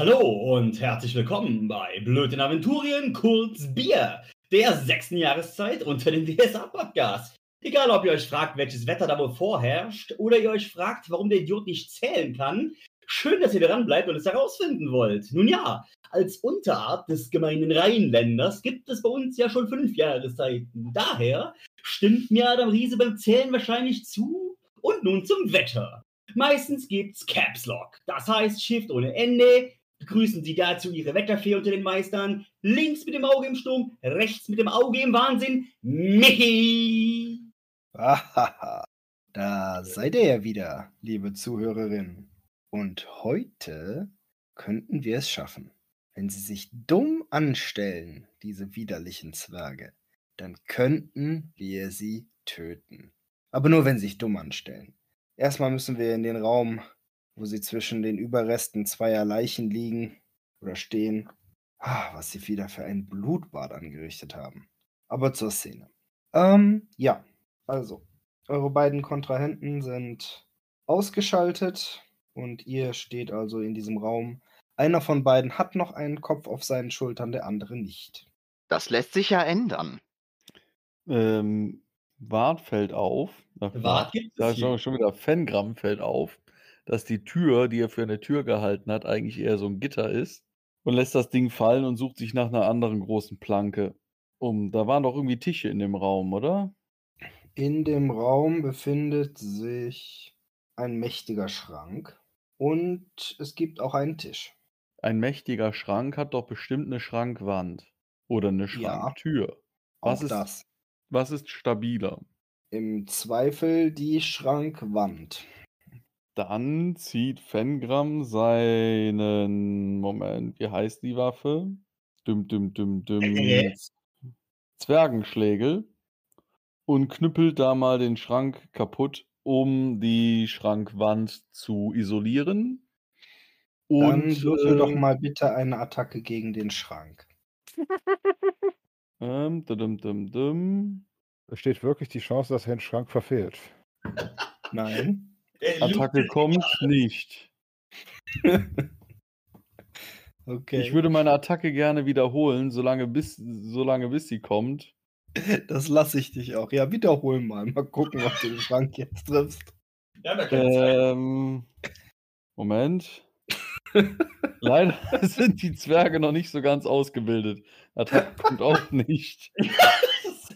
Hallo und herzlich willkommen bei Blöden Aventurien, kurz Bier, der sechsten Jahreszeit unter dem WSA-Podcast. Egal, ob ihr euch fragt, welches Wetter da wohl vorherrscht, oder ihr euch fragt, warum der Idiot nicht zählen kann, schön, dass ihr dran bleibt und es herausfinden wollt. Nun ja, als Unterart des gemeinen Rheinländers gibt es bei uns ja schon fünf Jahreszeiten. Daher stimmt mir Adam Riese beim Zählen wahrscheinlich zu. Und nun zum Wetter. Meistens gibt's Caps Lock, das heißt Shift ohne Ende. Begrüßen Sie dazu Ihre Wetterfee unter den Meistern. Links mit dem Auge im Sturm, rechts mit dem Auge im Wahnsinn. Ahaha, da seid ihr ja wieder, liebe Zuhörerinnen. Und heute könnten wir es schaffen. Wenn sie sich dumm anstellen, diese widerlichen Zwerge, dann könnten wir sie töten. Aber nur wenn sie sich dumm anstellen. Erstmal müssen wir in den Raum, wo sie zwischen den Überresten zweier Leichen liegen oder stehen. Ah, was sie wieder für ein Blutbad angerichtet haben. Aber zur Szene. Ähm, ja, also, eure beiden Kontrahenten sind ausgeschaltet und ihr steht also in diesem Raum. Einer von beiden hat noch einen Kopf auf seinen Schultern, der andere nicht. Das lässt sich ja ändern. Ähm, Wart fällt auf. Wart gibt Da es ist hier. auch schon wieder Fengramm fällt auf, dass die Tür, die er für eine Tür gehalten hat, eigentlich eher so ein Gitter ist. Und lässt das Ding fallen und sucht sich nach einer anderen großen Planke um. Da waren doch irgendwie Tische in dem Raum, oder? In dem Raum befindet sich ein mächtiger Schrank und es gibt auch einen Tisch. Ein mächtiger Schrank hat doch bestimmt eine Schrankwand. Oder eine Ja. Schranktür. Was Auch ist, das. was ist stabiler? Im Zweifel die Schrankwand. Dann zieht Fengram seinen. Moment, wie heißt die Waffe? Düm, düm, düm, düm. Äh. Zwergenschlägel. Und knüppelt da mal den Schrank kaputt, um die Schrankwand zu isolieren. Dann Und würfel doch äh, mal bitte eine Attacke gegen den Schrank. Ähm, dum, dum, dum. Es steht wirklich die Chance, dass er den Schrank verfehlt. Nein. Äh, Attacke kommt nicht. Okay. Ich würde meine Attacke gerne wiederholen, solange bis, solange bis sie kommt. das lasse ich dich auch. Ja, wiederhol mal. Mal gucken, ob du den Schrank jetzt triffst. Ja keine Zeit. Ähm, Moment. Leider sind die Zwerge noch nicht so ganz ausgebildet. Attacke kommt auch nicht.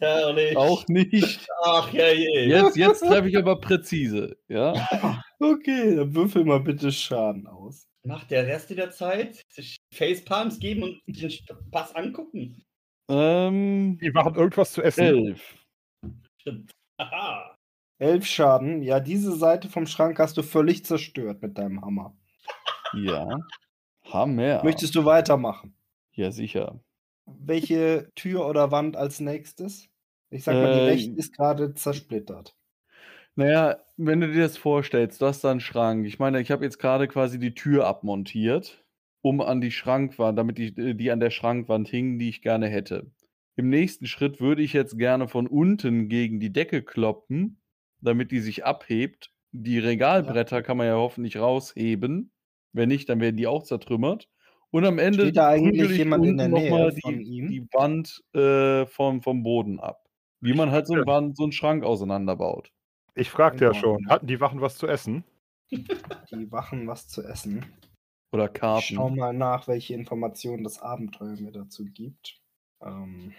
Herrlich. Auch nicht. Ach ja je. Jetzt, jetzt treffe ich aber präzise. Ja. Okay, dann würfel mal bitte Schaden aus. Macht der Rest der Zeit sich Facepalms geben und den Pass angucken? Ähm, Die machen irgendwas zu essen. elf. Stimmt. Aha. Elf Schaden. Ja, diese Seite vom Schrank hast du völlig zerstört mit deinem Hammer. Ja. Hammer. Möchtest du weitermachen? Ja, sicher. Welche Tür oder Wand als nächstes? Ich sag mal, die Äh, rechte ist gerade zersplittert. Naja, wenn du dir das vorstellst, du hast da einen Schrank. Ich meine, ich habe jetzt gerade quasi die Tür abmontiert, um an die Schrankwand, damit die, äh, die an der Schrankwand hingen, die ich gerne hätte. Im nächsten Schritt würde ich jetzt gerne von unten gegen die Decke kloppen, damit die sich abhebt. Die Regalbretter kann man ja hoffentlich rausheben. Wenn nicht, dann werden die auch zertrümmert. Und am Ende Steht da eigentlich jemand in der Nähe von die, ihm? die Wand äh, vom, vom Boden ab. Wie man halt so, einen Wand, so einen Schrank auseinanderbaut. Ich fragte In ja schon, hatten die Wachen was zu essen? Die Wachen was zu essen. Oder Ich Karten. schau mal nach, welche Informationen das Abenteuer mir dazu gibt. Ähm,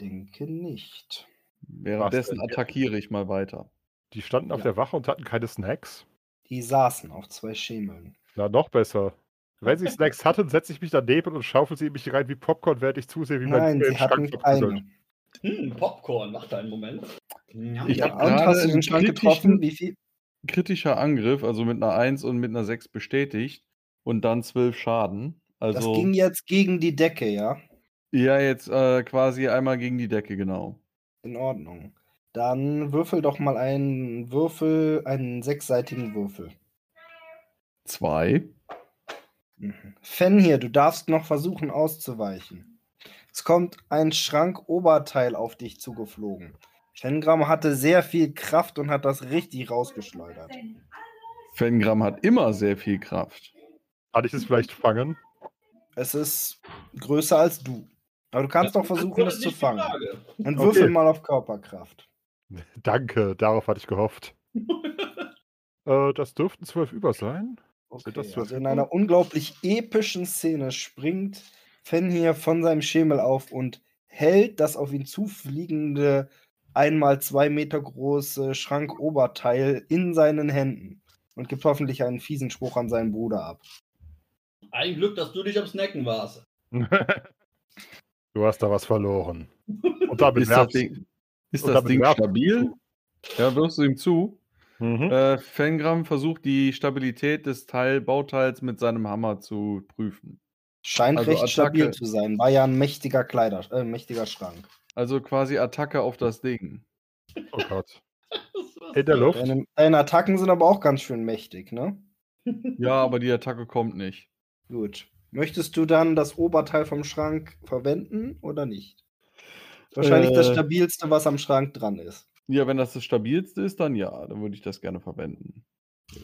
denke nicht. Währenddessen attackiere ich mal weiter. Die standen auf Ja. der Wache und hatten keine Snacks? Die saßen auf zwei Schemeln. Na, noch besser. Wenn sie Snacks hatten, setze ich mich daneben und schaufel sie in mich rein wie Popcorn, während ich zusehe, wie mein Nein, sie den Schrank hatten verprügelt. keine. Hm, Popcorn, macht einen Moment. Ja, Ich Ja, hab und gerade einen Schrank kritischen- getroffen? Wie viel? Kritischer Angriff, also mit einer 1 und mit einer 6 bestätigt. Und dann 12 Schaden. Das Also, ging jetzt gegen die Decke, ja? ja, jetzt äh, quasi einmal gegen die Decke, genau. In Ordnung. Dann würfel doch mal einen Würfel, einen sechsseitigen Würfel. Zwei. Mhm. Fen hier, du darfst noch versuchen auszuweichen. Es kommt ein Schrankoberteil auf dich zugeflogen. Fengram hatte sehr viel Kraft und hat das richtig rausgeschleudert. Fengram hat immer sehr viel Kraft. Kann ich es vielleicht fangen? Es ist größer als du. Aber du kannst doch versuchen, Das es zu fangen. Frage. Und Okay. würfel mal auf Körperkraft. Danke, darauf hatte ich gehofft. Äh, das dürften zwölf über sein. Okay, das also in einer unglaublich epischen Szene springt Fenrir von seinem Schemel auf und hält das auf ihn zufliegende, einmal zwei Meter große Schrankoberteil in seinen Händen und gibt hoffentlich einen fiesen Spruch an seinen Bruder ab. Ein Glück, dass du nicht am Snacken warst. du hast da was verloren. Und damit Ist das Ding, ist das damit Ding stabil? Ja, wirfst du ihm zu. Mhm. Äh, Fengram versucht die Stabilität des Teil Bauteils mit seinem Hammer zu prüfen. Scheint Also recht Attacke. stabil zu sein. War ja ein mächtiger Kleider, äh, mächtiger Schrank. Also quasi Attacke auf das Ding. Oh Gott. In der Luft? Deine, deine Attacken sind aber auch ganz schön mächtig, ne? Ja, aber die Attacke kommt nicht. Gut. Möchtest du dann das Oberteil vom Schrank verwenden oder nicht? Wahrscheinlich das Äh. stabilste, was am Schrank dran ist. Ja, wenn das das stabilste ist, dann ja, dann würde ich das gerne verwenden.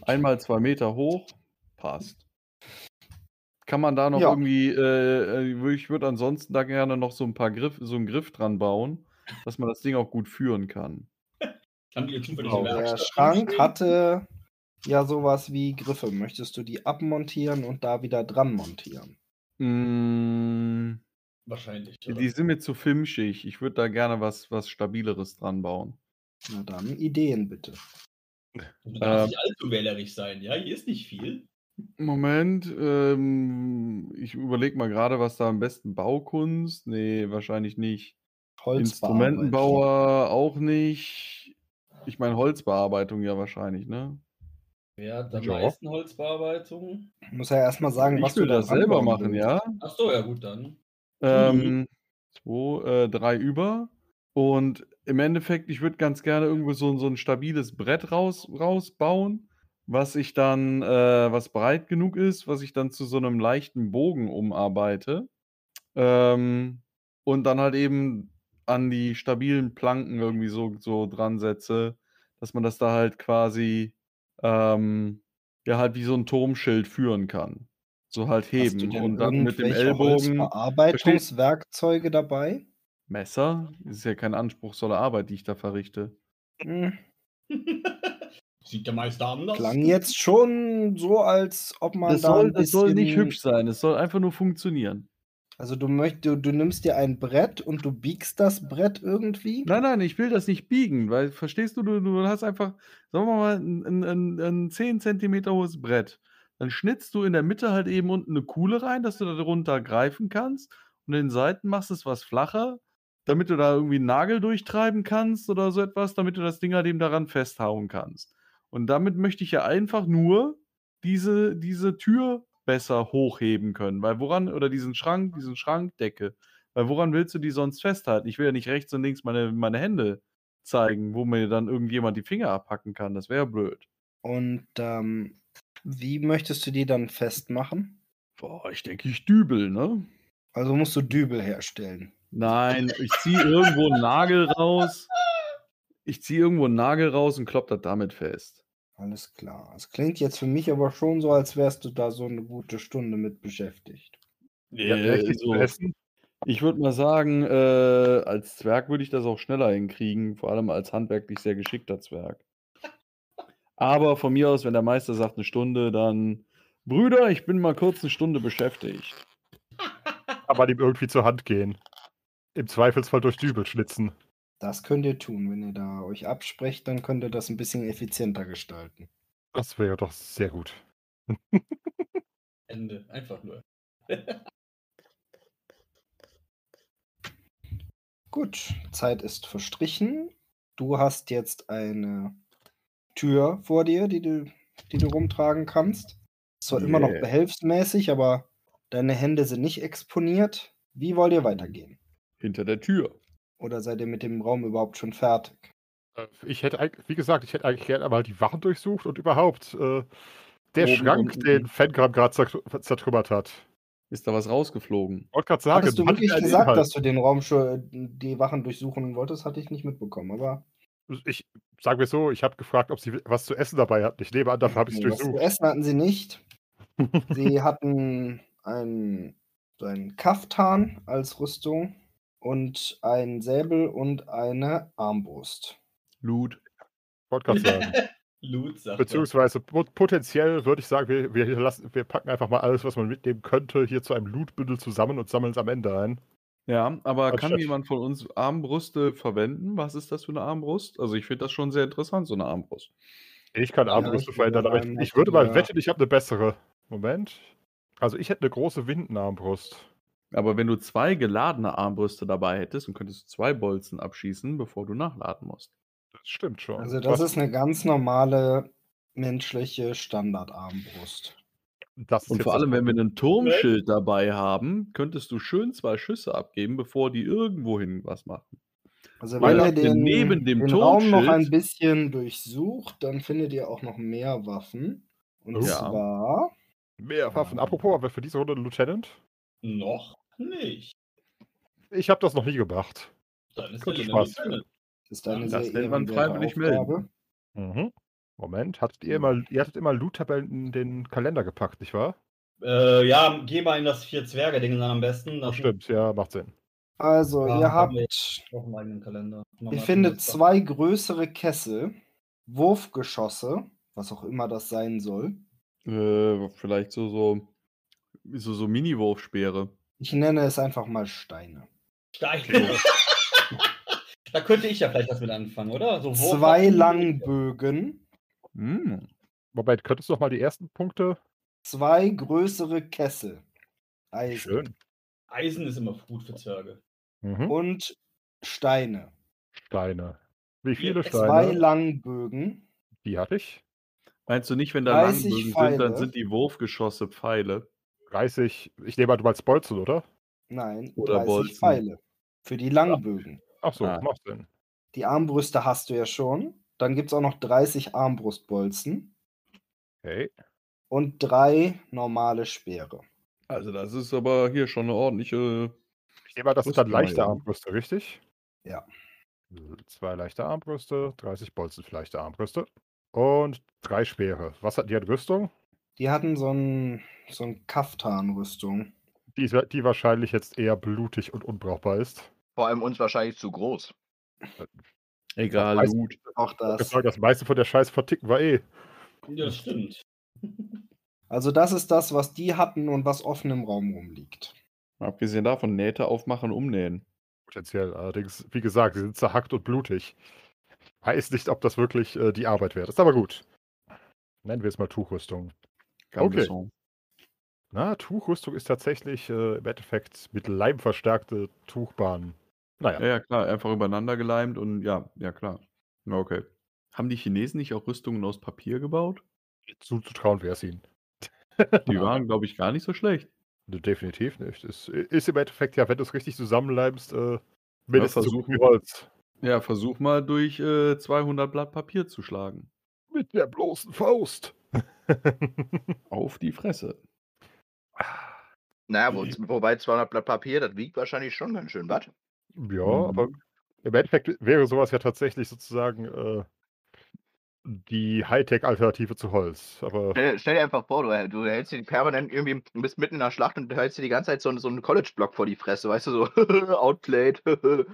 Einmal zwei Meter hoch, passt. Kann man da noch Ja. irgendwie, äh, äh, ich würde ansonsten da gerne noch so ein paar Griff, so einen Griff dran bauen, dass man das Ding auch gut führen kann. Haben die zufällig Genau. Der Schrank hatte ja sowas wie Griffe. Möchtest du die abmontieren und da wieder dran montieren? Mm, Wahrscheinlich. die Oder? sind mir zu filmschig. Ich würde da gerne was, was Stabileres dran bauen. Na dann, Ideen bitte. Du darfst äh, nicht allzu wählerisch sein, ja? Hier ist nicht viel. Moment, ähm, ich überlege mal gerade, was da am besten Baukunst? Nee, wahrscheinlich nicht. Instrumentenbauer auch nicht. Ich meine Holzbearbeitung ja wahrscheinlich, ne? Hat am Ja. meisten Holzbearbeitung? Ich muss ja erstmal sagen, was ich will du da das selber machen, willst. ja. Ach so, ja gut, dann. Ähm, zwei, äh, drei über. Und im Endeffekt, ich würde ganz gerne irgendwo so, so ein stabiles Brett raus, rausbauen, was ich dann, äh, was breit genug ist, was ich dann zu so einem leichten Bogen umarbeite. Ähm, und dann halt eben an die stabilen Planken irgendwie so, so dran setze, dass man das da halt quasi, ähm, ja, halt wie so ein Turmschild führen kann. So halt Hast du heben denn und dann mit dem Ellbogen. Holzbearbeitungswerkzeuge dabei? Messer? Das ist ja keine anspruchsvolle Arbeit, die ich da verrichte. Sieht der Meister anders? klang jetzt schon so, als ob man Das da soll, ein das soll nicht hübsch sein, es soll einfach nur funktionieren. Also du möchtest, du, du nimmst dir ein Brett und du biegst das Brett irgendwie? Nein, nein, ich will das nicht biegen, weil, verstehst du, du, du hast einfach, sagen wir mal, ein, ein, ein, ein 10 cm hohes Brett. Dann schnitzt du in der Mitte halt eben unten eine Kuhle rein, dass du da drunter greifen kannst. Und in den Seiten machst du es was flacher, damit du da irgendwie einen Nagel durchtreiben kannst oder so etwas, damit du das Ding halt eben daran festhauen kannst. Und damit möchte ich ja einfach nur diese, diese Tür besser hochheben können. Weil woran, oder diesen Schrank, diesen Schrankdecke. Weil woran willst du die sonst festhalten? Ich will ja nicht rechts und links meine, meine Hände zeigen, wo mir dann irgendjemand die Finger abhacken kann. Das wäre blöd. Und ähm, wie möchtest du die dann festmachen? Boah, ich denke, ich dübel, ne? Also musst du Dübel herstellen. Nein, ich ziehe irgendwo einen Nagel raus. Ich ziehe irgendwo einen Nagel raus und klopp das damit fest. Alles klar. Es klingt jetzt für mich aber schon so, als wärst du da so eine gute Stunde mit beschäftigt. Ja, Äh, richtig zu so. essen. Ich würde mal sagen, äh, als Zwerg würde ich das auch schneller hinkriegen, vor allem als handwerklich sehr geschickter Zwerg. Aber von mir aus, wenn der Meister sagt eine Stunde, dann Brüder, ich bin mal kurz eine Stunde beschäftigt. Aber ihm irgendwie zur Hand gehen. Im Zweifelsfall durch Dübel schnitzen. Das könnt ihr tun. Wenn ihr da euch absprecht, dann könnt ihr das ein bisschen effizienter gestalten. Das wäre doch sehr gut. Ende. Einfach nur. Gut, Zeit ist verstrichen. Du hast jetzt eine Tür vor dir, die du, die du rumtragen kannst. Zwar immer noch Yeah. behelfsmäßig, aber deine Hände sind nicht exponiert. Wie wollt ihr weitergehen? Hinter der Tür. Oder seid ihr mit dem Raum überhaupt schon fertig? Äh, Ich hätte, wie gesagt, ich hätte eigentlich gerne einmal die Wachen durchsucht und überhaupt äh, der Oben, Schrank, den Fengram gerade zertr- zertrümmert hat. Ist da was rausgeflogen? Ich wollte gerade sagen, Hattest du hat wirklich einen gesagt, Inhalt? dass du den Raum schon die Wachen durchsuchen wolltest? Hatte ich nicht mitbekommen, aber Ich sage mir so, ich habe gefragt, ob sie was zu essen dabei hatten. Ich nehme an, dafür habe ich es nee, was zu durchsucht. essen hatten sie nicht. sie hatten ein ein Kaftan als Rüstung und ein Säbel und eine Armbrust. Loot. Wollte gerade sagen. Loot, sagt. Beziehungsweise pot- potenziell würde ich sagen, wir, wir, lassen, wir packen einfach mal alles, was man mitnehmen könnte, hier zu einem Lootbündel zusammen und sammeln es am Ende ein. Ja, aber Aber kann jemand von uns Armbrüste verwenden? Was ist das für eine Armbrust? Also ich finde das schon sehr interessant, so eine Armbrust. Ich kann Ja, Armbrüste ich verändern, aber ich, ich würde mal wieder- wetten, ich habe eine bessere. Moment. Also ich hätte eine große Windenarmbrust. Aber wenn du zwei geladene Armbrüste dabei hättest, dann könntest du zwei Bolzen abschießen, bevor du nachladen musst. Das stimmt schon. Also das Was- ist eine ganz normale menschliche Standardarmbrust. Und vor allem, wenn wir einen Turmschild dabei haben, könntest du schön zwei Schüsse abgeben, bevor die irgendwohin was machen. Also Weil wenn ihr ihr den, neben dem den Raum noch ein bisschen durchsucht, dann findet ihr auch noch mehr Waffen. Und Ja. zwar Mehr Waffen. Apropos, aber für diese Runde Lieutenant. Noch nicht. Ich habe das noch nie gemacht. Dann ist der Spaß das ist eine das nennt man freiwillig melden. Mhm. Moment, hattet ihr immer, ihr hattet immer Loot-Tabellen in den Kalender gepackt, nicht wahr? Äh, ja, geh mal in das Vier-Zwerge-Ding dann am besten. Das stimmt, ja, macht Sinn. Also Ja, ihr habt, Auch einen eigenen Kalender. Ihr findet zwei größere Kessel, Wurfgeschosse, was auch immer das sein soll. Äh, vielleicht so, so, so, so Mini-Wurfspeere. Ich nenne es einfach mal Steine. Steine. da könnte ich ja vielleicht was mit anfangen, oder? So Zwei Langbögen, Hm. Moment, könntest du noch mal die ersten Punkte? zwei größere Kessel. Eisen Schön. Eisen ist immer gut für Zwerge. Mhm. und Steine. Steine. Wie viele Zwei Steine? Langbögen, Die hatte ich. Meinst du nicht, wenn da 30 Langbögen sind, dann Pfeile. sind die Wurfgeschosse Pfeile? 30. Ich nehme du meinst Bolzen, oder? nein, Oder 30 Bolzen. Pfeile. Für die Langbögen. Ach so, Ah. macht Sinn. Die Armbrüste hast du ja schon. Dann gibt es auch noch 30 Armbrustbolzen Okay. und drei normale Speere. Also das ist aber hier schon eine ordentliche... Ich nehme an, das sind dann leichte ja. Armbrüste, richtig? Ja. Zwei leichte Armbrüste, 30 Bolzen für leichte Armbrüste. Und drei Speere. Was hat die an Rüstung? Die hatten so ein, so ein Kaftan-Rüstung. Die, die wahrscheinlich jetzt eher blutig und unbrauchbar ist. Vor allem uns wahrscheinlich zu groß. Egal, Weiß- Loot. Auch Ich das. das meiste von der Scheiße verticken war eh. Ja, das stimmt. Also das ist das, was die hatten und was offen im Raum rumliegt. Abgesehen davon, Nähte aufmachen, umnähen. Potenziell. Allerdings, wie gesagt, sie sind zerhackt und blutig. Weiß nicht, ob das wirklich äh, die Arbeit wert ist, aber gut. Nennen wir es mal Tuchrüstung. Gambeson. Na, Tuchrüstung ist tatsächlich äh, im Endeffekt mit Leim verstärkte Tuchbahn. Naja, Ja, ja, klar, einfach übereinander geleimt und ja, ja, klar. Ja, Okay. Haben die Chinesen nicht auch Rüstungen aus Papier gebaut? zuzutrauen wäre es ihnen. Die waren, glaube ich, gar nicht so schlecht. Ne, Definitiv nicht. Es ist im Endeffekt ja, wenn du es richtig zusammenleimst, äh, mindestens gut wie Holz. Ja, versuch mal durch äh, 200 Blatt Papier zu schlagen. Mit der bloßen Faust. Auf die Fresse. Naja, wo, wobei 200 Blatt Papier, das wiegt wahrscheinlich schon ganz schön, was? ja, Mhm. aber im Endeffekt wäre sowas ja tatsächlich sozusagen äh, die Hightech-Alternative zu Holz. Aber Stell, stell dir einfach vor, du, du hältst dir permanent irgendwie, du bist mitten in der Schlacht und du hältst dir die ganze Zeit so, so einen College-Block vor die Fresse, weißt du, so outplayed.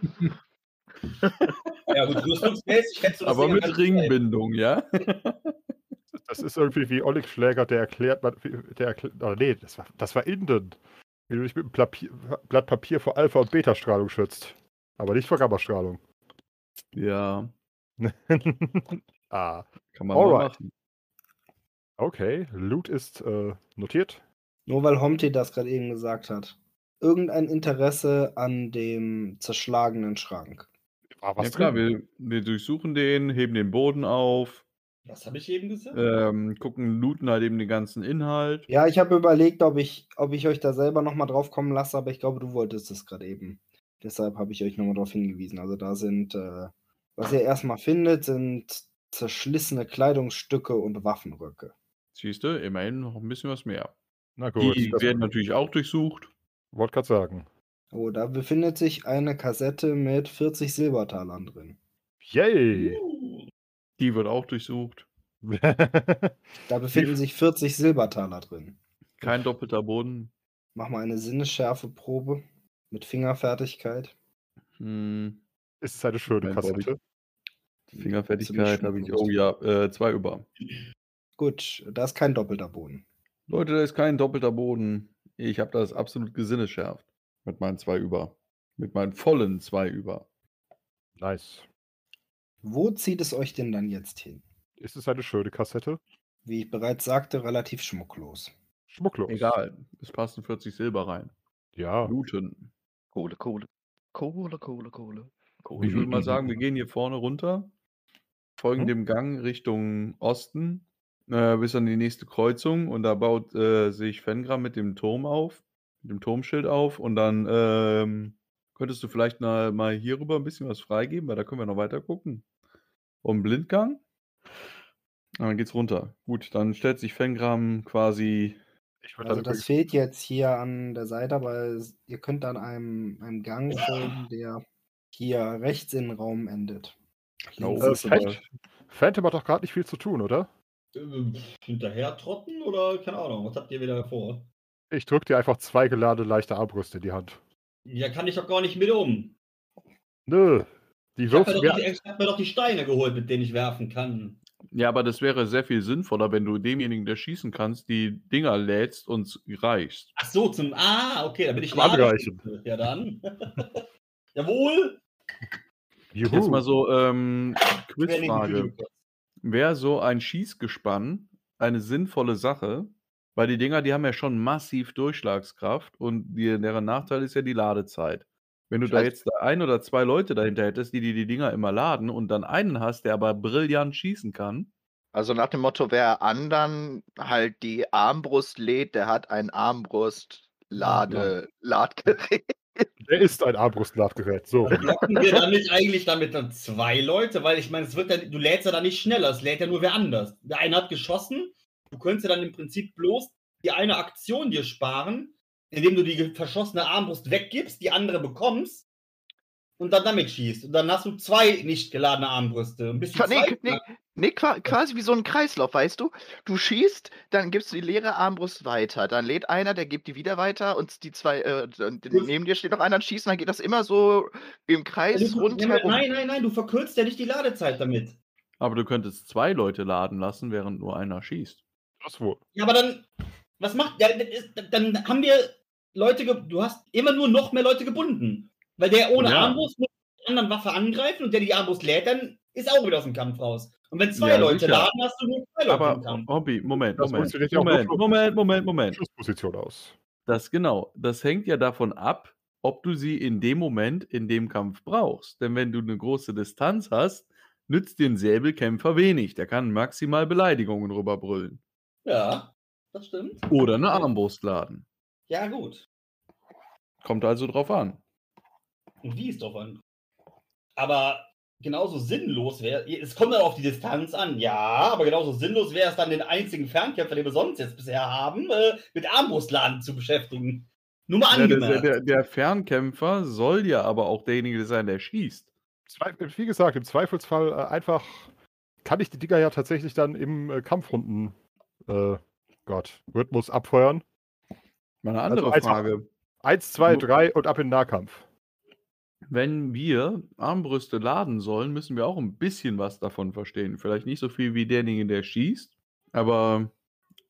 Ja, gut, rüstungsmäßig hättest du das Aber mit Ringbindung, ja? Das ist irgendwie wie Oleg Schläger, der erklärt, der erklärt, oh nee, das war, das war Inden. Wie du dich mit einem Papier, Blatt Papier vor Alpha- und Beta-Strahlung schützt. Aber nicht vor Gamma-Strahlung. Ja, ah, kann man Alright. machen. okay. Loot ist äh, notiert. Nur weil Homti das gerade eben gesagt hat. Irgendein Interesse an dem zerschlagenen Schrank. Was ja klar, wir, wir durchsuchen den, heben den Boden auf, Was habe ich eben gesagt? ähm, gucken, looten halt eben den ganzen Inhalt. Ja, ich habe überlegt, ob ich, ob ich euch da selber nochmal drauf kommen lasse, aber ich glaube, du wolltest es gerade eben. Deshalb habe ich euch nochmal darauf hingewiesen. Also da sind, äh, was ihr erstmal findet, sind zerschlissene Kleidungsstücke und Waffenröcke. Siehst du, immerhin noch ein bisschen was mehr. Na gut, Die das werden natürlich auch durchsucht. wollte gerade sagen. Oh, da befindet sich eine Kassette mit 40 Silbertalern drin. Yay! Uh, Die wird auch durchsucht. Da befinden sich 40 Silbertaler drin. Kein doppelter Boden. Mach mal eine Sinnesschärfeprobe mit Fingerfertigkeit. Hm, Ist es eine schöne Moment, Bobby. Kassette? Fingerfertigkeit habe ich. Oh ja, äh, zwei über. Gut, da ist kein doppelter Boden. Leute, da ist kein doppelter Boden. Ich habe das absolut gesinnesschärft. Mit meinen zwei über. Mit meinen vollen zwei über. Nice. Wo zieht es euch denn dann jetzt hin? Ist es eine schöne Kassette? Wie ich bereits sagte, relativ schmucklos. Schmucklos. Egal, es passen 40 Silber rein. Ja. Looten. Kohle, Kohle. Kohle, Kohle, Kohle. Kohle. Ich würde mal sagen, wir gehen hier vorne runter, folgen Hm? dem Gang Richtung Osten äh, bis an die nächste Kreuzung und da baut äh, sich Fengram mit dem Turm auf, mit dem Turmschild auf und dann ähm, könntest du vielleicht mal hier rüber ein bisschen was freigeben, weil da können wir noch weiter gucken. Um Blindgang. Und dann geht's runter. Gut, dann stellt sich Fengram quasi. Also das fehlt jetzt hier an der Seite, aber es- ihr könnt dann einem, einem Gang folgen, der hier rechts in den Raum endet. Oben Äh, Phantom, hat doch gerade nicht viel zu tun, oder? Äh, hinterher trotten oder keine Ahnung, was habt ihr wieder vor? Ich drück dir einfach zwei geladene leichte Armbrüste in die Hand. Ja, kann ich doch gar nicht mit um. Nö. Die Ich hab, wirfst mir ich hab mir doch die Steine geholt, mit denen ich werfen kann. Ja, aber das wäre sehr viel sinnvoller, wenn du demjenigen, der schießen kannst, die Dinger lädst und reichst. Ach so, zum. Ah, okay, da bin ich. Ladeschütze. Ja, dann. Jawohl. Juhu. Jetzt mal so, ähm, Quizfrage. Wäre so ein Schießgespann eine sinnvolle Sache? Weil die Dinger, die haben ja schon massiv Durchschlagskraft und die, deren Nachteil ist ja die Ladezeit. Wenn du da Scheiße. jetzt ein oder zwei Leute dahinter hättest, die die, die Dinger immer laden und dann einen hast, der aber brillant schießen kann, Also nach dem Motto, wer anderen halt die Armbrust lädt, der hat ein Armbrust-Lade-Ladgerät. Der ist ein Armbrustladgerät. So. Blocken wir dann nicht eigentlich damit dann zwei Leute? Weil ich meine, es wird ja, du lädst ja dann nicht schneller, es lädt ja nur wer anders. Der eine hat geschossen, du könntest ja dann im Prinzip bloß die eine Aktion dir sparen, indem du die verschossene Armbrust weggibst, die andere bekommst und dann damit schießt. Und dann hast du zwei nicht geladene Armbrüste. Ein bisschen Nee, nee, nee, qua- quasi wie so ein Kreislauf, weißt du? Du schießt, dann gibst du die leere Armbrust weiter. Dann lädt einer, der gibt die wieder weiter und die zwei, äh, und neben dir steht noch einer und schießt, dann geht das immer so im Kreis Du- rundherum. Nein, nein, nein, du verkürzt ja nicht die Ladezeit damit. aber du könntest zwei Leute laden lassen, während nur einer schießt. Das wohl. Ja, aber dann, was macht, ja, dann haben wir Leute, du hast immer nur noch mehr Leute gebunden. Weil der ohne Ja. Armbrust muss mit der anderen Waffe angreifen und der die Armbrust lädt, dann ist auch wieder aus dem Kampf raus. Und wenn zwei Ja, Leute sicher. laden, hast du nur zwei Leute im Aber Kampf. Hobby, Moment, Moment, Moment, für- Moment, Moment, Moment. Schussposition aus. Das genau, das hängt ja davon ab, ob du sie in dem Moment in dem Kampf brauchst. Denn wenn du eine große Distanz hast, nützt den Säbelkämpfer wenig. Der kann maximal Beleidigungen rüberbrüllen. Ja, das stimmt. Oder eine Armbrust laden. Ja, gut. Kommt also drauf an. Und wie ist drauf an? Aber genauso sinnlos wäre, es kommt dann auf die Distanz an, ja, aber genauso sinnlos wäre es dann, den einzigen Fernkämpfer, den wir sonst jetzt bisher haben, äh, mit Armbrustladen zu beschäftigen. Nur mal Ja, der, angemerkt. der, der Fernkämpfer soll ja aber auch derjenige sein, der schießt. Wie gesagt, im Zweifelsfall äh, einfach kann ich die Dinger ja tatsächlich dann im äh, Kampfrunden äh, Gott, Rhythmus abfeuern. Mal eine Also andere einfach- Frage. Eins, zwei, drei und ab in den Nahkampf. Wenn wir Armbrüste laden sollen, müssen wir auch ein bisschen was davon verstehen. Vielleicht nicht so viel wie derjenige, der schießt, aber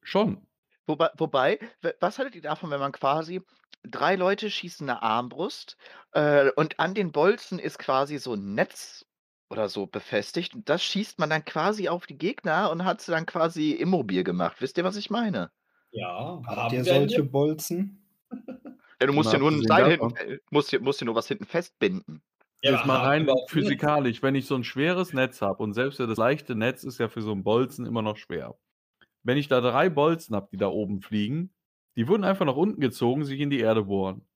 schon. Wobei, wobei, was haltet ihr davon, wenn man quasi drei Leute schießen eine Armbrust äh, und an den Bolzen ist quasi so ein Netz oder so befestigt und das schießt man dann quasi auf die Gegner und hat sie dann quasi immobil gemacht. Wisst ihr, was ich meine? ja, Habt ihr wir solche Bolzen? Ja, du musst ja nur ein Seil hinten, musst, dir- musst dir nur was hinten festbinden. Ja, Jetzt mal rein physikalisch, wenn ich so ein schweres Netz habe und selbst ja das leichte Netz ist ja für so einen Bolzen immer noch schwer. Wenn ich da drei Bolzen habe, die da oben fliegen, die wurden einfach nach unten gezogen, sich in die Erde bohren.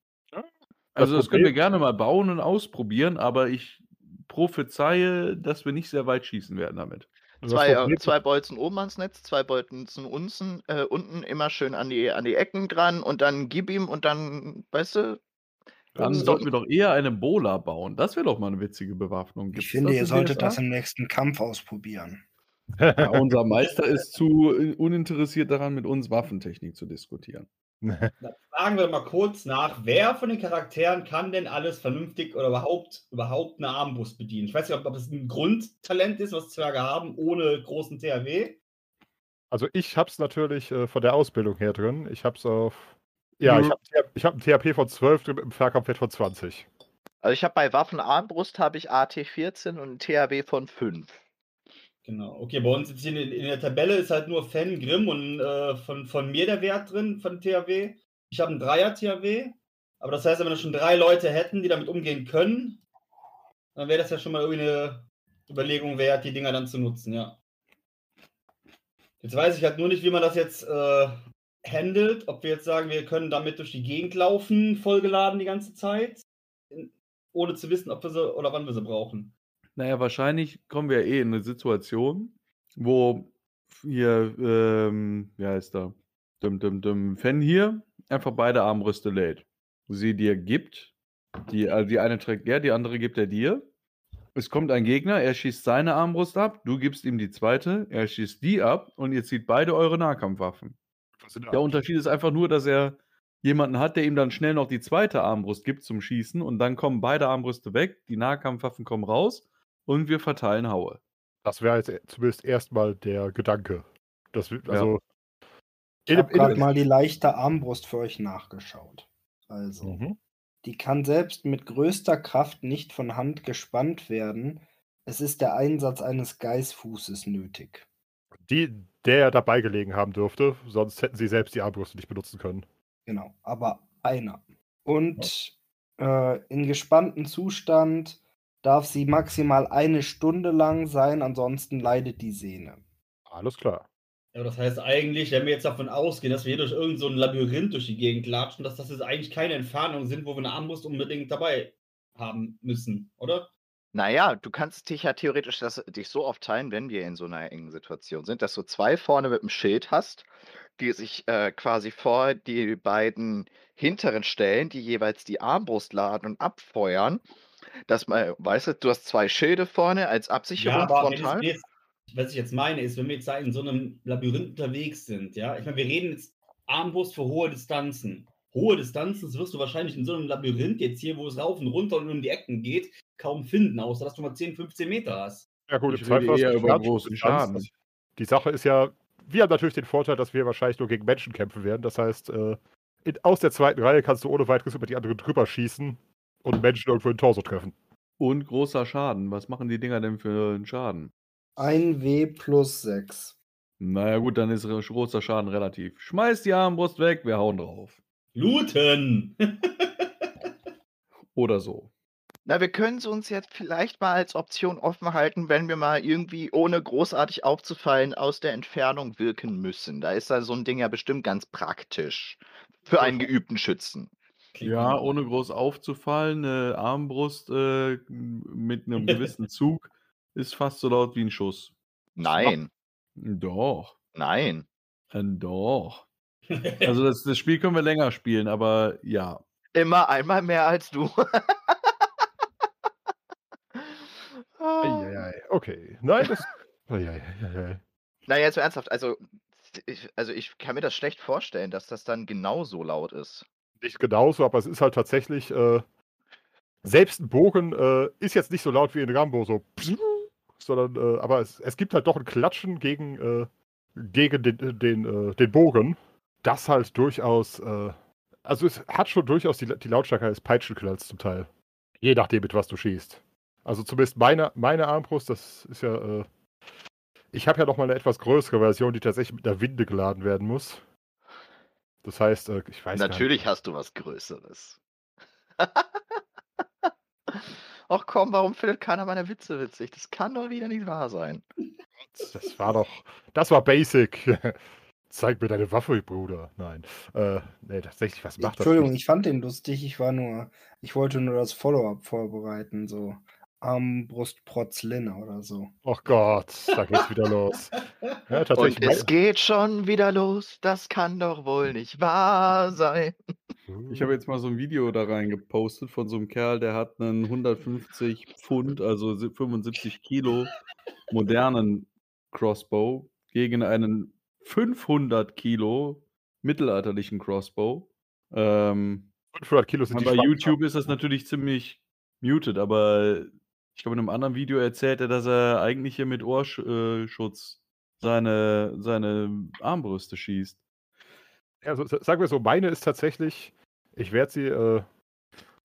Also das können wir Problem- gerne mal bauen und ausprobieren, aber ich prophezeie, dass wir nicht sehr weit schießen werden damit. Das Zwei, äh, zwei Bolzen oben ans Netz, zwei Bolzen unten, äh, unten immer schön an die, an die Ecken dran und dann gib ihm und dann, weißt du, Dann sollten wir doch eher eine Bola bauen. Das wäre doch mal eine witzige Bewaffnung. Ich Gibt's finde, das ihr solltet das im nächsten Kampf ausprobieren. Ja, unser Meister ist zu äh, uninteressiert daran, mit uns Waffentechnik zu diskutieren. Dann fragen wir mal kurz nach, wer von den Charakteren kann denn alles vernünftig oder überhaupt, überhaupt eine Armbrust bedienen? Ich weiß nicht, ob, ob es ein Grundtalent ist, was Zwerge haben, ohne großen THW. Also ich hab's natürlich äh, von der Ausbildung her drin. Ich hab's auf. Ja, ich Mhm. habe ich hab einen THP von 12 drin mit einem Fernkampfwert von 20. Also ich habe bei Waffenarmbrust habe ich AT14 und ein THW von 5. Genau. Okay, bei uns jetzt hier in, in der Tabelle ist halt nur Fan, Grimm und äh, von, von mir der Wert drin, von THW. Ich habe einen Dreier THW. Aber das heißt, wenn wir schon drei Leute hätten, die damit umgehen können, dann wäre das ja schon mal irgendwie eine Überlegung wert, die Dinger dann zu nutzen, ja. Jetzt weiß ich halt nur nicht, wie man das jetzt äh, handelt. Ob wir jetzt sagen, wir können damit durch die Gegend laufen, vollgeladen die ganze Zeit, ohne zu wissen, ob wir sie oder wann wir sie brauchen. Naja, wahrscheinlich kommen wir eh in eine Situation, wo hier, ähm, wie heißt er? Dum, dum, dum, Fan hier einfach beide Armbrüste lädt. Sie dir gibt, die, also die eine trägt er, die andere gibt er dir. Es kommt ein Gegner, er schießt seine Armbrust ab, du gibst ihm die zweite, er schießt die ab und ihr zieht beide eure Nahkampfwaffen. Der Unterschied ist einfach nur, dass er jemanden hat, der ihm dann schnell noch die zweite Armbrust gibt zum Schießen und dann kommen beide Armbrüste weg, die Nahkampfwaffen kommen raus und wir verteilen Haue. Das wäre jetzt zumindest erstmal der Gedanke. Das, wi- Ja. also, Ich habe gerade mal die leichte Armbrust für euch nachgeschaut. Also, Mhm. die kann selbst mit größter Kraft nicht von Hand gespannt werden. Es ist der Einsatz eines Geißfußes nötig. Die, der dabei gelegen haben dürfte, sonst hätten sie selbst die Armbrüste nicht benutzen können. Genau, aber einer. Und äh, in gespanntem Zustand darf sie maximal eine Stunde lang sein, ansonsten leidet die Sehne. Alles klar. Ja, das heißt eigentlich, wenn wir jetzt davon ausgehen, dass wir hier durch irgendein so ein Labyrinth durch die Gegend latschen, dass das jetzt eigentlich keine Entfernungen sind, wo wir eine Armbrust unbedingt dabei haben müssen, oder? Naja, du kannst dich ja theoretisch das, dich so aufteilen, wenn wir in so einer engen Situation sind, dass du zwei vorne mit dem Schild hast, die sich äh, quasi vor die beiden hinteren stellen, die jeweils die Armbrust laden und abfeuern. Dass man, weißt du, du hast zwei Schilde vorne als Absicherung aber wenn frontal. jetzt, was ich jetzt meine, ist, wenn wir jetzt da in so einem Labyrinth unterwegs sind, ja, ich meine, wir reden jetzt Armbrust für hohe Distanzen. Hohe Distanzen wirst du wahrscheinlich in so einem Labyrinth jetzt hier, wo es rauf und runter und um die Ecken geht, kaum finden, außer dass du mal 10, 15 Meter hast. Ja gut, Ich im rede Zweifel eher über Schaden- großen Distanz. Schaden. Die Sache ist ja, wir haben natürlich den Vorteil, dass wir wahrscheinlich nur gegen Menschen kämpfen werden. Das heißt, äh, in, aus der zweiten Reihe kannst du ohne weiteres über die anderen drüber schießen und Menschen irgendwo in den Torso treffen. Und großer Schaden. Was machen die Dinger denn für einen Schaden? Ein W plus 6. Naja, gut, dann ist großer Schaden relativ. Schmeiß die Armbrust weg, wir hauen drauf. Looten! Oder so. Na, wir können es uns jetzt vielleicht mal als Option offen halten, wenn wir mal irgendwie, ohne großartig aufzufallen, aus der Entfernung wirken müssen. Da ist da so ein Ding ja bestimmt ganz praktisch. Für einen geübten Schützen. Ja, ohne groß aufzufallen, eine Armbrust äh, mit einem gewissen Zug ist fast so laut wie ein Schuss. Nein, Doch, nein. äh, doch. Also das, das Spiel können wir länger spielen, aber ja. Immer einmal mehr als du. Eieiei, Okay. Nein, das. Eieiei. Na, jetzt mal ernsthaft, also ich, also ich kann mir das schlecht vorstellen, dass das dann genauso laut ist. Nicht genauso, aber es ist halt tatsächlich. Äh, selbst ein Bogen äh, ist jetzt nicht so laut wie in Rambo, so. Sondern, äh, aber es, es gibt halt doch ein Klatschen gegen, äh, gegen den, den, äh, den Bogen, das halt durchaus. Äh, also, es hat schon durchaus die, die Lautstärke eines Peitschenknalls zum Teil. Je nachdem, mit was du schießt. Also, zumindest meine, meine Armbrust, das ist ja. Äh, ich habe ja noch mal eine etwas größere Version, die tatsächlich mit einer Winde geladen werden muss. Das heißt, äh, ich weiß gar nicht. Natürlich hast du was Größeres. Ach komm, warum findet keiner meine Witze witzig? Das kann doch wieder nicht wahr sein. Das war doch. Das war basic. Zeig mir deine Waffe, Bruder. Nein. Äh, nee, tatsächlich, was macht Entschuldigung, das? ich fand den lustig. Ich war nur, ich wollte nur das Follow-up vorbereiten, so Armbrust Protzlinne oder so. Oh Gott, da geht's wieder los. Ja, Und tatsächlich. es geht schon wieder los. Das kann doch wohl nicht wahr sein. Ich habe jetzt mal so ein Video da rein gepostet von so einem Kerl, der hat einen 150 Pfund, also si- 75 Kilo modernen Crossbow gegen einen 500 Kilo mittelalterlichen Crossbow. Ähm, 500 Kilo sind bei YouTube ist das natürlich ziemlich muted, aber ich glaube, in einem anderen Video erzählt er, dass er eigentlich hier mit Ohrschutz seine, seine Armbrüste schießt. Ja, so, sagen wir so, meine ist tatsächlich, ich werde sie, äh,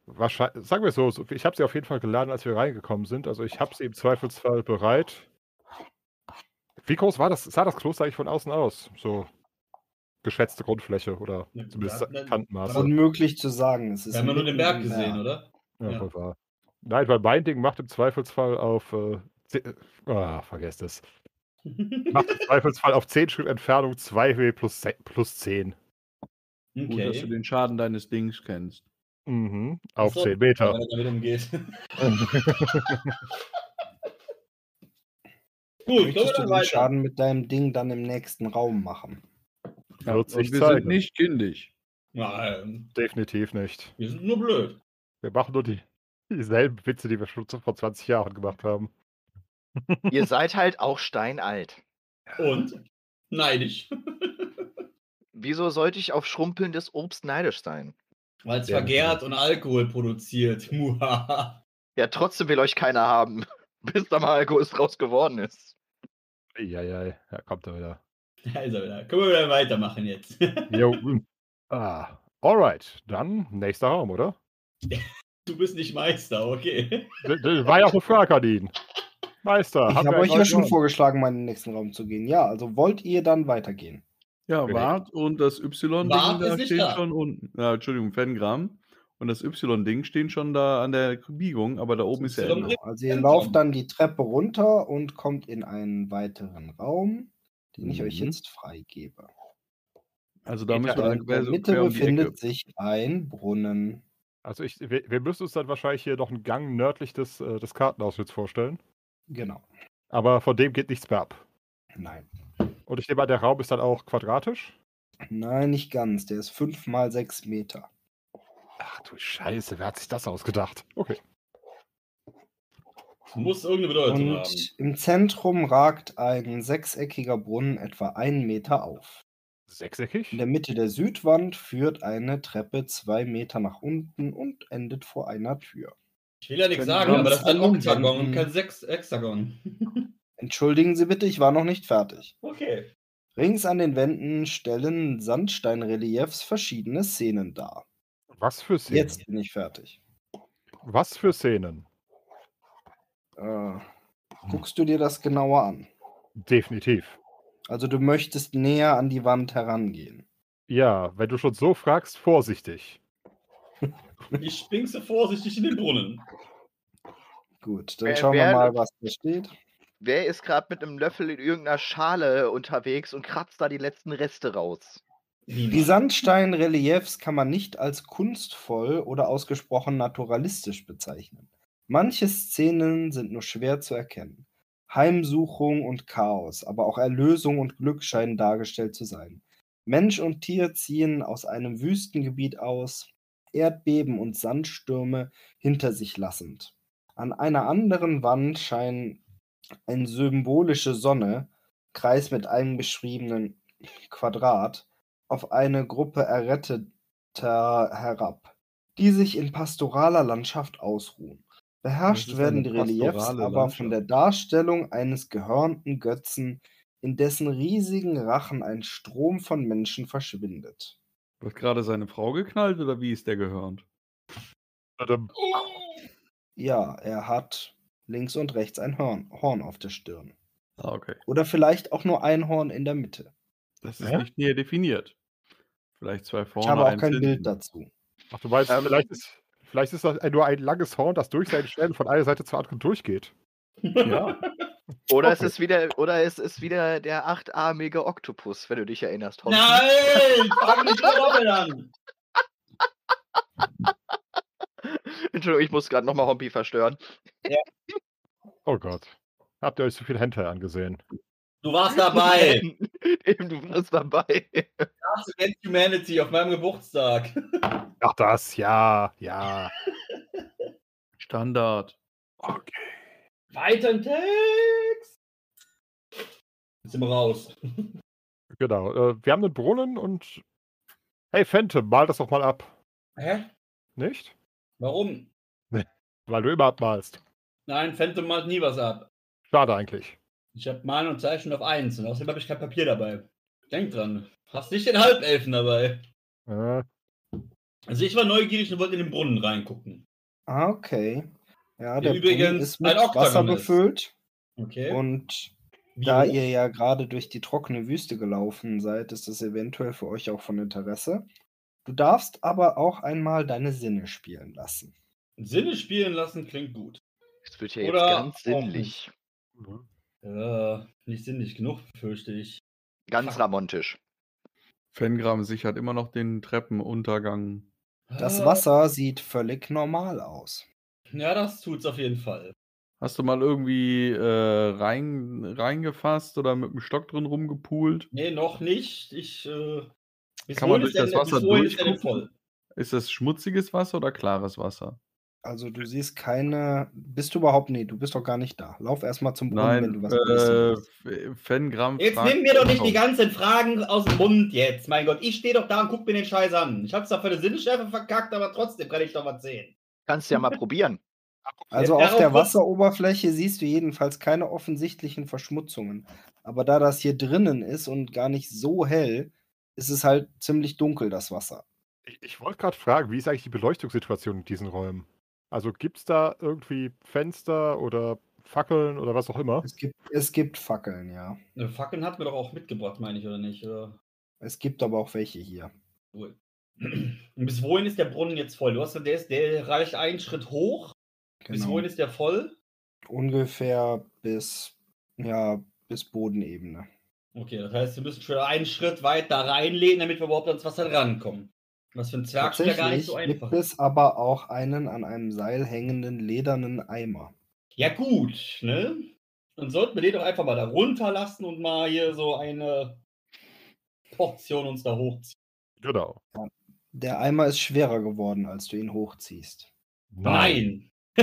wahrscheinlich, sagen wir so, so ich habe sie auf jeden Fall geladen, als wir reingekommen sind. Also ich habe sie im Zweifelsfall bereit. Wie groß war das? Sah das Kloster eigentlich von außen aus? So geschätzte Grundfläche oder Ja, zumindest ja, dann- Kantenmaß. dann- Unmöglich zu sagen. Es ist Wir haben ja nur den Berg gesehen, Berg. oder? Ja, Ja. voll wahr. Nein, weil mein Ding macht im Zweifelsfall auf. Äh, ze- ah, vergesst es. Macht im Zweifelsfall auf 10 Schritt Entfernung 2W plus, plus 10. Gut, dass du Okay. den Schaden deines Dings kennst. Mhm. Auf Achso, 10 Meter. Wenn er damit umgeht. Gut, Möchtest du den weiter. Schaden mit deinem Ding dann im nächsten Raum machen? Ja, Wird und sich wir zeigen. sind nicht kindisch. Nein, Definitiv nicht. wir sind nur blöd. Wir machen nur die, dieselben Witze, die wir schon vor 20 Jahren gemacht haben. Ihr seid halt auch steinalt. Und? Neidisch. Wieso sollte ich auf schrumpelndes Obst neidisch sein? Weil es Ja, vergärt und Alkohol produziert. Muhaha. Ja, trotzdem will euch keiner haben, bis da mal Alkohol draus geworden ist. Eieiei, ja, kommt er wieder. Da ist er wieder. Können wir wieder weitermachen jetzt. Jo. mm. ah. Alright, dann nächster Raum, oder? Du bist nicht Meister, okay. D- d- War ja auch eine Frage an ihn. Meister, Ich habe euch ja schon Raum? vorgeschlagen, mal in den nächsten Raum zu gehen. Ja, also wollt ihr dann weitergehen? Ja, Okay. Wart und das Y-Ding da stehen da. schon unten. Ja, Entschuldigung, Fengram. Und das Y-Ding stehen schon da an der Biegung, aber da oben ist ja Ende. Also ihr lauft dann die Treppe runter und kommt in einen weiteren Raum, den ich euch Mhm. jetzt freigebe. Also da müssen wir In dann der quer, Mitte um befindet Ecke. sich ein Brunnen. Also ich, wir, wir müssen uns dann wahrscheinlich hier noch einen Gang nördlich des, äh, des Kartenausschnitts vorstellen. Genau. Aber von dem geht nichts mehr ab. Nein. Und ich nehme an, der Raum ist dann auch quadratisch. Nein, nicht ganz. Der ist fünf mal sechs Meter. Ach du Scheiße, wer hat sich das ausgedacht? Okay. Muss irgendeine Bedeutung haben. Und im Zentrum ragt ein sechseckiger Brunnen etwa einen Meter auf. Sechseckig? In der Mitte der Südwand führt eine Treppe zwei Meter nach unten und endet vor einer Tür. Ich will ja nichts sagen, aber das ist ein Oktagon und kein Sechs Hexagon. Entschuldigen Sie bitte, ich war noch nicht fertig. Okay. Rings an den Wänden stellen Sandsteinreliefs verschiedene Szenen dar. Was für Szenen? Jetzt bin ich fertig. Was für Szenen? Äh, guckst du dir das genauer an? Definitiv. Also du möchtest näher an die Wand herangehen. Ja, wenn du schon so fragst, vorsichtig. Ich springse vorsichtig in den Brunnen. Gut, dann Wer- schauen wir wer- mal, was da steht. Wer ist gerade mit einem Löffel in irgendeiner Schale unterwegs und kratzt da die letzten Reste raus? Die Sandsteinreliefs kann man nicht als kunstvoll oder ausgesprochen naturalistisch bezeichnen. Manche Szenen sind nur schwer zu erkennen. Heimsuchung und Chaos, aber auch Erlösung und Glück scheinen dargestellt zu sein. Mensch und Tier ziehen aus einem Wüstengebiet aus, Erdbeben und Sandstürme hinter sich lassend. An einer anderen Wand scheint eine symbolische Sonne, Kreis mit einem beschriebenen Quadrat, auf eine Gruppe Erretteter herab, die sich in pastoraler Landschaft ausruhen. Beherrscht werden die Reliefs aber von der Darstellung eines gehörnten Götzen, in dessen riesigen Rachen ein Strom von Menschen verschwindet. Wird gerade seine Frau geknallt oder wie ist der gehörnt? Ja, er hat links und rechts ein Horn, Horn auf der Stirn. Ah, okay. Oder vielleicht auch nur ein Horn in der Mitte. Das ist Hä? nicht näher definiert. Vielleicht zwei vorne. Ich habe auch kein hinten. Bild dazu. Ach, du meinst, Ähm, vielleicht, ist, vielleicht ist das nur ein langes Horn, das durch seinen Schädel von einer Seite zur anderen durchgeht. Ja. Oder es Okay. ist wieder, oder es ist wieder der achtarmige Oktopus, wenn du dich erinnerst. Honky. Nein! Fang nicht doppelt an! Entschuldigung, ich muss gerade nochmal Hompi verstören. Oh Gott. Habt ihr euch so viel Hentai angesehen? Du warst dabei! Eben, du warst dabei. Cards Against Humanity auf meinem Geburtstag. Ach, das, ja, ja. Standard. Okay. Weiter im Text! Jetzt sind wir raus. Genau. Äh, wir haben einen Brunnen und Hey Phantom, mal das doch mal ab. Hä? Nicht? Warum? Weil du immer abmalst. Nein, Phantom malt nie was ab. Schade eigentlich. Ich habe Malen und Zeichnen auf 1 und außerdem habe ich kein Papier dabei. Denk dran. Hast nicht den Halbelfen dabei. Äh, Also ich war neugierig und wollte in den Brunnen reingucken. Ah, okay. Ja, Der der Brunnen ist mit Wasser ist. befüllt. Okay. Und Wie da hoch? ihr ja gerade durch die trockene Wüste gelaufen seid, ist das eventuell für euch auch von Interesse. Du darfst aber auch einmal deine Sinne spielen lassen. Sinne spielen lassen klingt gut. Es wird ja jetzt Oder ganz sinnlich. Ja, nicht sinnlich genug, fürchte ich. Ganz ramontisch. Fengram sichert immer noch den Treppenuntergang. Das Ah, Wasser sieht völlig normal aus. Ja, das tut's auf jeden Fall. Hast du mal irgendwie äh, rein, reingefasst oder mit dem Stock drin rumgepult? Nee, noch nicht. Ich, äh, Kann man durch das Wasser durchgucken? Ist das schmutziges Wasser oder klares Wasser? Also du siehst keine. Bist du überhaupt. Nee, du bist doch gar nicht da. Lauf erstmal zum Brunnen, wenn Nein, du was äh, Fengram Jetzt nimm mir doch nicht die ganzen Fragen aus dem Mund jetzt. Mein Gott, ich stehe doch da und guck mir den Scheiß an. Ich hab's zwar für eine Sinnesschärfe verkackt, aber trotzdem kann ich doch was sehen. Kannst ja mal probieren. Also auf der Wasseroberfläche siehst du jedenfalls keine offensichtlichen Verschmutzungen. Aber da das hier drinnen ist und gar nicht so hell, ist es halt ziemlich dunkel, das Wasser. Ich, ich wollte gerade fragen, wie ist eigentlich die Beleuchtungssituation in diesen Räumen? Also gibt es da irgendwie Fenster oder Fackeln oder was auch immer? Es gibt, es gibt Fackeln, ja. Eine Fackeln hat mir doch auch mitgebracht, meine ich, oder nicht? Oder? Es gibt aber auch welche hier. Cool. Und bis wohin ist der Brunnen jetzt voll? Du hast der, ist, der reicht einen Schritt hoch. Bis Genau. wohin ist der voll? Ungefähr bis, ja, bis Bodenebene. Okay, das heißt, wir müssen schon einen Schritt weit da reinlehnen, damit wir überhaupt ans Wasser rankommen. Was für ein Zwerg ist ja gar nicht so einfach. gibt es aber auch einen an einem Seil hängenden ledernen Eimer. Ja, gut, ne? Dann sollten wir den doch einfach mal da runterlassen und mal hier so eine Portion uns da hochziehen. Genau. Der Eimer ist schwerer geworden, als du ihn hochziehst. Nein!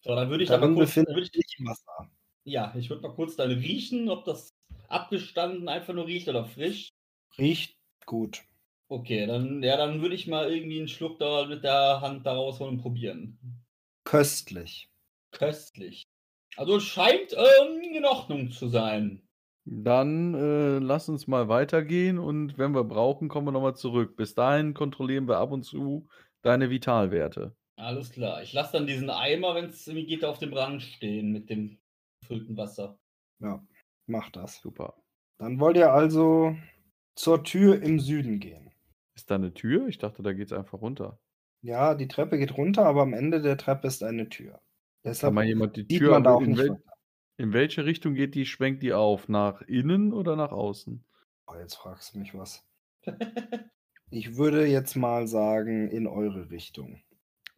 so, dann würde ich Darin kurz. Dann befindet würd ich, sich Wasser. ja, ich würde mal kurz dann riechen, ob das abgestanden einfach nur riecht oder frisch. Riecht gut. Okay, dann, ja, dann würde ich mal irgendwie einen Schluck da mit der Hand da rausholen und probieren. Köstlich. Köstlich. Also es scheint ähm, in Ordnung zu sein. Dann äh, lass uns mal weitergehen und wenn wir brauchen, kommen wir nochmal zurück. Bis dahin kontrollieren wir ab und zu deine Vitalwerte. Alles klar. Ich lasse dann diesen Eimer, wenn es irgendwie geht, auf dem Rand stehen mit dem gefüllten Wasser. Ja, mach das. Super. Dann wollt ihr also zur Tür im Süden gehen. Ist da eine Tür? Ich dachte, da geht's einfach runter. Ja, die Treppe geht runter, aber am Ende der Treppe ist eine Tür. Deshalb Kann mal jemand die Tür man da auch in, wel weiter. in welche Richtung geht die, schwenkt die auf? Nach innen oder nach außen? Oh, jetzt fragst du mich was. Ich würde jetzt mal sagen, in eure Richtung.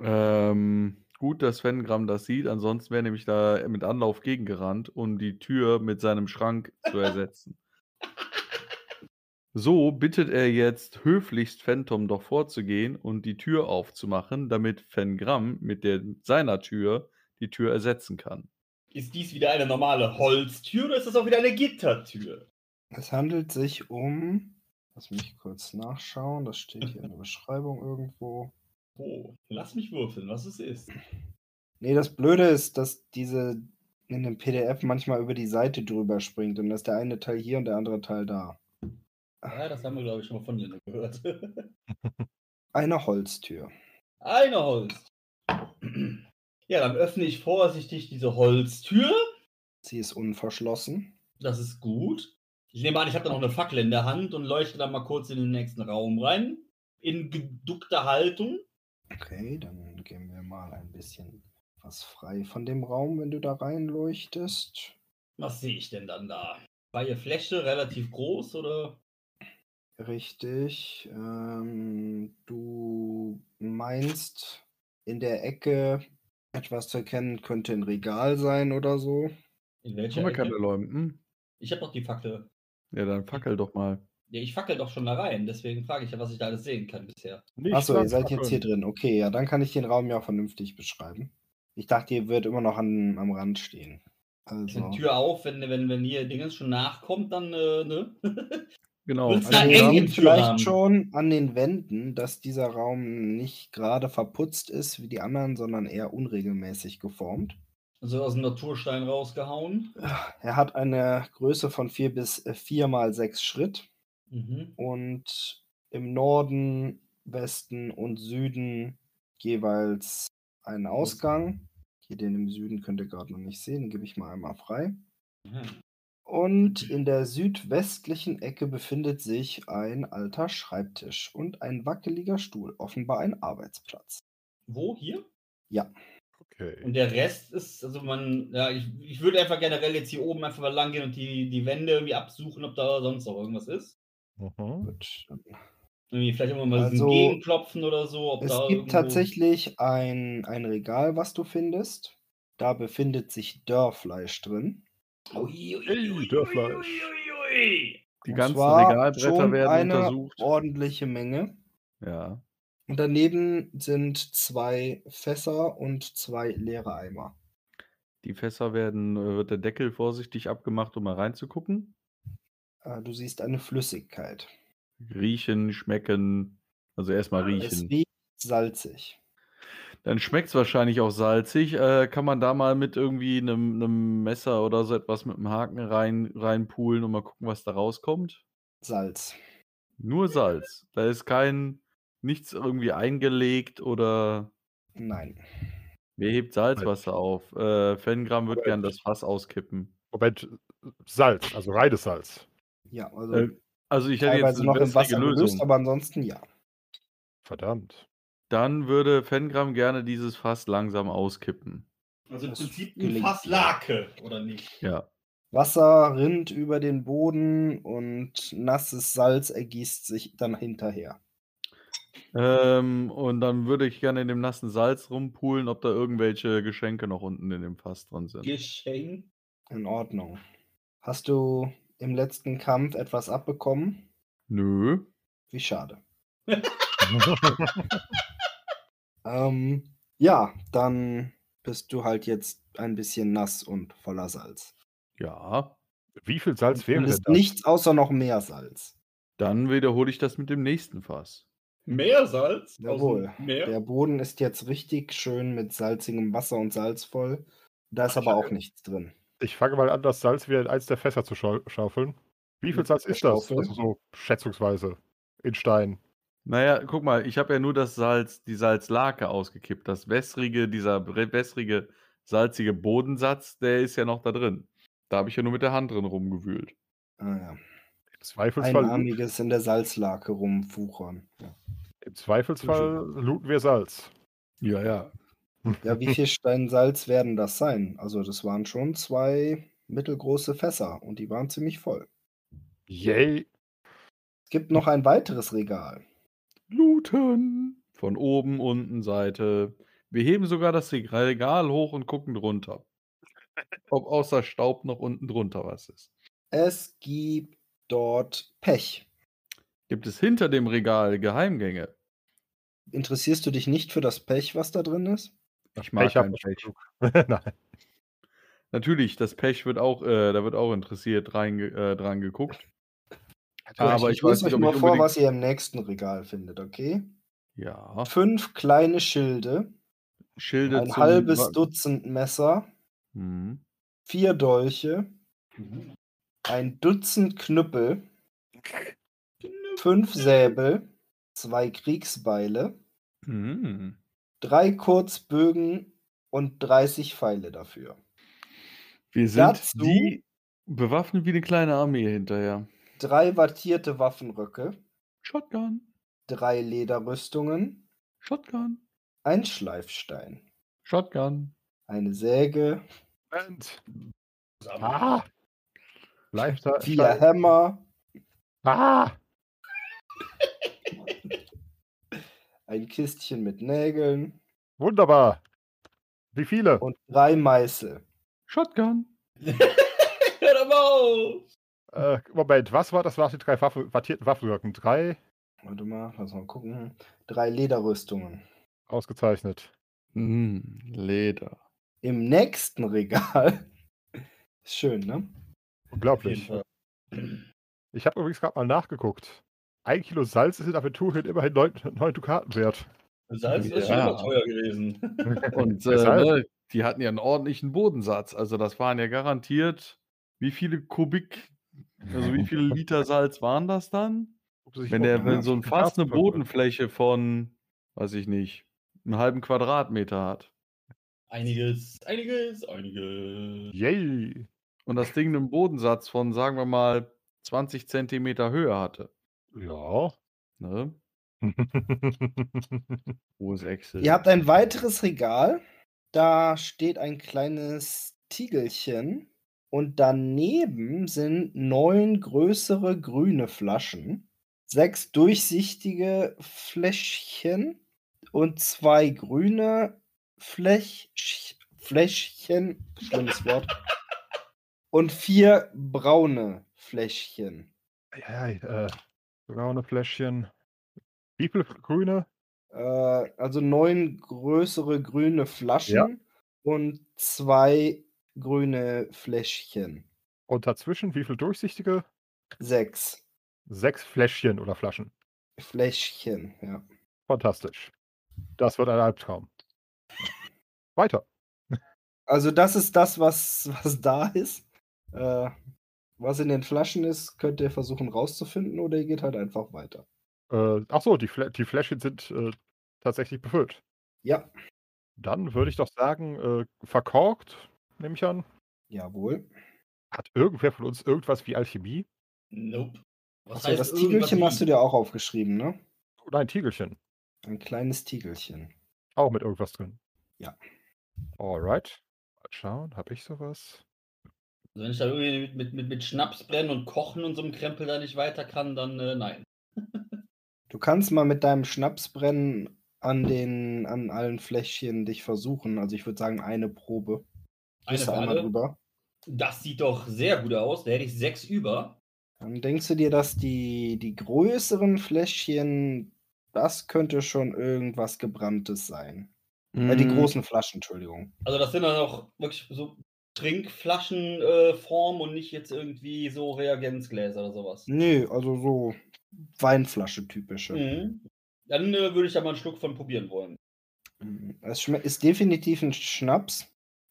Ähm, gut, dass Fengram das sieht, ansonsten wäre nämlich da mit Anlauf gegengerannt, um die Tür mit seinem Schrank zu ersetzen. So bittet er jetzt höflichst Phantom doch vorzugehen und die Tür aufzumachen, damit Fengram mit der, seiner Tür die Tür ersetzen kann. Ist dies wieder eine normale Holztür oder ist das auch wieder eine Gittertür? Es handelt sich um. Lass mich kurz nachschauen. Das steht hier in der Beschreibung irgendwo. Oh, lass mich würfeln, was es ist. Nee, das Blöde ist, dass diese in dem PDF manchmal über die Seite drüber springt und dass der eine Teil hier und der andere Teil da. Ja, das haben wir, glaube ich, schon mal von dir gehört. Eine Holztür. Eine Holz. Ja, dann öffne ich vorsichtig diese Holztür. Sie ist unverschlossen. Das ist gut. Ich nehme an, ich habe da noch eine Fackel in der Hand und leuchte dann mal kurz in den nächsten Raum rein. In geduckter Haltung. Okay, dann gehen wir mal ein bisschen was frei von dem Raum, wenn du da reinleuchtest. Was sehe ich denn dann da? Freie Fläche, relativ groß oder? Richtig. Ähm, du meinst in der Ecke etwas zu erkennen, könnte ein Regal sein oder so. In welcher Haben wir keine Ecke? Leumten? Ich habe doch die Fackel. Ja, dann fackel doch mal. Ja, ich fackel doch schon da rein, deswegen frage ich ja, was ich da alles sehen kann bisher. Nicht Achso, ihr seid jetzt hier drin. Okay, ja, dann kann ich den Raum ja auch vernünftig beschreiben. Ich dachte, ihr würdet immer noch an, am Rand stehen. Also, die Tür auf, wenn, wenn, wenn hier Dingens schon nachkommt, dann, äh, ne? Genau. Also Türrahmen. vielleicht schon an den Wänden, dass dieser Raum nicht gerade verputzt ist wie die anderen, sondern eher unregelmäßig geformt. Also aus dem Naturstein rausgehauen. Er hat eine Größe von 4 bis 4 mal 6 Schritt Mhm. und im Norden, Westen und Süden jeweils einen Ausgang. Hier den im Süden könnt ihr gerade noch nicht sehen, den gebe ich mal einmal frei. Aha. Und in der südwestlichen Ecke befindet sich ein alter Schreibtisch und ein wackeliger Stuhl, offenbar ein Arbeitsplatz. Wo? Hier? Ja, Okay. Und der Rest ist, also man, ja, ich, ich würde einfach generell jetzt hier oben einfach mal lang gehen und die, die Wände irgendwie absuchen, ob da sonst noch irgendwas ist. Mhm. gut. Irgendwie vielleicht immer mal Also, so gegenklopfen oder so. Ob Es da gibt irgendwo- tatsächlich ein, ein Regal, was du findest. Da befindet sich Dörrfleisch drin. Ui, ui, ui, Dörfleisch. ui, ui, ui. Die Und ganzen zwar Regalbretter schon werden eine untersucht. ordentliche Menge. Ja. Und daneben sind zwei Fässer und zwei leere Eimer. Die Fässer werden, äh, wird der Deckel vorsichtig abgemacht, um mal reinzugucken. Äh, Du siehst eine Flüssigkeit. Riechen, schmecken. Also erstmal Es riechen. riecht salzig. Dann schmeckt es wahrscheinlich auch salzig. Äh, kann man da mal mit irgendwie einem, einem Messer oder so etwas mit einem Haken rein, reinpulen und mal gucken, was da rauskommt? Salz. Nur Salz. Da ist kein, nichts irgendwie eingelegt oder. Nein. Wer hebt Salzwasser auf? Äh, Fengram wird Moment. gern das Fass auskippen. Moment, Salz, also reines Salz. Ja, also Äh, also ich hätte jetzt noch im Wasser gelöst, aber ansonsten ja. Verdammt. Dann würde Fengram gerne dieses Fass langsam auskippen. Also im Das Prinzip ein. Fass Lake, oder nicht? Ja. Wasser rinnt über den Boden und nasses Salz ergießt sich dann hinterher. Ähm, und dann würde ich gerne in dem nassen Salz rumpulen, ob da irgendwelche Geschenke noch unten in dem Fass drin sind. Geschenk. In Ordnung. Hast du im letzten Kampf etwas abbekommen? Nö. Wie schade. Ähm, ja, dann bist du halt jetzt ein bisschen nass und voller Salz. Ja. Wie viel Salz wäre denn ist das? nichts außer noch Meersalz. Dann wiederhole ich das mit dem nächsten Fass. Meersalz? Jawohl. Aus dem Meer? Der Boden ist jetzt richtig schön mit salzigem Wasser und Salz voll. Da ist Ach, aber auch nichts drin. Ich fange mal an, das Salz wieder in eins der Fässer zu schau schaufeln. Wie viel Mit Salz ist das? Also so schätzungsweise. In Stein. Naja, guck mal, ich habe ja nur das Salz, die Salzlake ausgekippt. Das wässrige, dieser wässrige, salzige Bodensatz, der ist ja noch da drin. Da habe ich ja nur mit der Hand drin rumgewühlt. Ah, ja. Im Zweifelsfall, Einarmiges in der Salzlake rumfuchern. Ja. im Zweifelsfall looten wir Salz. Ja, ja. ja, wie viel Stein Salz werden das sein? Also, das waren schon zwei mittelgroße Fässer und die waren ziemlich voll. Yay. Es gibt noch ein weiteres Regal. Looten. Von oben, unten, Seite. Wir heben sogar das Regal hoch und gucken drunter. Ob außer Staub noch unten drunter was ist. Es gibt dort Pech. Gibt es hinter dem Regal Geheimgänge? Interessierst du dich nicht für das Pech, was da drin ist? Ich mag Pech kein Pech. Nein. Natürlich, das Pech wird auch, äh, da wird auch interessiert rein, äh, dran geguckt. Aber ich, ich weiß nicht, euch mal ich vor, unbedingt... was ihr im nächsten Regal findet, okay? Ja, Fünf kleine Schilde, Schilde ein halbes Wa- Dutzend Messer, Mhm. vier Dolche, Mhm. ein Dutzend Knüppel, fünf Säbel, zwei Kriegsbeile, Mhm. drei Kurzbögen und 30 Pfeile dafür. Wir sind Dazu- die bewaffnet wie eine kleine Armee hinterher. Drei wattierte Waffenröcke, Shotgun, drei Lederrüstungen, Shotgun, ein Schleifstein, Shotgun. eine Säge, Moment. Zusammen. Ah. Vier. Hämmer, Ah. ein Kistchen mit Nägeln Wunderbar. Wie viele? und drei Meißel. Shotgun. Hör doch mal auf! Äh, Moment, was war das? War die drei Waffe, wattierten Waffenrücken? Drei? Warte mal, lass mal gucken. Drei Lederrüstungen. Ausgezeichnet. Mhm. Leder. Im nächsten Regal. Ist schön, ne? Unglaublich. Ich habe übrigens gerade mal nachgeguckt. Ein Kilo Salz ist in Aventurien immerhin 9, 9 Dukaten wert. Salz ist schon Ja. immer teuer gewesen. Und äh, ne, die hatten ja einen ordentlichen Bodensatz. Also das waren ja garantiert, wie viele Kubik, also wie viele Liter Salz waren das dann? Wenn der, wenn so ein fast eine. Bodenfläche von, weiß ich nicht, einen halben Quadratmeter hat. Einiges, einiges, einiges. Yay! Und das Ding einen Bodensatz von, sagen wir mal, 20 Zentimeter Höhe hatte. Ja. Ne? Wo ist Excel? Ihr habt ein weiteres Regal. Da steht ein kleines Tiegelchen. Und daneben sind neun größere grüne Flaschen, sechs durchsichtige Fläschchen und zwei grüne Fläch Fläschchen, schlimmes Wort, und vier braune Fläschchen. ja, äh, braune Fläschchen. Wie viele grüne? Äh, also neun größere grüne Flaschen und zwei grüne Fläschchen. Und dazwischen wie viele durchsichtige? Sechs Sechs Fläschchen oder Flaschen. Fläschchen, ja. Fantastisch. Das wird ein Albtraum. Weiter. Also das ist das, was, was da ist. Äh, was in den Flaschen ist, könnt ihr versuchen rauszufinden oder ihr geht halt einfach weiter. Äh, ach so, die, Flä die Fläschchen sind äh, tatsächlich befüllt. Ja, Dann würde ich doch sagen, äh, verkorkt, nehme ich an. jawohl. Hat irgendwer von uns irgendwas wie Alchemie? Nope. Was Achso, das Tiegelchen hast du dir auch aufgeschrieben, ne? Oh, nein, Tiegelchen. Ein kleines Tiegelchen. Auch mit irgendwas drin. Ja. Alright. Mal schauen, habe ich sowas? Also wenn ich da irgendwie mit, mit, mit, mit Schnaps brennen und kochen und so einem Krempel da nicht weiter kann, dann äh, nein. Du kannst mal mit deinem Schnapsbrennen an den, an allen Fläschchen dich versuchen. Also ich würde sagen, eine Probe. Eine du einmal drüber. Das sieht doch sehr gut aus. Da hätte ich sechs über. Dann denkst du dir, dass die, die größeren Fläschchen, das könnte schon irgendwas Gebranntes sein. Äh, die Mm, großen Flaschen, Entschuldigung. Also das sind dann auch wirklich so Trinkflaschenform äh, und nicht jetzt irgendwie so Reagenzgläser oder sowas. Nö, also so Weinflasche typische. Mhm. Dann äh, würde ich da mal einen Schluck von probieren wollen. Mm, Es ist definitiv ein Schnaps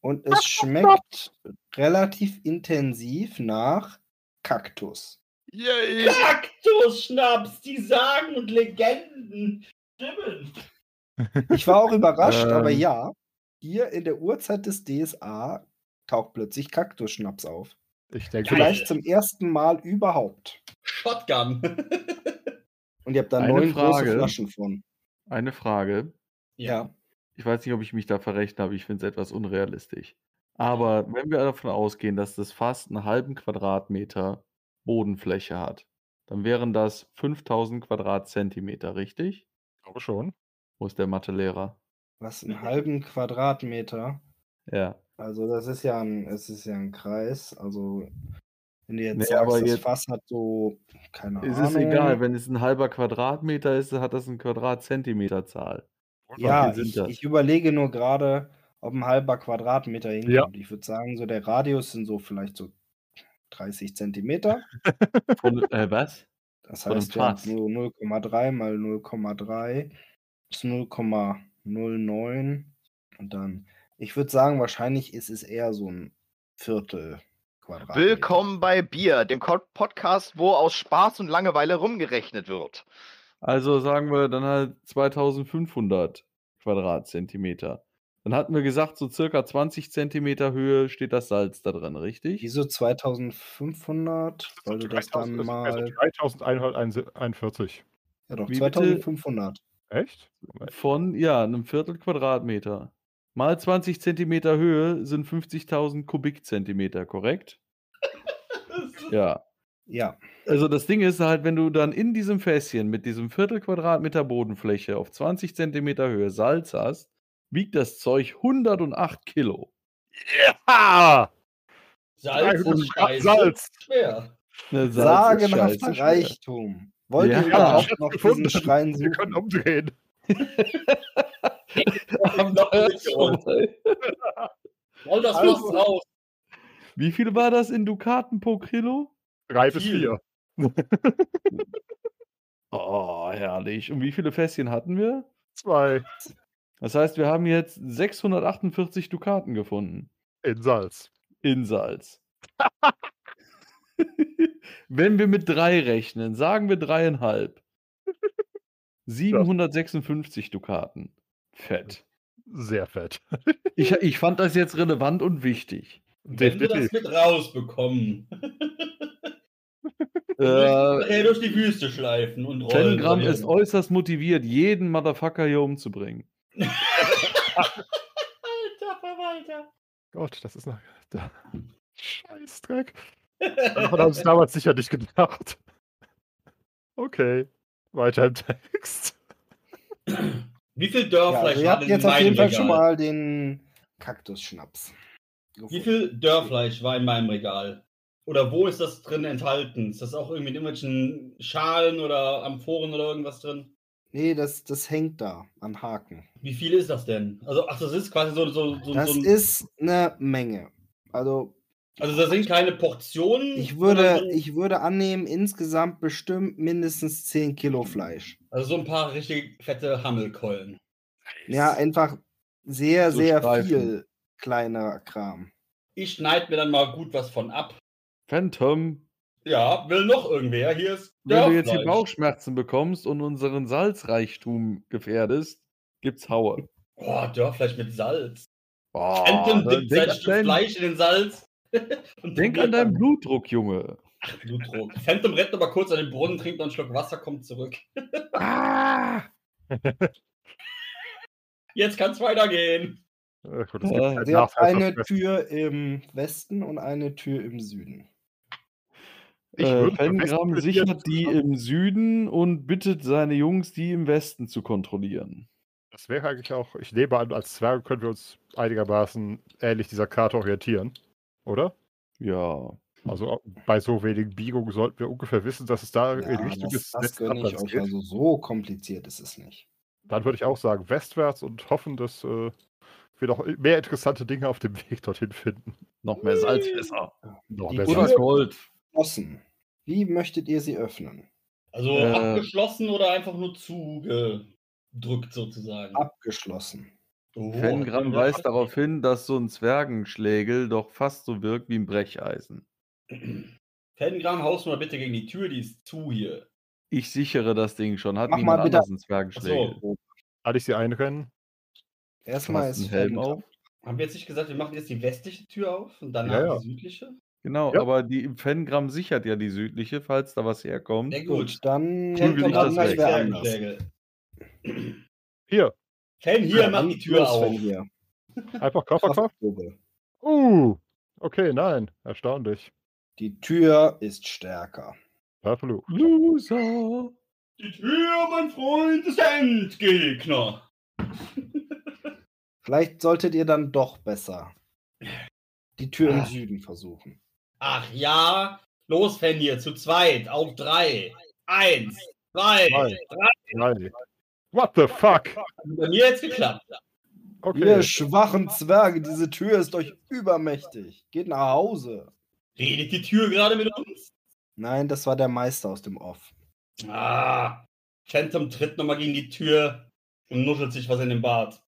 und es schmeckt relativ intensiv nach Kaktus. Yay! Kaktusschnaps, die Sagen und Legenden stimmen. Ich war auch überrascht, aber Ähm. ja, hier in der Uhrzeit des DSA taucht plötzlich Kaktusschnaps auf. Ich denke, Geil. Vielleicht zum ersten Mal überhaupt. Shotgun. Und ihr habt da Eine neun große. Flaschen von. Eine Frage. Ja. Ich weiß nicht, ob ich mich da verrechnet habe. Ich finde es etwas unrealistisch. Aber wenn wir davon ausgehen, dass das fast einen halben Quadratmeter Bodenfläche hat, dann wären das 5000 Quadratzentimeter, richtig? ich glaube schon. Wo ist der Mathelehrer? Was einen halben Quadratmeter. Ja. Also das ist ja ein, es ist ja ein Kreis. Also wenn du jetzt Nee, sagst, aber das jetzt- Fass hat so, keine Es Ahnung. ist egal, wenn es ein halber Quadratmeter ist, hat das eine Quadratzentimeterzahl. Ja, ich, ich überlege nur gerade, ob ein halber Quadratmeter hinkommt. Ich würde sagen, so der Radius sind so vielleicht so 30 Zentimeter. Von, äh, was? Das heißt, ja, Fass. so 0,3 mal 0,3 ist 0,09. Und dann, ich würde sagen, wahrscheinlich ist es eher so ein Viertel Quadratmeter. Willkommen bei Bier, dem Podcast, wo aus Spaß und Langeweile rumgerechnet wird. Also sagen wir dann halt 2500 Quadratzentimeter. Dann hatten wir gesagt, so circa 20 Zentimeter Höhe steht das Salz da drin, richtig? Wieso 2500? Weil du das dann 3000 also mal. 3141. Ja, doch, Wie bitte? 2500. Echt? Von, ja, einem Viertel Quadratmeter. Mal 20 Zentimeter Höhe sind 50.000 Kubikzentimeter, korrekt? Ja. Ja. Also das Ding ist halt, wenn du dann in diesem Fässchen mit diesem Viertel Quadratmeter Bodenfläche auf 20 Zentimeter Höhe Salz hast, wiegt das Zeug 108 Kilo. Ja! Salz 300 ist Gramm scheiße. Salz. Schwer. Ne, Salz ist Sagenhafter. Reichtum. Wollt Ja. ihr Ja, überhaupt noch diesen Schrein Wir können suchen? umdrehen. Roll das Also- raus. Wie viel war das in Dukaten pro Kilo? Drei bis vier. Oh, herrlich. Und wie viele Fässchen hatten wir? Zwei Das heißt, wir haben jetzt 648 Dukaten gefunden. in Salz. In Salz. Wenn wir mit drei rechnen, sagen wir dreieinhalb. 756 Dukaten. Fett. Sehr fett. Ich, ich fand das jetzt relevant und wichtig. Wenn wir das Definitiv. mit rausbekommen. Äh, durch die Wüste schleifen und rollen. Telegram ist äußerst motiviert, jeden Motherfucker hier umzubringen. Alter Verwalter. Gott, das ist noch. Da. Scheißdreck. Davon haben sie damals sicher nicht gedacht. Okay. Weiter im Text. Wie viel Ja, Dörrfleisch also ihr war denn jetzt in auf jeden Fall Regal? schon mal den Kaktusschnaps. Wie viel Dörrfleisch war in meinem Regal? Oder wo ist das drin enthalten? Ist das auch irgendwie in irgendwelchen Schalen oder Amphoren oder irgendwas drin? Nee, das, das hängt da an Haken. Wie viel ist das denn? Also, ach, das ist quasi so, so, so, Das so ein, ist eine Menge. Also Also, das sind keine Portionen. ich würde, so, ich würde annehmen, insgesamt bestimmt mindestens 10 Kilo Fleisch. also so ein paar richtig fette Hammelkeulen. Ja, einfach sehr, So sehr Streifen. viel kleiner Kram. Ich schneide mir dann mal gut was von ab. Phantom, Ja, will noch irgendwer. Hier ist wenn du jetzt hier. Bauchschmerzen bekommst und unseren Salzreichtum gefährdest, gibt's Haue. Oh, Dörrfleisch mit Salz. Oh, Phantom dippt sein Stück Fleisch in den Salz. und denk an deinen. Blutdruck, Junge. Blutdruck. Phantom rennt mal kurz an den Brunnen, trinkt noch einen Schluck Wasser, kommt zurück. Ah! Jetzt kann's weitergehen. Äh, gut, es gibt Nachweis, eine Tür im Westen und eine Tür im Süden. Ich Äh, würde am besten Fengram plädieren, sichert die im Süden und bittet seine Jungs, die im Westen zu kontrollieren. Das wäre eigentlich auch, ich nehme an, als Zwerge können wir uns einigermaßen ähnlich dieser Karte orientieren. Oder? Ja. Also bei so wenigen Biegungen sollten wir ungefähr wissen, dass es da in Ja, Richtung das, des das letzten gönne ich euch. geht. Also so kompliziert ist es nicht. Dann würde ich auch sagen westwärts und hoffen, dass äh, wir noch mehr interessante Dinge auf dem Weg dorthin finden. Noch mehr Salzfässer. Noch Die mehr Salz. Gold. Offen. Wie möchtet ihr sie öffnen? Also Äh. abgeschlossen oder einfach nur zugedrückt sozusagen. Abgeschlossen. Oh, Fengram weist darauf hin, dass so ein Zwergenschlägel doch fast so wirkt wie ein Brecheisen. Fengram, haust mal bitte gegen die Tür, die ist zu hier. Ich sichere das Ding schon. Hat Mach niemand mal bitte- anders einen Zwergenschlägel? Achso, Kann ich sie einrennen? Erstmal ist Helm auf? haben wir jetzt nicht gesagt, wir machen jetzt die westliche Tür auf und danach Ja, ja. die südliche? Genau, Ja. aber die Fengram sichert ja die südliche, falls da was herkommt. Sehr gut. Gut, dann Prügel ich das weg. Hier, Fen, hier, Ja, mach die Tür auf. Hier. einfach Kofferkopf. Kraftprobe. Uh, okay, nein, erstaunlich. Die Tür ist stärker. Verflucht. Loser! Die Tür, mein Freund, ist der Endgegner. Vielleicht solltet ihr dann doch besser die Tür im Ah. Süden versuchen. Ach ja, los, Fen hier, zu zweit, auf drei. Eins, zwei, Zwei. drei. Nein. What the fuck? Bei mir jetzt geklappt. Okay. Ihr schwachen Zwerge, diese Tür ist euch übermächtig. Geht nach Hause. Redet die Tür gerade mit uns? Nein, das war der Meister aus dem Off. Ah, Phantom tritt nochmal gegen die Tür und nuschelt sich was in den Bart.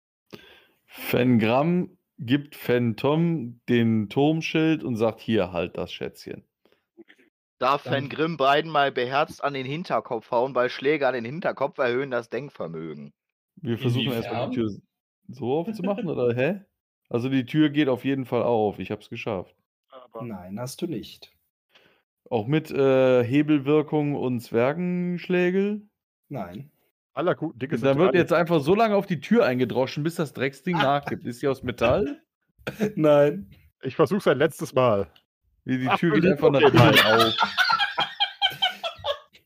Fengram gibt Phantom den Turmschild und sagt: Hier, halt das Schätzchen. Darf Van Grimm beiden mal beherzt an den Hinterkopf hauen, weil Schläge an den Hinterkopf erhöhen das Denkvermögen. Wir versuchen erstmal die? Tür so aufzumachen, oder hä? Also die Tür geht auf jeden Fall auf. Ich hab's geschafft. Aber Nein, hast du nicht. Auch mit äh, Hebelwirkung und Zwergenschlägel. Nein. Aller guten Dinge Da wird jetzt einfach so lange auf die Tür eingedroschen, bis das Drecksding nachgibt. Ist die aus Metall? Nein. Ich versuch's ein letztes Mal. Die, die Ach, Tür geht einfach nach innen auf.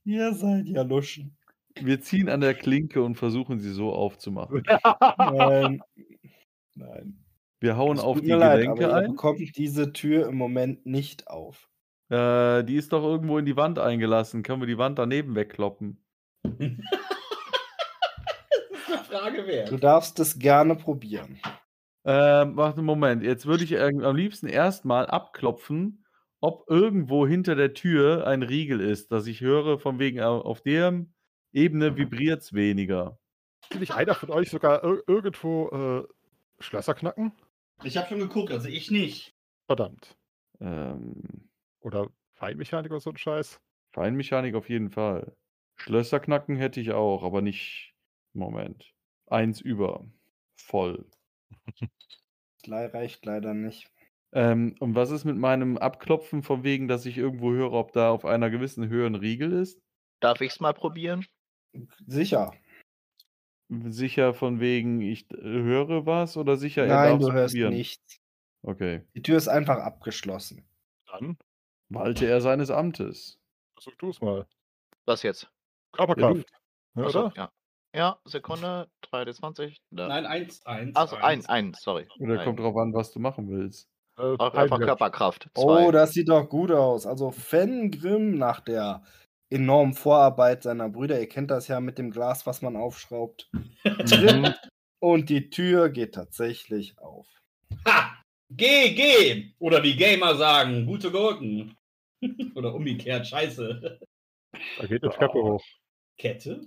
Ihr seid ja Luschen. Wir ziehen an der Klinke und versuchen sie so aufzumachen. Nein. Nein. Wir hauen Es auf die leid, Gelenke aber ihr ein. bekommt diese Tür im Moment nicht auf. Äh, die ist doch irgendwo in die Wand eingelassen. Können wir die Wand daneben wegkloppen? Frage Du wert. darfst es gerne probieren. Ähm, warte einen Moment. Jetzt würde ich ähm, am liebsten erstmal abklopfen, ob irgendwo hinter der Tür ein Riegel ist, dass ich höre, von wegen au- auf der Ebene vibriert es weniger. Will nicht einer von euch sogar ir irgendwo äh, Schlösser knacken? Ich habe schon geguckt, also ich nicht. Verdammt. Ähm, Oder Feinmechanik oder so ein Scheiß? Feinmechanik auf jeden Fall. Schlösser knacken hätte ich auch, aber nicht. Moment. Eins über. Voll. Reicht leider nicht. Ähm, und was ist mit meinem Abklopfen von wegen, dass ich irgendwo höre, ob da auf einer gewissen Höhe ein Riegel ist? Darf ich es mal probieren? Sicher. Sicher von wegen, ich höre was oder sicher, er Nein, du hörst probieren? nichts. Okay. Die Tür ist einfach abgeschlossen. Dann Walte er seines Amtes. versuch du es mal. Was jetzt? Körperkraft. Ja, Achso, oder? ja. Ja, Sekunde, 3D20. Da. Nein, eins, eins. Also ein, eins. ein, sorry. Oder kommt drauf an, was du machen willst. Äh, einfach. Körperkraft. Zwei. Oh, das sieht doch gut aus. Also Fengrim nach der enormen Vorarbeit seiner Brüder, ihr kennt das ja mit dem Glas, was man aufschraubt, tritt und die Tür geht tatsächlich auf. Ha! Geh, geh! Oder wie Gamer sagen, gute Gurken. Oder umgekehrt, scheiße. Da geht eine Treppe hoch. Kette?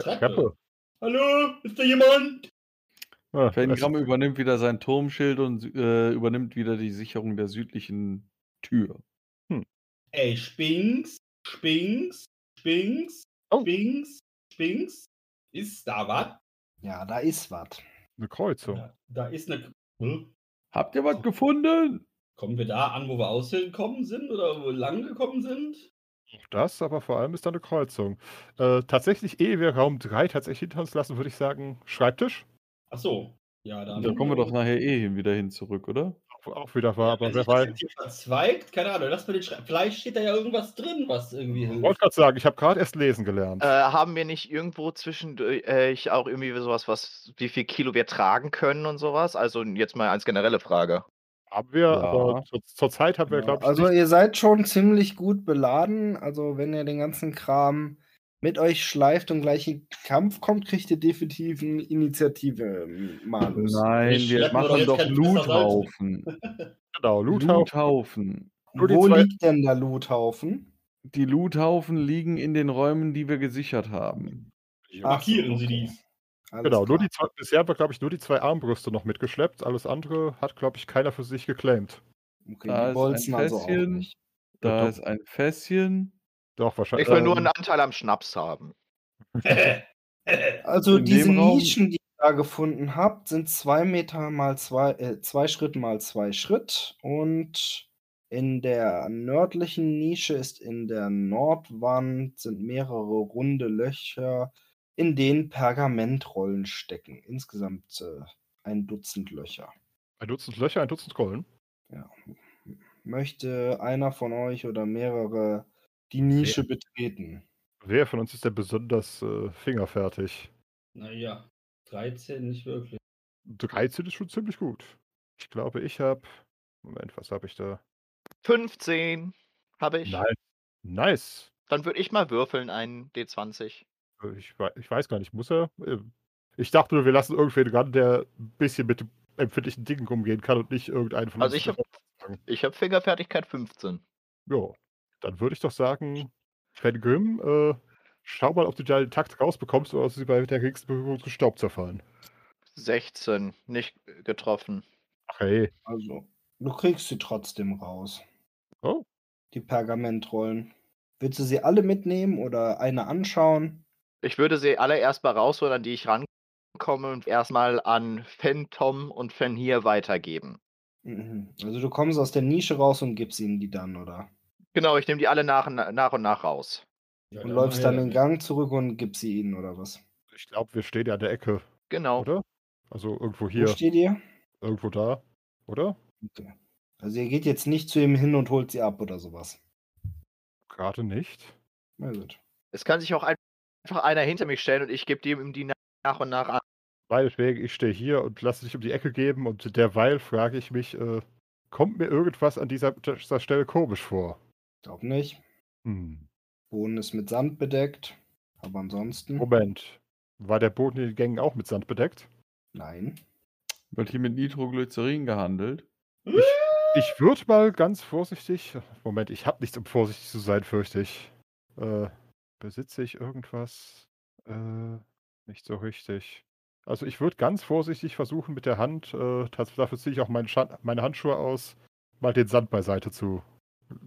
Tre- Treppe. Treppe. Hallo? Ist da jemand? Ah, Fengram übernimmt wieder sein Turmschild und äh, übernimmt wieder die Sicherung der südlichen Tür. Ey, Spinks, Spinks, Spinks, Oh. Spinks, Spinks. Ist da was? Ja, da ist was. eine Kreuzung. Da, da ist eine. Hm? Habt ihr was gefunden? Kommen wir da an, wo wir ausgekommen sind oder wo wir lang gekommen sind? Auch das, aber vor allem ist da eine Kreuzung. Äh, tatsächlich, ehe wir Raum 3 tatsächlich hinter uns lassen, würde ich sagen, Schreibtisch. Ach so. Ja, dann. Da kommen wir doch nachher eh hin, wieder hin zurück, oder? Auch, auch wieder Wenn aber wer das weiß. jetzt hier verzweigt, keine Ahnung, lass mal den Schreib. Vielleicht steht da ja irgendwas drin, was irgendwie Ich wollte gerade sagen, ich habe gerade erst lesen gelernt. Äh, haben wir nicht irgendwo zwischendurch äh, ich auch irgendwie sowas, was, wie viel Kilo wir tragen können und sowas? Also jetzt mal als generelle Frage. Haben wir, ja. aber zur, zur Zeit haben wir, Ja, glaube ich, also ihr seid schon ziemlich gut beladen. Also wenn ihr den ganzen Kram mit euch schleift und gleich in Kampf kommt, kriegt ihr definitiv eine Initiative, ähm, Malus. Nein, Wir machen doch. Loothaufen. genau, Loothaufen. Die Wo liegt denn der Loothaufen? Die Loothaufen liegen in den Räumen, die wir gesichert haben. Markieren Sie dies. Alles Genau, nur klar. die zwei, bisher haben wir, glaube ich, nur die zwei Armbrüste noch mitgeschleppt. Alles andere hat, glaube ich, keiner für sich geclaimt. Okay, Da ist die ein Bolzen also auch Fässchen. nicht. Da ist ein Fässchen. Doch, wahrscheinlich. Ich will nur ähm, einen Anteil am Schnaps haben. Also In diese Nischen, die ihr da gefunden habt, sind zwei Meter mal zwei, äh, zwei Schritt mal zwei Schritt. Und in der nördlichen Nische ist in der Nordwand sind mehrere runde Löcher, in denen Pergamentrollen stecken. Insgesamt äh, ein Dutzend Löcher. ein Dutzend Löcher, ein Dutzend Rollen. Ja. Möchte einer von euch oder mehrere die Nische betreten? Wer von uns ist denn besonders äh, fingerfertig? naja, 13 nicht wirklich. 13 ist schon ziemlich gut. Ich glaube, ich habe. Moment, was habe ich da? 15 habe ich. Nein. Nice. Dann würde ich mal würfeln, einen D20. Äh, Ich, ich weiß gar nicht, muss er? Äh, Ich dachte nur, wir lassen irgendwen ran, der ein bisschen mit empfindlichen Dingen umgehen kann und nicht irgendeinen von Also uns. ich habe hab Fingerfertigkeit 15. Ja, dann würde ich doch sagen, Fan Grimm, äh, schau mal, ob du da den Takt rausbekommst oder ob sie bei der geringsten Berührung zu Staub zerfallen. 16, nicht getroffen. Ach hey, Also, du kriegst sie trotzdem raus. Oh. Die Pergamentrollen. Willst du sie alle mitnehmen oder eine anschauen? Ich würde sie alle erstmal rausholen, an die ich rankomme und erstmal an Fen Tom und Fen hier weitergeben. Mhm. Also du kommst aus der Nische raus und gibst ihnen die dann, oder? Genau, ich nehme die alle nach, nach und nach raus. Ja, Und dann läufst dann den Gang zurück und gibst sie ihnen, oder was? ich glaube, wir stehen ja an der Ecke, Genau. oder? Also irgendwo Wo hier, steht ihr? irgendwo da, oder? Okay. Also ihr geht jetzt nicht zu ihm hin und holt sie ab oder sowas. Gerade nicht. Na gut. Es kann sich auch ein- einfach einer hinter mich stellen und ich gebe dem die nach und nach an. Meinetwegen, ich stehe hier und lasse dich um die Ecke geben und derweil frage ich mich, äh, kommt mir irgendwas an dieser, dieser Stelle komisch vor? Glaub nicht. Hm. Boden ist mit Sand bedeckt. Aber ansonsten. Moment. War der Boden in den Gängen auch mit Sand bedeckt? Nein. Wird hier mit Nitroglycerin gehandelt? Ich würde mal ganz vorsichtig. Moment, ich habe nichts, um vorsichtig zu sein, fürchte ich. Äh, besitze ich irgendwas? Äh, nicht so richtig. Also ich würde ganz vorsichtig versuchen, mit der Hand, äh, dafür ziehe ich auch meine, meine Handschuhe aus, mal den Sand beiseite zu,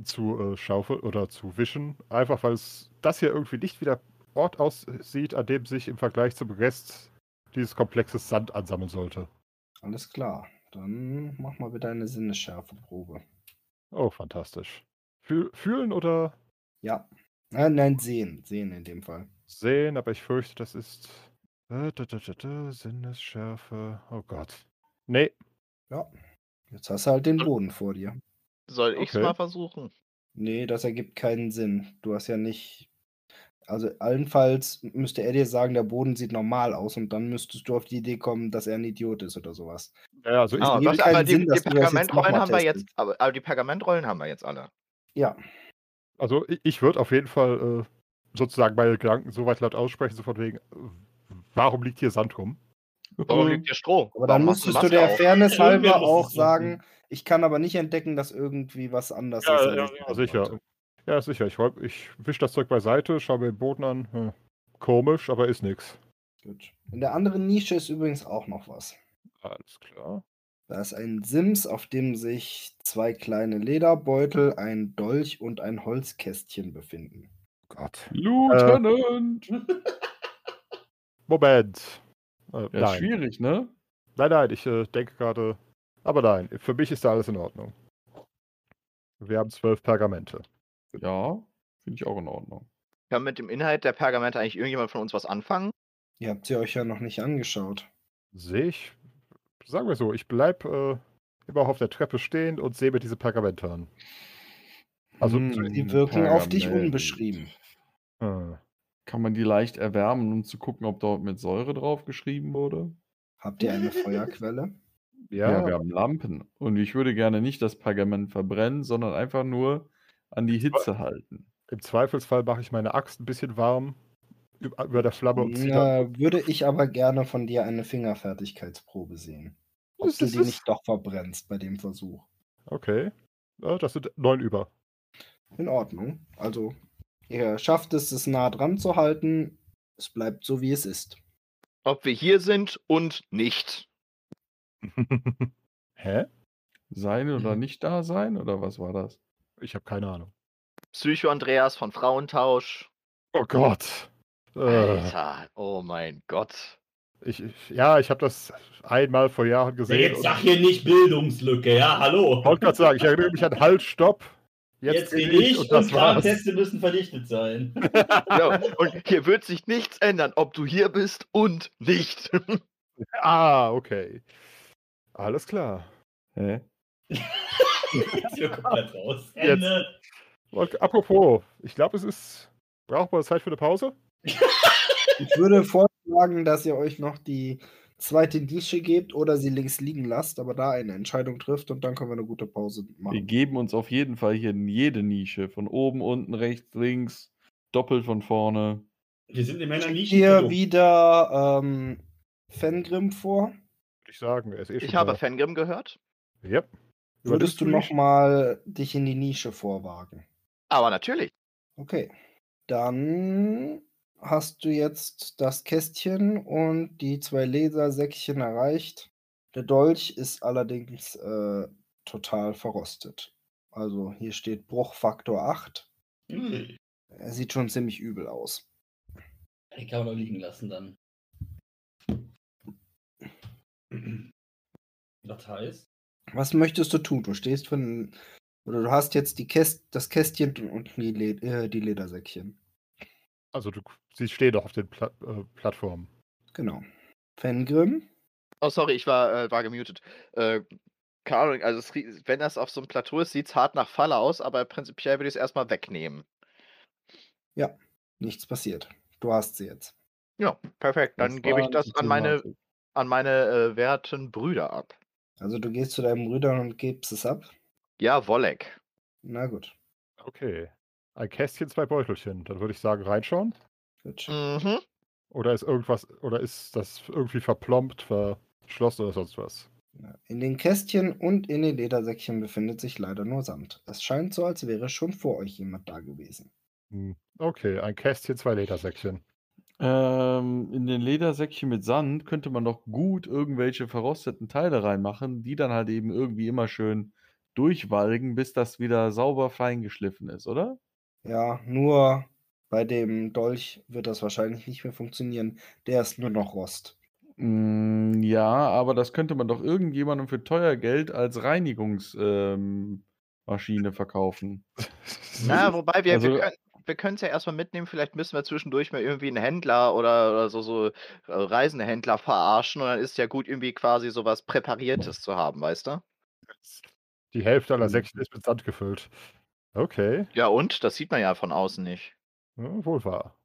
zu äh, schaufeln oder zu wischen. Einfach weil es das hier irgendwie nicht wie der Ort aussieht, an dem sich im Vergleich zum Rest dieses Komplexes Sand ansammeln sollte. Alles klar. Dann mach mal bitte eine Sinnesschärfeprobe. Oh, fantastisch. Fühl, fühlen oder Ja. Äh, nein, sehen. Sehen in dem Fall. sehen, aber ich fürchte, das ist. Äh, da, da, da, da, Sinnesschärfe. Oh Gott. Nee, Ja. Jetzt hast du halt den Boden vor dir. Soll ich's Okay. mal versuchen? Nee, das ergibt keinen Sinn. Du hast ja nicht. Also, allenfalls müsste er dir sagen, der Boden sieht normal aus und dann müsstest du auf die Idee kommen, dass er ein Idiot ist oder sowas. ja, also ich, Ah, keinen aber die, Sinn, Pergamentrollen haben wir jetzt, aber, aber die Pergamentrollen haben wir jetzt alle. Ja, also ich, ich würde auf jeden Fall äh, sozusagen meine Gedanken so weit laut aussprechen, so von wegen, warum liegt hier Sand rum? Warum liegt hier Stroh? aber dann Warum müsstest du der auf? Fairness halber auch sagen, ich kann aber nicht entdecken, dass irgendwie was anders Ja, ist. ja, ja, denken sicher. Ja, sicher. Ich, ich wische das Zeug beiseite, schaue mir den Boden an. Hm. Komisch, aber ist nix. Gut. In der anderen Nische ist übrigens auch noch was. Alles klar. Da ist ein Sims, auf dem sich zwei kleine Lederbeutel, ein Dolch und ein Holzkästchen befinden. Gott. Lieutenant! Moment. Äh, ja, ist nein. schwierig, ne? nein, nein, ich äh, denke gerade. Aber nein, für mich ist da alles in Ordnung. Wir haben zwölf Pergamente. Ja, finde ich auch in Ordnung. Kann mit dem Inhalt der Pergamente eigentlich irgendjemand von uns was anfangen? Ihr habt sie euch ja noch nicht angeschaut. Sehe ich. Sagen wir so, ich bleib äh, immer auf der Treppe stehen und sehe mir diese Pergamente an. Also, Hm, Die wirken auf dich Pergament. unbeschrieben. äh, Kann man die leicht erwärmen, um zu gucken, ob dort mit Säure drauf geschrieben wurde? Habt ihr eine Feuerquelle? Ja, ja, wir haben Lampen. Und ich würde gerne nicht das Pergament verbrennen, sondern einfach nur an die Hitze halten. im Zweifelsfall mache ich meine Axt ein bisschen warm über, der Flamme und dann. Na, würde ich aber gerne von dir eine Fingerfertigkeitsprobe sehen. Ob Das du ist- die nicht doch verbrennst bei dem Versuch. Okay. Ja, das sind neun über. In Ordnung. Also, ihr schafft es, es nah dran zu halten. Es bleibt so, wie es ist. Ob wir hier sind und nicht. Hä? Sein oder nicht da sein? Oder was war das? Ich habe keine Ahnung. Psycho Andreas von Frauentausch. Oh Gott. Äh, Alter, oh mein Gott. ich, ich, ja, ich habe das einmal vor Jahren Ja, gesehen. jetzt sag hier nicht Bildungslücke, ja, hallo. Ich wollte gerade sagen, ich erinnere mich an Halt, Stopp. Jetzt, Jetzt, bin ich und das und war's. Tarnteste müssen verdichtet sein. Ja, und hier wird sich nichts ändern, ob du hier bist und nicht. Ah, okay. Alles klar. Hä? Jetzt wir komplett raus. Jetzt. Ende. Und apropos, ich glaube, es ist. Braucht man Zeit für eine Pause? Ich würde vorschlagen, dass ihr euch noch die zweite Nische gebt oder sie links liegen lasst, aber da eine Entscheidung trifft und dann können wir eine gute Pause Wir machen. geben uns auf jeden Fall hier in jede Nische. Von oben, unten, rechts, links, doppelt von vorne. Wir sind in meiner Nische. so. wieder ähm, Fengrim vor? Würde ich sagen, er ist eh schon Ich habe da. Fangrim gehört, Yep. Würdest du Übernimmst noch mal dich in die Nische vorwagen? aber natürlich. Okay. Dann hast du jetzt das Kästchen und die zwei Lasersäckchen erreicht. Der Dolch ist allerdings äh, total verrostet. Also hier steht Bruchfaktor 8. Hm, Er sieht schon ziemlich übel aus. Den kann man doch liegen lassen dann. Das heißt? Was möchtest du tun? Du stehst von. Oder du hast jetzt die Käst das Kästchen und die, Le äh, die Ledersäckchen. Also, du, sie stehen doch auf den Pla äh, Plattformen. Genau. Fengrim? Oh, sorry, ich war, äh, war gemutet. Äh, keine Ahnung, also es, wenn das auf so einem Plateau ist, sieht es hart nach Falle aus, aber prinzipiell würde ich es erstmal wegnehmen. Nichts passiert. Du hast sie jetzt. Ja, perfekt. Dann gebe ich das an meine, an meine äh, werten Brüder ab. Also du gehst zu deinen Brüdern und gibst es ab. Ja, Wolleck. Na gut. Okay. Ein Kästchen, zwei Beutelchen. Dann würde ich sagen, reinschauen. Gut. Mhm. Oder ist irgendwas, oder ist das irgendwie verplombt, verschlossen oder sonst was? In den Kästchen und in den Ledersäckchen befindet sich leider nur Sand. Es scheint so, als wäre schon vor euch jemand da gewesen. Hm, Okay, ein Kästchen, zwei Ledersäckchen. Ähm, in den Ledersäckchen mit Sand könnte man doch gut irgendwelche verrosteten Teile reinmachen, die dann halt eben irgendwie immer schön durchwalgen, bis das wieder sauber fein geschliffen ist, oder? Ja, nur bei dem Dolch wird das wahrscheinlich nicht mehr funktionieren. Der ist nur noch Rost. Mm, ja, aber das könnte man doch irgendjemandem für teuer Geld als Reinigungsmaschine ähm, verkaufen. Na, wobei wir, Also- wir können wir können es ja erstmal mitnehmen. Vielleicht müssen wir zwischendurch mal irgendwie einen Händler oder, oder so, so äh, Reisendehändler verarschen. Und dann ist ja gut, irgendwie quasi sowas Präpariertes zu haben, weißt du? Die Hälfte aller Mhm. Säckchen ist mit Sand gefüllt. Okay, Ja, und? Das sieht man ja von außen nicht. Ja, wohl wahr.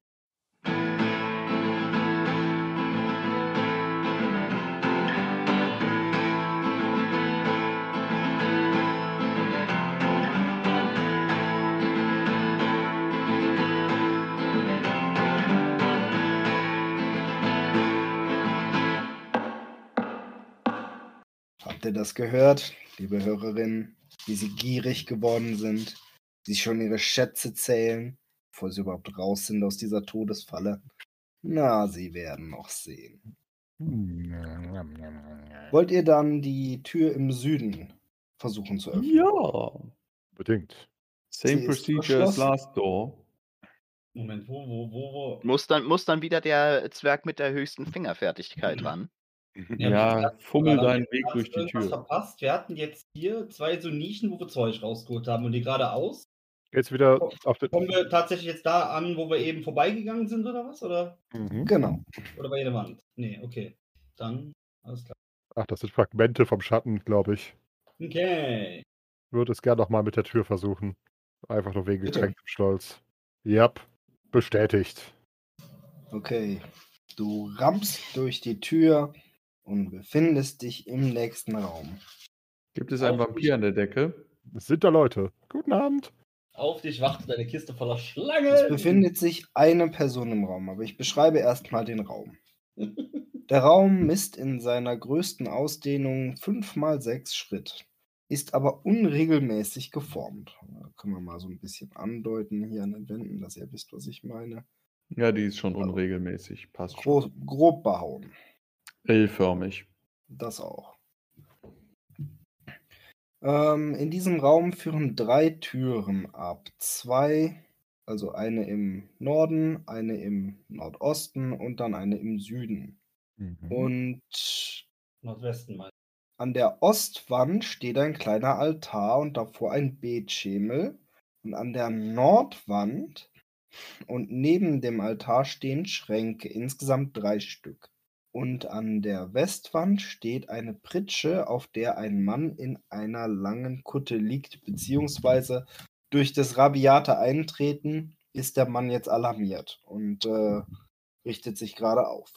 Habt ihr das gehört, liebe Hörerinnen, wie sie gierig geworden sind, die schon ihre Schätze zählen, bevor sie überhaupt raus sind aus dieser Todesfalle? Na, sie werden noch sehen. Wollt ihr dann die Tür im Süden versuchen zu öffnen? Ja. Bedingt. Same Sie procedure as last door. Moment, wo, wo, wo, wo? Muss dann, muss dann wieder der Zwerg mit der höchsten Fingerfertigkeit ran. Ja, fummel Aber deinen Weg durch die Tür. verpasst. Wir hatten jetzt hier zwei so Nischen, wo wir Zeug rausgeholt haben und die geradeaus. Jetzt wieder auf den. Kommen wir tatsächlich jetzt da an, wo wir eben vorbeigegangen sind oder was? Oder, Mhm. Genau. oder bei jeder Wand? Nee, okay. Dann, alles klar. Ach, das sind Fragmente vom Schatten, glaube ich. Okay. Würde es gern nochmal mit der Tür versuchen. Einfach nur wegen gekränktem Stolz. Yep, bestätigt. Okay. Du rammst durch die Tür und befindest dich im nächsten Raum. Gibt es einen Vampir an der Decke? Es sind da Leute. Guten Abend. Auf dich wartet eine Kiste voller Es Schlangen. befindet sich eine Person im Raum, aber ich beschreibe erstmal den Raum. Der Raum misst in seiner größten Ausdehnung 5 mal 6 Schritt, ist aber unregelmäßig geformt. Da können wir mal so ein bisschen andeuten hier an den Wänden, dass ihr wisst, was ich meine. Ja, die ist schon unregelmäßig. Passt schon. Groß, grob behauen. L-förmig. Das auch. Ähm, in diesem Raum führen drei Türen ab. Zwei, also eine im Norden, eine im Nordosten und dann eine im Süden. Mhm. Und Nordwesten mal. an der Ostwand steht ein kleiner Altar und davor ein Betschemel. Und an der Nordwand und neben dem Altar stehen Schränke, insgesamt drei Stück. Und an der Westwand steht eine Pritsche, auf der ein Mann in einer langen Kutte liegt, beziehungsweise durch das rabiate Eintreten ist der Mann jetzt alarmiert und äh, richtet sich gerade auf.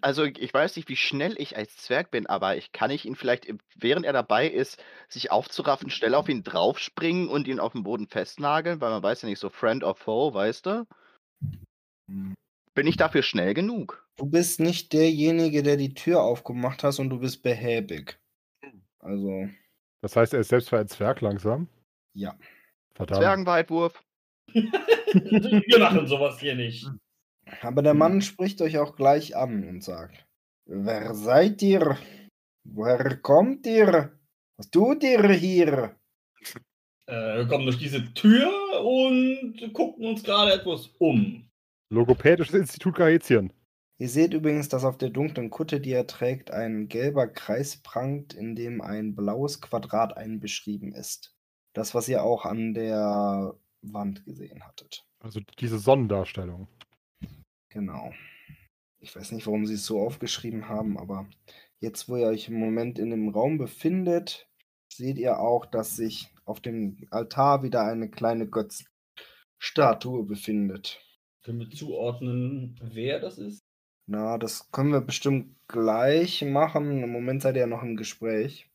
Also ich weiß nicht, wie schnell ich als Zwerg bin, aber ich kann ich ihn vielleicht, während er dabei ist, sich aufzuraffen, schnell auf ihn draufspringen und ihn auf den Boden festnageln, weil man weiß ja nicht so Friend or Foe, weißt du? Bin ich dafür schnell genug? Du bist nicht derjenige, der die Tür aufgemacht hast und du bist behäbig. Also, Das heißt, er ist selbst für ein Zwerg langsam. ja. Verdammt. Zwergenweitwurf. Wir machen sowas hier nicht. Aber der Mann spricht euch auch gleich an und sagt: Wer seid ihr? Woher kommt ihr? Was tut ihr hier? Äh, wir kommen durch diese Tür und gucken uns gerade etwas um. Logopädisches Institut Gaetien. Ihr seht übrigens, dass auf der dunklen Kutte, die er trägt, ein gelber Kreis prangt, in dem ein blaues Quadrat einbeschrieben ist. Das, was ihr auch an der Wand gesehen hattet. Also diese Sonnendarstellung. Genau. Ich weiß nicht, warum sie es so aufgeschrieben haben, aber jetzt, wo ihr euch im Moment in dem Raum befindet, seht ihr auch, dass sich auf dem Altar wieder eine kleine Götzenstatue befindet. Können wir zuordnen, wer das ist? Na, das können wir bestimmt gleich machen. Im Moment seid ihr ja noch im Gespräch.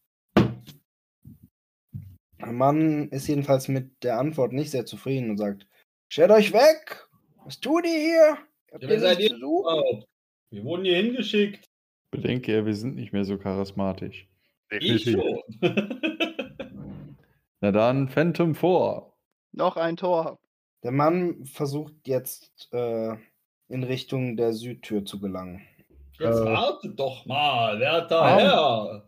Der Mann ist jedenfalls mit der Antwort nicht sehr zufrieden und sagt: Stellt euch weg! Was tut ihr hier? Habt Ja, ihr wer seid ihr überhaupt? Wir wurden hier hingeschickt. Bedenke er, wir sind nicht mehr so charismatisch. Ich schon. Na dann, Phantom 4. Noch ein Tor. Der Mann versucht jetzt äh, in Richtung der Südtür zu gelangen. Jetzt Äh. wartet doch mal, werter Ah. Herr.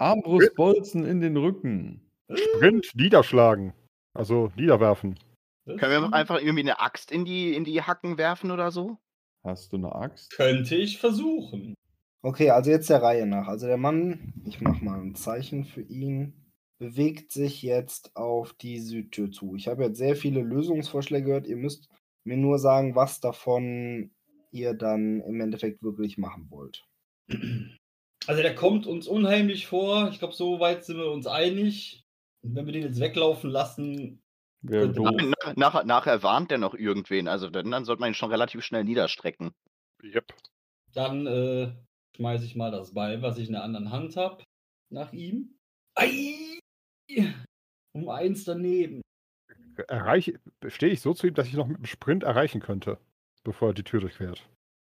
Armbrustbolzen in den Rücken. Sprint niederschlagen. Also niederwerfen. Das Können wir noch einfach irgendwie eine Axt in die, in die Hacken werfen oder so? Hast du eine Axt? Könnte ich versuchen. Okay, also jetzt der Reihe nach. Also der Mann, ich mache mal ein Zeichen für ihn, bewegt sich jetzt auf die Südtür zu. Ich habe jetzt sehr viele Lösungsvorschläge gehört. Ihr müsst mir nur sagen, was davon ihr dann im Endeffekt wirklich machen wollt. Also der kommt uns unheimlich vor. Ich glaube, so weit sind wir uns einig. Und wenn wir den jetzt weglaufen lassen, doof. man- Nach, nachher, nachher warnt der noch irgendwen. Also dann, dann sollte man ihn schon relativ schnell niederstrecken. Yep. dann äh, schmeiße ich mal das Beil, was ich in der anderen Hand habe, nach ihm. Ei! Um eins daneben. Erreiche, stehe ich so zu ihm, dass ich noch mit dem Sprint erreichen könnte, bevor er die Tür durchquert.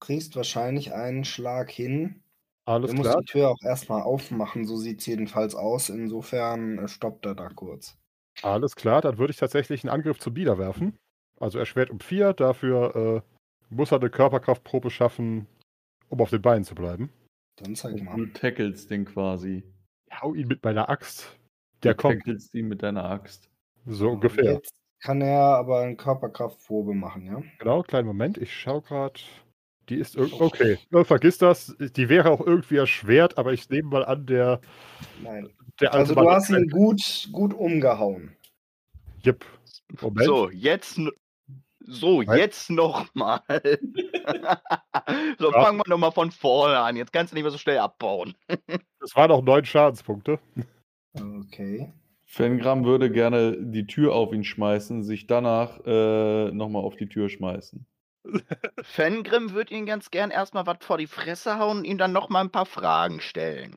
Du kriegst wahrscheinlich einen Schlag hin. Alles Du musst klar. die Tür auch erstmal aufmachen, so sieht es jedenfalls aus. Insofern äh, stoppt er da kurz. Alles klar, dann würde ich tatsächlich einen Angriff zum Bieder werfen. Also erschwert um vier, dafür äh, muss er eine Körperkraftprobe schaffen, um auf den Beinen zu bleiben. Dann zeig Du mal. tackelst den quasi. Hau ihn mit meiner Axt. Der du kommt tackelst ihn mit deiner Axt. so ungefähr. Jetzt kann er aber eine Körperkraftprobe machen, ja? Genau, kleinen Moment, ich schau gerade. Die ist irg- okay. Ja, vergiss das. Die wäre auch irgendwie erschwert, aber ich nehme mal an, der, Nein. der Also du hast ihn gut, gut umgehauen. Jep. Moment. So, jetzt. So, Was? jetzt nochmal. so, Ja. fangen wir nochmal von vorne an. Jetzt kannst du nicht mehr so schnell abbauen. Das waren noch neun Schadenspunkte. Okay. Fengram würde gerne die Tür auf ihn schmeißen, sich danach äh, nochmal auf die Tür schmeißen. Fengrim würde ihn ganz gern erstmal was vor die Fresse hauen und ihm dann nochmal ein paar Fragen stellen.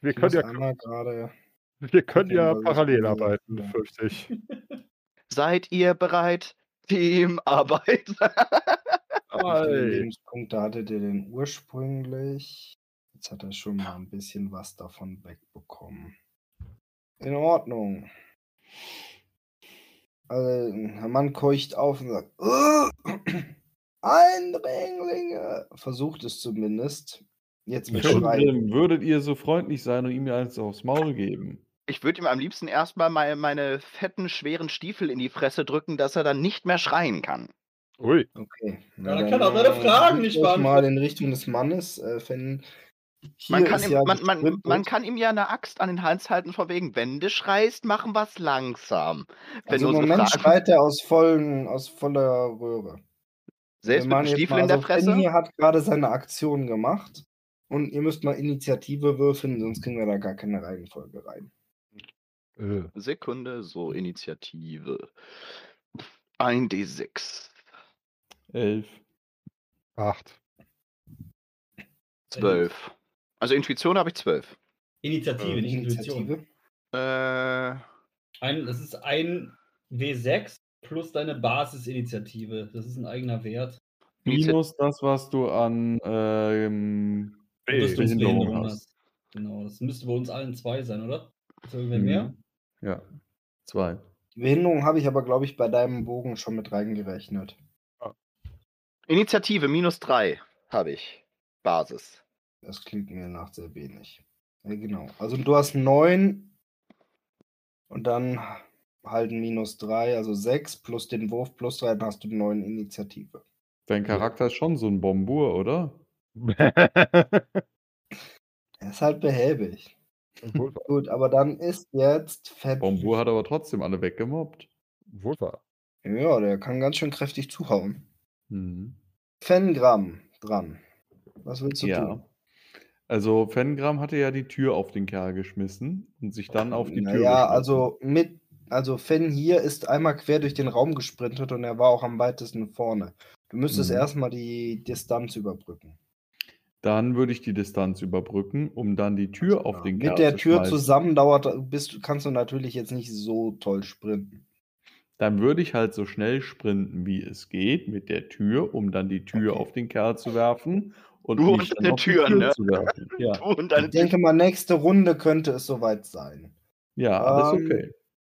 Wir Ich können ja, gerade. wir können ja parallel arbeiten, Ja. fürchte ich. Seid ihr bereit? Teamarbeit. Wie viele. Lebenspunkte hattet ihr denn ursprünglich? Jetzt hat er schon mal ein bisschen was davon wegbekommen. In Ordnung. Also, der Mann keucht auf und sagt: "Ugh! Eindringlinge! Versucht es zumindest. Jetzt mit Schreien. Fengram, würdet ihr so freundlich sein und ihm eins aufs Maul geben? Ich würde ihm am liebsten erstmal meine, meine fetten, schweren Stiefel in die Fresse drücken, dass er dann nicht mehr schreien kann. Ui. Okay. Ja, dann kann er seine Fragen nicht beantworten. mal in Richtung des Mannes. Äh, wenn man kann, ihm, ja man, man, man kann, ihm, ja eine Axt an den Hals halten, von wegen, wenn du schreist, machen wir es langsam. Wenn also Im Moment Fragen... schreit er aus, vollen, aus voller Röhre. Selbst mit Stiefel in der also Fresse? Finny hat gerade seine Aktion gemacht und ihr müsst mal Initiative würfeln, sonst kriegen wir da gar keine Reihenfolge rein. Äh. Sekunde, so Initiative. 1d6. 11. 8. 12. Also Intuition habe ich zwölf. Initiative, nicht Intuition. Initiative. Äh, Ein, das ist ein W6 plus deine Basisinitiative. Das ist ein eigener Wert. Minus das, was du an ähm, Behinderung hast. hast. Genau, das müsste bei uns allen zwei sein, oder? Ist irgendwer Mhm. mehr? Ja. Zwei. Behinderung habe ich aber, glaube ich, bei deinem Bogen schon mit reingerechnet. Initiative minus drei habe ich. Basis. Das klingt mir nach sehr wenig. Ja, genau. Also du hast neun und dann halt ein minus drei, also sechs plus den Wurf plus drei, dann hast du neun Initiative. Dein Charakter ist schon so ein Bombur, oder? Er ist halt behäbig. Gut, aber dann ist jetzt Fett. Bombur hat aber trotzdem alle weggemobbt. wohl wahr. Ja, der kann ganz schön kräftig zuhauen. Mhm. Fengram dran. Was willst du Ja. tun? Also Fengram hatte ja die Tür auf den Kerl geschmissen und sich dann auf die Tür Naja, geschmissen. also mit, also Fen hier ist einmal quer durch den Raum gesprintet und er war auch am weitesten vorne. Du müsstest Mhm. erstmal die Distanz überbrücken. Dann würde ich die Distanz überbrücken, um dann die Tür auf den Kerl Mit der zu Tür schmeißen. zusammen dauert, bist, kannst du natürlich jetzt nicht so toll sprinten. dann würde ich halt so schnell sprinten, wie es geht, mit der Tür, um dann die Tür Okay. auf den Kerl zu werfen und Du auf die Türen, Tür ne? zu werfen. Ja, Du und deine Ich denke mal, nächste Runde könnte es soweit sein. ja alles Ähm, okay.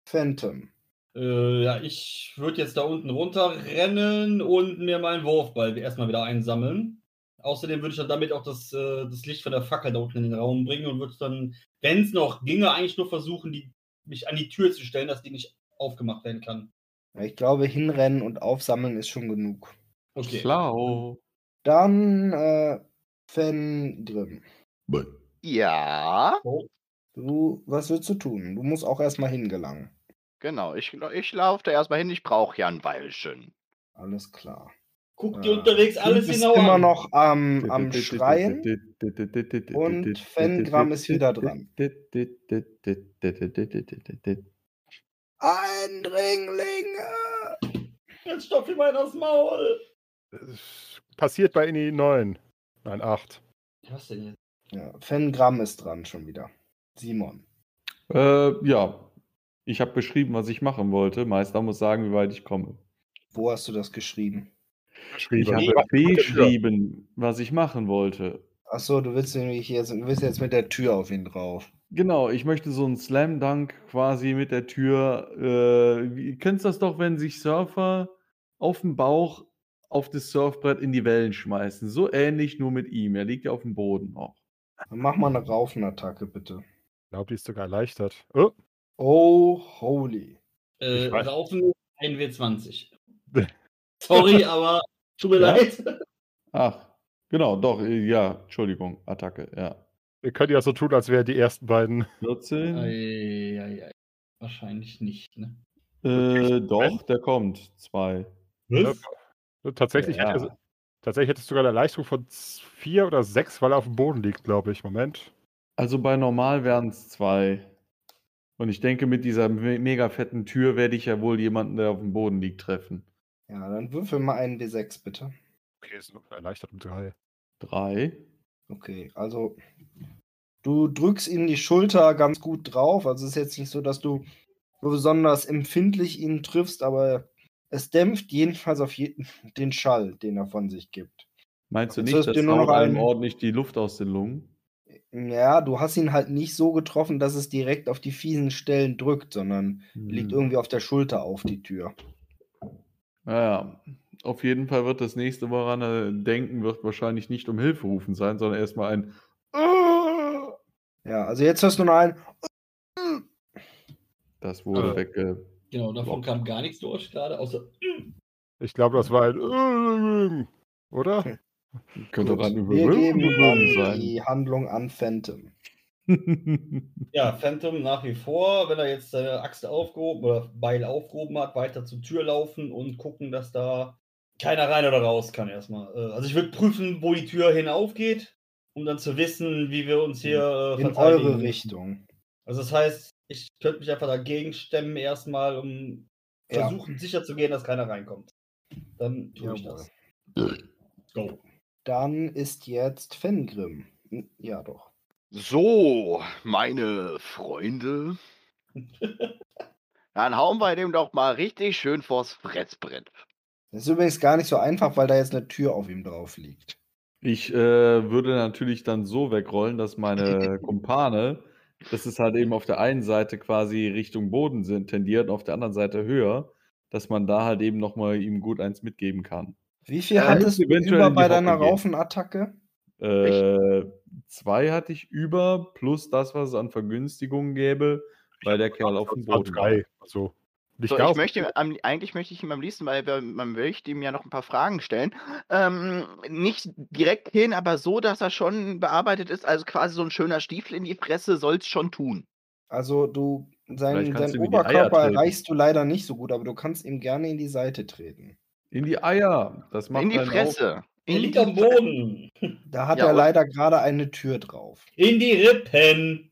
Phantom. Äh, ja, ich würde jetzt da unten runterrennen und mir meinen Wurfball erstmal wieder einsammeln. Außerdem würde ich dann damit auch das, äh, das Licht von der Fackel da unten in den Raum bringen und würde dann, wenn es noch ginge, eigentlich nur versuchen, die, mich an die Tür zu stellen, dass die nicht aufgemacht werden kann. Ich glaube, hinrennen und aufsammeln ist schon genug. Okay. Schlau. Dann äh, Fengrim. Ja, Du, was willst du tun? Du musst auch erstmal hingelangen. genau. Ich, ich laufe da erstmal hin. Ich brauche ja ein Weilchen. Alles klar. Guck Äh, dir unterwegs alles du bist genau immer an. noch am, am Schreien. und Fengram ist wieder dran. Eindringlinge! Jetzt stopf ihm einen aus dem Maul. Passiert bei Inni 9. Nein, 8. Was denn jetzt? Ja, Fengram ist dran schon wieder. Simon. Äh, ja, ich habe beschrieben, was ich machen wollte. Meister muss sagen, wie weit ich komme. Wo hast du das geschrieben? Ich habe beschrieben, was ich machen wollte. Achso, du willst nämlich jetzt, du willst jetzt mit der Tür auf ihn drauf. Genau, ich möchte so einen Slam Dunk quasi mit der Tür. Äh, kennt das doch, wenn sich Surfer auf dem Bauch auf das Surfbrett in die Wellen schmeißen. So ähnlich, nur mit ihm. Er liegt ja auf dem Boden noch. Dann mach mal eine Raufenattacke, bitte. Ich glaube, die ist sogar erleichtert. Oh, Oh, holy. Äh, Raufen 1W20. Sorry, aber tut mir Ja? leid. Ach, genau, doch, äh, ja, Entschuldigung, Attacke, ja. wir können ja so tun, als wären die ersten beiden. 14. Ei, ei, ei. Wahrscheinlich nicht, ne? Äh, doch, der kommt. Zwei. Was? Tatsächlich, Ja. hätte, tatsächlich hättest du sogar eine Leistung von 4 oder 6, weil er auf dem Boden liegt, glaube ich. Moment. Also bei normal wären es zwei. Und ich denke, mit dieser me mega fetten Tür werde ich ja wohl jemanden, der auf dem Boden liegt, treffen. Ja, dann würfel mal einen W6, bitte. Okay, ist erleichtert um 3. Drei. Okay, also du drückst ihm die Schulter ganz gut drauf. Also es ist jetzt nicht so, dass du besonders empfindlich ihn triffst, aber es dämpft jedenfalls auf jeden den Schall, den er von sich gibt. Meinst du nicht, dass du nur noch einem ordentlich die Luft aus den Lungen? Ja, du hast ihn halt nicht so getroffen, dass es direkt auf die fiesen Stellen drückt, sondern liegt Hm. irgendwie auf der Schulter auf die Tür. Naja, auf jeden Fall wird das nächste, woran er denken wird, wahrscheinlich nicht um Hilfe rufen sein, sondern erstmal ein "Ah!" Ja, also jetzt hörst du noch einen. Das wurde Äh. wegge... Genau, davon kam gar nichts durch gerade, außer. Ich glaube, das war ein. Oder? Könnte Gut, rein wir geben sein. die Handlung an Phantom. Ja, Phantom nach wie vor, wenn er jetzt seine Axt aufgehoben oder Beil aufgehoben hat, weiter zur Tür laufen und gucken, dass da keiner rein oder raus kann erstmal. Äh, Also ich würde prüfen, wo die Tür hinaufgeht, um dann zu wissen, wie wir uns hier äh, In eure. Richtung. Also das heißt, ich könnte mich einfach dagegen stemmen erstmal, um Ja. versuchen sicher zu gehen, dass keiner reinkommt. Dann tue ich das. Go. Dann ist jetzt Fengrim. Hm, Ja, doch. So, meine Freunde. Dann hauen wir dem doch mal richtig schön vors Fressbrett. Das ist übrigens gar nicht so einfach, weil da jetzt eine Tür auf ihm drauf liegt. Ich äh, würde natürlich dann so wegrollen, dass meine Kumpane, dass es halt eben auf der einen Seite quasi Richtung Boden sind, tendiert und auf der anderen Seite höher, dass man da halt eben nochmal ihm gut eins mitgeben kann. Wie viel Äh, hattest du eventuell über bei deiner. Raufenattacke? Äh, zwei hatte ich über, plus das, was es an Vergünstigungen gäbe, weil der Kerl auf dem Boden war. 3. Nicht So, ich auf- möchte, ihm am, eigentlich möchte ich ihm am liebsten, weil wir, man möchte ihm ja noch ein paar Fragen stellen, ähm, nicht direkt hin, aber so, dass er schon bearbeitet ist, also quasi so ein schöner Stiefel in die Fresse soll es schon tun. Also du, sein, Vielleicht kannst sein du ihm in die Eier Oberkörper erreichst du leider nicht so gut, aber du kannst ihm gerne in die Seite treten. In die Eier. Das macht in die Fresse. Er In liegt die am Boden. Da hat Ja, er leider gerade eine Tür drauf. In die Rippen.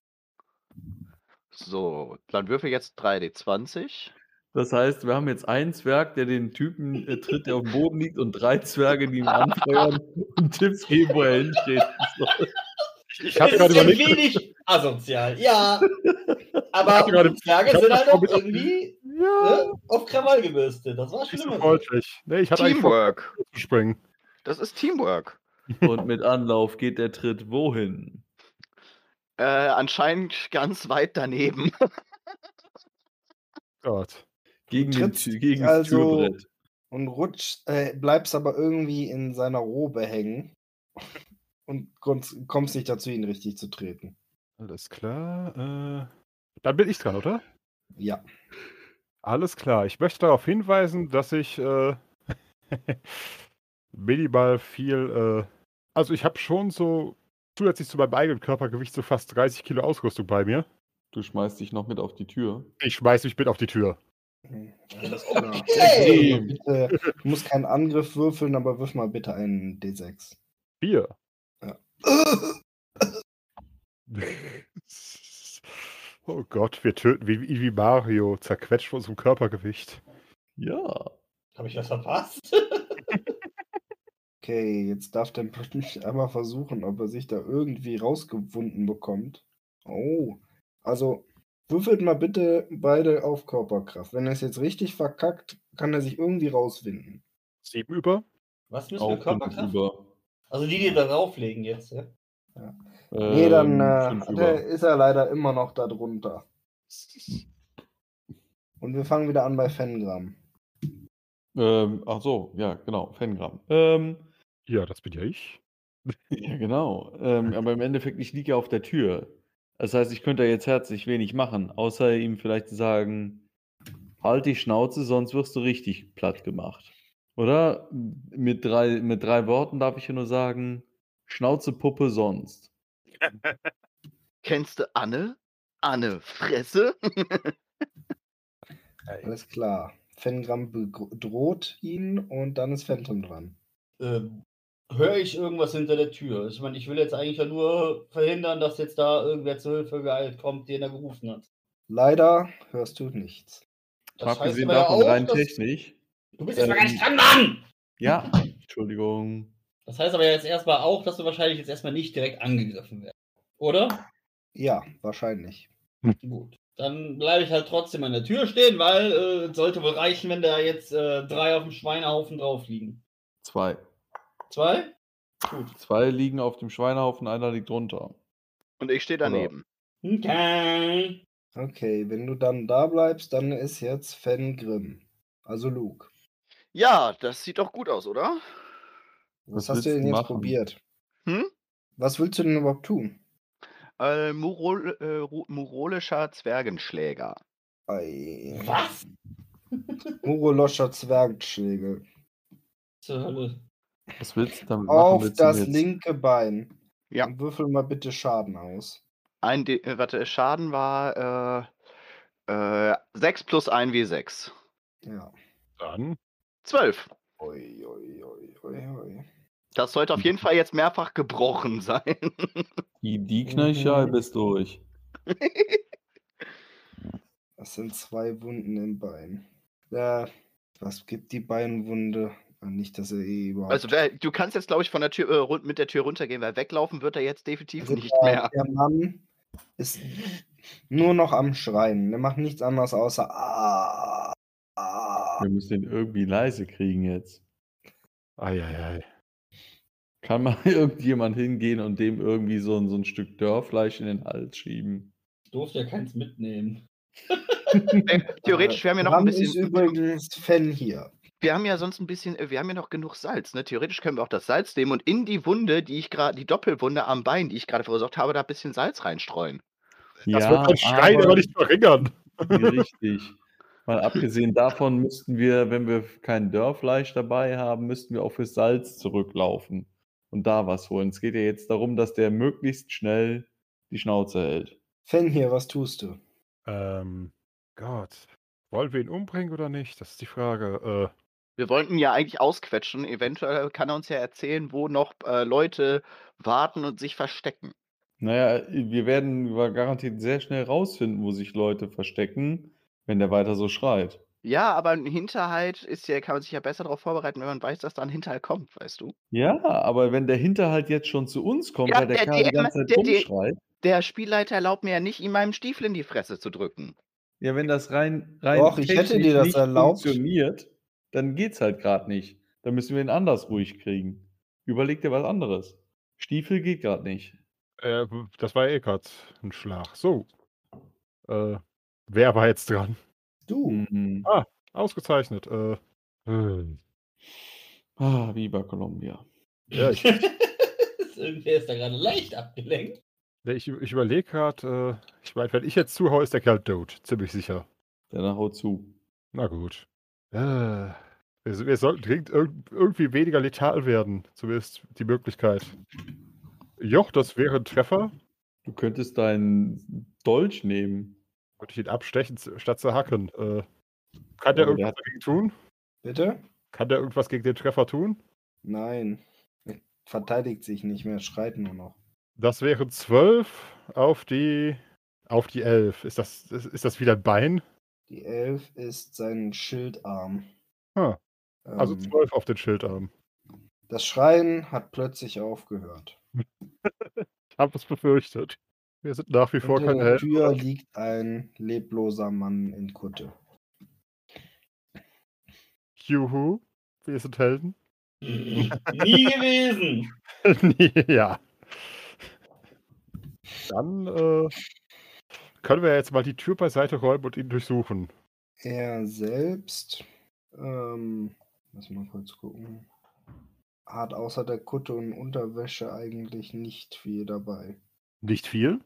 So, dann würfel jetzt 3D20. Das heißt, wir haben jetzt einen Zwerg, der den Typen äh, tritt, der auf dem Boden liegt, und drei Zwerge, die ihn anfeuern und Tipps geben, wo er hintreten soll. Ich habe gerade ist ein überlegt, wenig asozial, ja. Aber gerade- Zwerge sind halt das auch irgendwie ne? auf Krawall gebürstet. Das war schlimm. Nee, ich hatte Teamwork. zu springen. Das ist Teamwork. Und mit Anlauf geht der Tritt wohin? Äh, anscheinend ganz weit daneben. Gott. Gegen, den, trittst gegen das also- Türbrett. Und rutschst, äh, bleibst aber irgendwie in seiner Robe hängen und kommst, kommst nicht dazu, ihn richtig zu treten. Alles klar. Äh, dann bin ich dran, oder? Ja. Alles klar. Ich möchte darauf hinweisen, dass ich äh, minimal viel. Äh, also, ich habe schon so zusätzlich zu meinem eigenen Körpergewicht so fast 30 Kilo Ausrüstung bei mir. Du schmeißt dich noch mit auf die Tür. Ich schmeiß mich mit auf die Tür. Alles klar. Okay. Bitte, du musst keinen Angriff würfeln, aber wirf mal bitte einen D6. Vier. Oh Gott, wir töten wie, wie Mario, zerquetscht von unserem Körpergewicht. Ja. Habe ich was verpasst? Okay, jetzt darf der plötzlich einmal versuchen, ob er sich da irgendwie rausgewunden bekommt. Oh, also würfelt mal bitte beide auf Körperkraft. Wenn er es jetzt richtig verkackt, kann er sich irgendwie rauswinden. Sieben über. Was müssen wir Körperkraft? über. Also die, die da drauflegen jetzt, ja? nee, dann Ähm, äh, hat über. er, ist er leider immer noch da drunter. Und wir fangen wieder an bei Fengram. Ähm, ach so, ja, genau, Fangramm. Ähm, Ja, das bin ja ich. ja, genau. Ähm, aber im Endeffekt, ich liege ja auf der Tür. Das heißt, ich könnte jetzt herzlich wenig machen, außer ihm vielleicht sagen, halt die Schnauze, sonst wirst du richtig platt gemacht. Oder mit drei, mit drei Worten darf ich ja nur sagen, Schnauze, Puppe, sonst. Kennst du Anne? Anne, Fresse? Alles klar. Fengram bedroht ihn und dann ist Phantom dran. Ähm, Höre ich irgendwas hinter der Tür? Ich meine, ich will jetzt eigentlich ja nur verhindern, dass jetzt da irgendwer zur Hilfe geeilt kommt, den er gerufen hat. Leider hörst du nichts. Das heißt Abgesehen aber ja davon, auch, rein technisch. Du bist jetzt mal gar Ähm, nicht dran, Mann! Ja, Entschuldigung. Das heißt aber jetzt erstmal auch, dass du wahrscheinlich jetzt erstmal nicht direkt angegriffen wirst. Oder? Ja, wahrscheinlich. Gut. Dann bleibe ich halt trotzdem an der Tür stehen, weil äh, es sollte wohl reichen, wenn da jetzt äh, drei auf dem Schweinehaufen drauf liegen. Zwei. Zwei? Gut. Zwei liegen auf dem Schweinehaufen, einer liegt drunter. Und ich stehe daneben. Okay. Okay, wenn du dann da bleibst, dann ist jetzt Fengrim. Also Luke. Ja, das sieht doch gut aus, oder? Was, Was hast du denn jetzt machen? probiert? Hm? Was willst du denn überhaupt tun? Äh, Murol, äh, murolischer Zwergenschläger. Ei. Was? Muroloscher Zwergschlägel. Zur Hölle. Was willst du damit machen? Auf Willst das linke Bein. Ja. Und würfel mal bitte Schaden aus. Ein D äh, warte, Schaden war äh, äh, 6 plus 1 W6. Ja. Dann. 12. Ui, ui, ui, ui, ui. Das sollte auf jeden Fall jetzt mehrfach gebrochen sein. Die, die Knöchel Mhm. bist durch. Das sind zwei Wunden im Bein. Ja, was gibt die Beinwunde? Nicht, dass er eh überhaupt. Also wer, du kannst jetzt, glaube ich, von der Tür, äh, rund- mit der Tür runtergehen, weil weglaufen wird er jetzt definitiv Also nicht der, mehr. der Mann ist nur noch am Schreien. Der macht nichts anderes außer. Ah, ah. Wir müssen den irgendwie leise kriegen jetzt. Eieiei. Kann mal irgendjemand hingehen und dem irgendwie so, ein- so ein Stück Dörrfleisch in den Hals schieben? Ich durfte ja keins mitnehmen. Theoretisch, wir haben ja noch ein Dran ist bisschen. übrigens Fan hier. Wir haben ja sonst ein bisschen, äh, wir haben ja noch genug Salz. Ne? Theoretisch können wir auch das Salz nehmen und in die Wunde, die ich gerade, die Doppelwunde am Bein, die ich gerade verursacht habe, da ein bisschen Salz reinstreuen. Das wird ein Schreien aber nicht verringern. Richtig. Mal abgesehen davon müssten wir, wenn wir kein Dörrfleisch dabei haben, müssten wir auch für Salz zurücklaufen und da was holen. Es geht ja jetzt darum, dass der möglichst schnell die Schnauze hält. Fan hier, was tust du? Ähm, Gott. Wollen wir ihn umbringen oder nicht? Das ist die Frage. Äh, Wir wollten ihn ja eigentlich ausquetschen. Eventuell kann er uns ja erzählen, wo noch äh, Leute warten und sich verstecken. Naja, wir werden garantiert sehr schnell rausfinden, wo sich Leute verstecken, wenn der weiter so schreit. Ja, aber ein Hinterhalt ist ja, kann man sich ja besser darauf vorbereiten, wenn man weiß, dass da ein Hinterhalt kommt, weißt du? Ja, aber wenn der Hinterhalt jetzt schon zu uns kommt, Ja, weil der der Kerl die ganze Zeit der rumschreit. Der Spielleiter erlaubt mir ja nicht, ihm meinem Stiefel in die Fresse zu drücken. Ja, wenn das rein, rein Doch, ich hätte dir das nicht erlaubt. funktioniert, dann geht's halt gerade nicht. Dann müssen wir ihn anders ruhig kriegen. Überleg dir was anderes. Stiefel geht gerade nicht. Äh, das war eh gerade ein Schlag. So. Äh, wer war jetzt dran? Du. Mhm. Ausgezeichnet. Äh. Ah, Viva Colombia. Ja, ich, Irgendwer ist da gerade leicht abgelenkt. ich, ich überlege gerade, äh, ich meine, wenn ich jetzt zuhaue, ist der Kerl tot. Ziemlich sicher. Dann haut zu. Na gut. Äh, wir, wir sollten dringend irg irgendwie weniger letal werden. Zumindest die Möglichkeit. Joch, das wäre ein Treffer. Du könntest deinen Dolch nehmen. Würde ich ihn abstechen statt zu hacken. Äh, kann der der irgendwas dagegen tun? Bitte? Kann der irgendwas gegen den Treffer tun? Nein. Er verteidigt sich nicht mehr, schreit nur noch. Das wären 12 auf die auf die 11. Ist das, ist, ist das wieder ein Bein? Die Elf ist sein Schildarm. Ah, also Ähm, 12 auf den Schildarm. das Schreien hat plötzlich aufgehört. Ich habe es befürchtet. Wir sind nach wie vor keine der Helden. Tür liegt ein lebloser Mann in Kutte. Juhu, wir sind Helden. Nie gewesen. Ja. Dann äh, können wir jetzt mal die Tür beiseite räumen und ihn durchsuchen. Er selbst, ähm, lass mal kurz gucken, hat außer der Kutte und Unterwäsche eigentlich nicht viel dabei. Nicht viel.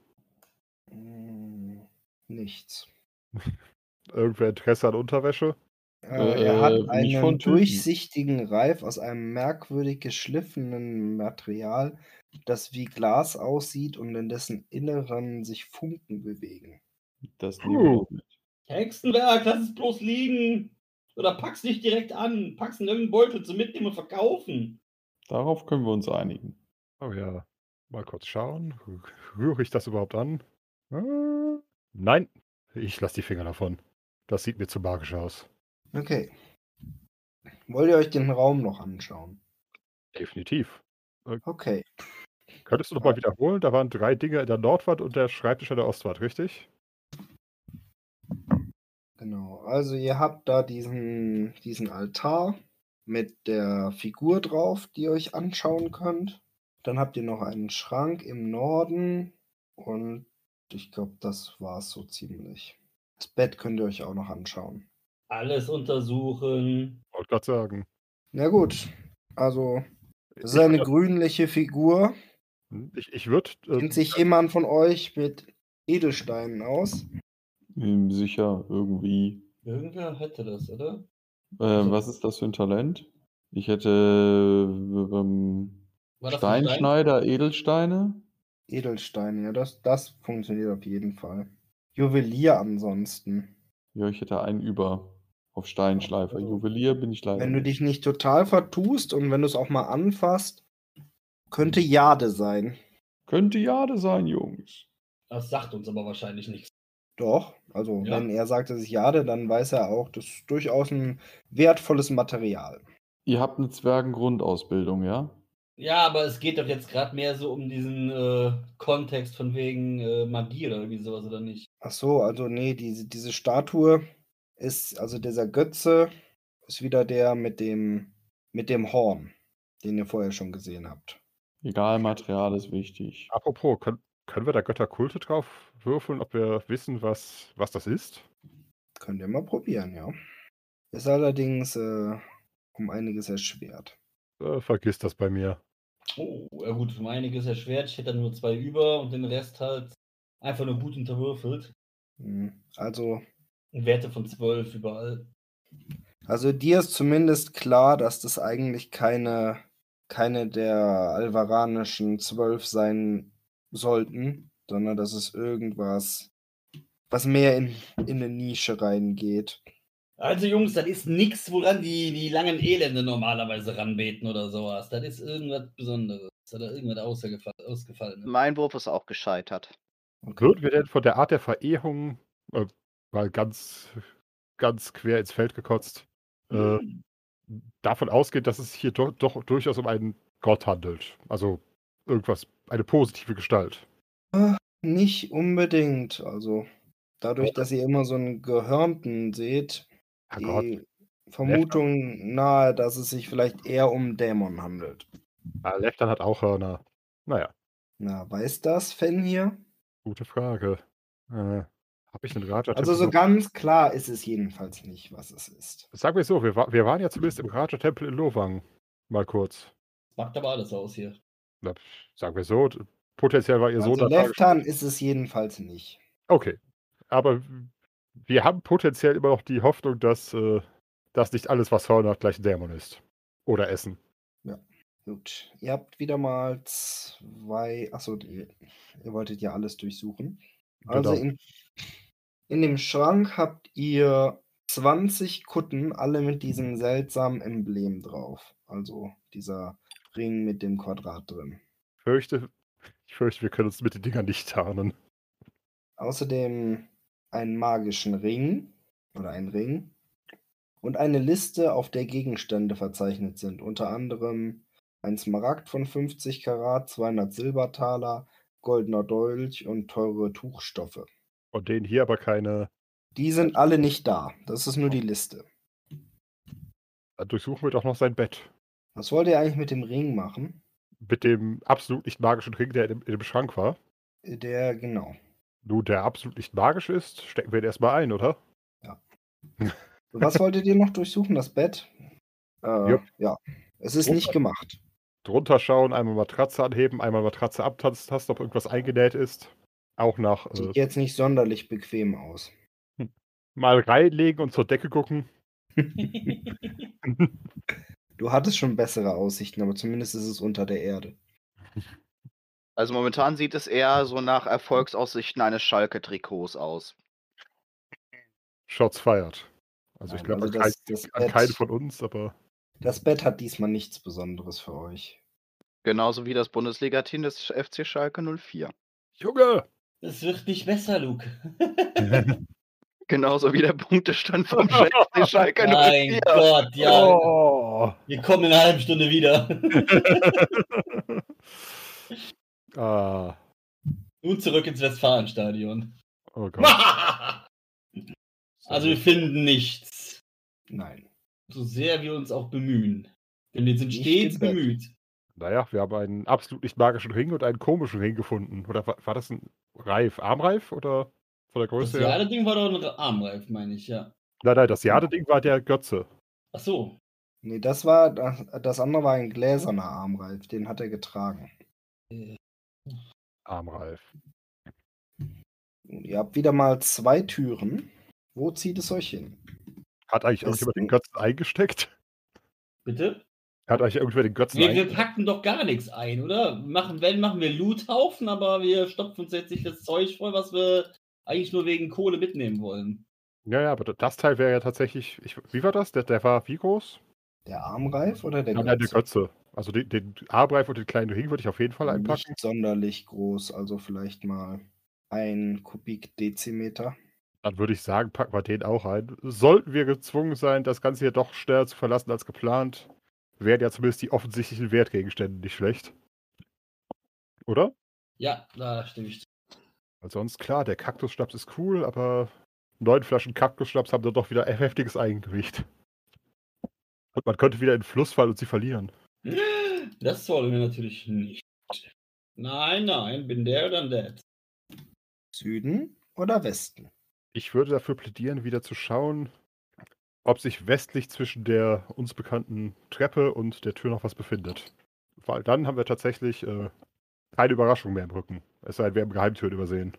Hm, nichts. Irgendwer Interesse an Unterwäsche? Äh, er hat Äh, einen durchsichtigen Reif aus einem merkwürdig geschliffenen Material, das wie Glas aussieht und in dessen Inneren sich Funken bewegen. Das nehmen wir doch mit. Hexenwerk, lass es bloß liegen. Oder pack's nicht direkt an. Pack's in irgendeinen Beutel zum Mitnehmen und verkaufen. Darauf können wir uns einigen. Oh ja. Mal kurz schauen. Rühre ich das überhaupt an? Äh, nein. Ich lasse die Finger davon. Das sieht mir zu magisch aus. Okay. Wollt ihr euch den Raum noch anschauen? Definitiv. Okay. Könntest du noch mal wiederholen? Da waren drei Dinge in der Nordwand und der Schreibtisch an der Ostwand, richtig? Genau, also ihr habt da diesen, diesen Altar mit der Figur drauf, die ihr euch anschauen könnt. Dann habt ihr noch einen Schrank im Norden und ich glaube, das war's so ziemlich. Das Bett könnt ihr euch auch noch anschauen. Alles untersuchen. Wollte gerade sagen. Na gut, also das ist eine grünliche Figur. Ich, ich würde. Kennt sich jemand von euch mit Edelsteinen aus? Ähm, Sicher, irgendwie. Irgendwer hätte das, oder? Ähm, was ist das für ein Talent? Ich hätte ähm, ein Stein? Steinschneider, Edelsteine. Edelsteine, ja, das, das funktioniert auf jeden Fall. Juwelier ansonsten. Ja, ich hätte einen über auf Steinschleifer. Also, Juwelier bin ich leider Wenn du dich nicht total vertust und wenn du es auch mal anfasst, könnte Jade sein. Könnte Jade sein, Jungs. Das sagt uns aber wahrscheinlich nichts. Doch, also Ja. wenn er sagt, es ist Jade, dann weiß er auch, das ist durchaus ein wertvolles Material. Ihr habt eine Zwergengrundausbildung, ja? Ja, aber es geht doch jetzt gerade mehr so um diesen äh, Kontext von wegen äh, Magie oder irgendwie sowas, oder nicht? Ach so, also nee, diese, diese Statue ist, also dieser Götze ist wieder der mit dem, mit dem Horn, den ihr vorher schon gesehen habt. Egal, Material ist wichtig. Apropos, können, können wir da Götterkulte drauf würfeln, ob wir wissen, was, was das ist? Könnt ihr mal probieren, ja. Ist allerdings äh, um einiges erschwert. Äh, vergiss das bei mir. Oh, ja gut, um einiges erschwert. Ich hätte dann nur zwei über und den Rest halt einfach nur gut unterwürfelt. Hm, Also, Werte von 12 überall. also dir ist zumindest klar, dass das eigentlich keine, keine der alvaranischen zwölf sein sollten, sondern dass es irgendwas, was mehr in, in eine Nische reingeht. Also Jungs, das ist nichts, woran die, die langen Elende normalerweise ranbeten oder sowas. Das ist irgendwas Besonderes. Oder irgendwas ausgefallen, ausgefallen. Mein Wurf ist auch gescheitert. Okay. Würden wir denn von der Art der Verehrung äh, mal ganz, ganz quer ins Feld gekotzt, äh, davon ausgehen, dass es hier doch, doch durchaus um einen Gott handelt? Also irgendwas, eine positive Gestalt. Nicht unbedingt. Also, dadurch, dass ihr immer so einen Gehörnten seht, Gott. die Vermutung nahe, dass es sich vielleicht eher um Dämon handelt. Ah, Leftan hat auch Hörner. Naja, Na, weiß das Fan hier? gute Frage. Äh, Habe ich den Raja Also so ganz klar ist es jedenfalls nicht, was es ist. Sag mir so, wir, wa- wir waren ja zumindest im Raja-Tempel in Lowang. Mal kurz. Macht aber alles aus hier. Na, sagen wir so, potenziell war ihr Sohn Also da. Leftan ist es jedenfalls nicht. Okay. Aber wir haben potenziell immer noch die Hoffnung, dass äh, das nicht alles, was Hörner hat, gleich ein Dämon ist. Oder Essen. Gut, ihr habt wieder mal zwei. Achso, ihr, ihr wolltet ja alles durchsuchen. Also Genau. in, in dem Schrank habt ihr 20 Kutten, alle mit diesem seltsamen Emblem drauf. Also dieser Ring mit dem Quadrat drin. Ich fürchte, ich fürchte, wir können uns mit den Dingern nicht tarnen. Außerdem einen magischen Ring oder ein Ring und eine Liste, auf der Gegenstände verzeichnet sind. Unter anderem ein Smaragd von 50 Karat, 200 Silbertaler, goldener Dolch und teure Tuchstoffe. Von denen hier aber keine. Die sind alle nicht da. Das ist nur die Liste. Dann durchsuchen wir doch noch sein Bett. Was wollt ihr eigentlich mit dem Ring machen? Mit dem absolut nicht magischen Ring, der in dem, in dem Schrank war. Der, genau. Nun, der absolut nicht magisch ist, stecken wir ihn erstmal ein, oder? Was wolltet ihr noch durchsuchen? Das Bett? Äh, Jupp. Ja. Es ist Drunter. nicht gemacht. Drunter schauen, einmal Matratze anheben, einmal Matratze abtasten, ob irgendwas eingenäht ist. Auch nach äh, Sieht jetzt nicht sonderlich bequem aus. mal reinlegen und zur Decke gucken. Du hattest schon bessere Aussichten, aber zumindest ist es unter der Erde. Also momentan sieht es eher so nach Erfolgsaussichten eines Schalke-Trikots aus. Shots feiert. Also ich Nein, glaube also an, das- kein, das an Bett- keinen von uns, aber Das Bett hat diesmal nichts Besonderes für euch. Genauso wie das Bundesliga-Team des FC Schalke 04. Junge! Es wird nicht besser, Luke. Genauso wie der Punktestand vom Schalke 04. mein Gott, ja. Oh. Wir kommen in einer halben Stunde wieder. ah. Nun zurück ins Westfalenstadion. Oh Gott. also wir finden nichts. Nein. So sehr wir uns auch bemühen. Denn wir sind Nicht stets bemüht. Naja, wir haben einen absolut nicht magischen Ring und einen komischen Ring gefunden. Oder war, war das ein Reif? Armreif? Oder von der Das Größe her? Jade-Ding war doch ein Armreif, meine ich, ja. Nein, nein, das Jade-Ding war der Götze. Ach so. Nee, das war, das, das andere war ein gläserner Armreif, den hat er getragen. Armreif. Ihr habt wieder mal zwei Türen. Wo zieht es euch hin? Hat eigentlich Das- irgendjemand den Götzen eingesteckt? Bitte? Hat eigentlich irgendwer den Götzen Wir, wir packen doch gar nichts ein, oder? Machen, wenn, machen wir Loothaufen, aber wir stopfen uns jetzt nicht das Zeug voll, was wir eigentlich nur wegen Kohle mitnehmen wollen. Ja, ja, aber das Teil wäre ja tatsächlich. Ich, wie war das? Der, der war wie groß? Der Armreif oder der Nein, nein, der Götze? Götze. Also den, den Armreif und den kleinen Ring würde ich auf jeden Fall einpacken. Nicht sonderlich groß, also vielleicht mal ein Kubikdezimeter. Dann würde ich sagen, packen wir den auch ein. Sollten wir gezwungen sein, das Ganze hier doch schneller zu verlassen als geplant, wären ja zumindest die offensichtlichen Wertgegenstände nicht schlecht. Oder? Ja, da stimme ich zu. Weil sonst, klar, der Kaktusschnaps ist cool, aber neun Flaschen Kaktusschnaps haben dann doch wieder ein heftiges Eigengewicht. Und man könnte wieder in den Fluss fallen und sie verlieren. Das wollen wir natürlich nicht. Nein, nein, bin der oder that. Süden oder Westen? Ich würde dafür plädieren, wieder zu schauen, ob sich westlich zwischen der uns bekannten Treppe und der Tür noch was befindet. Weil dann haben wir tatsächlich äh, keine Überraschung mehr im Rücken. Es sei denn, wir haben Geheimtüren übersehen.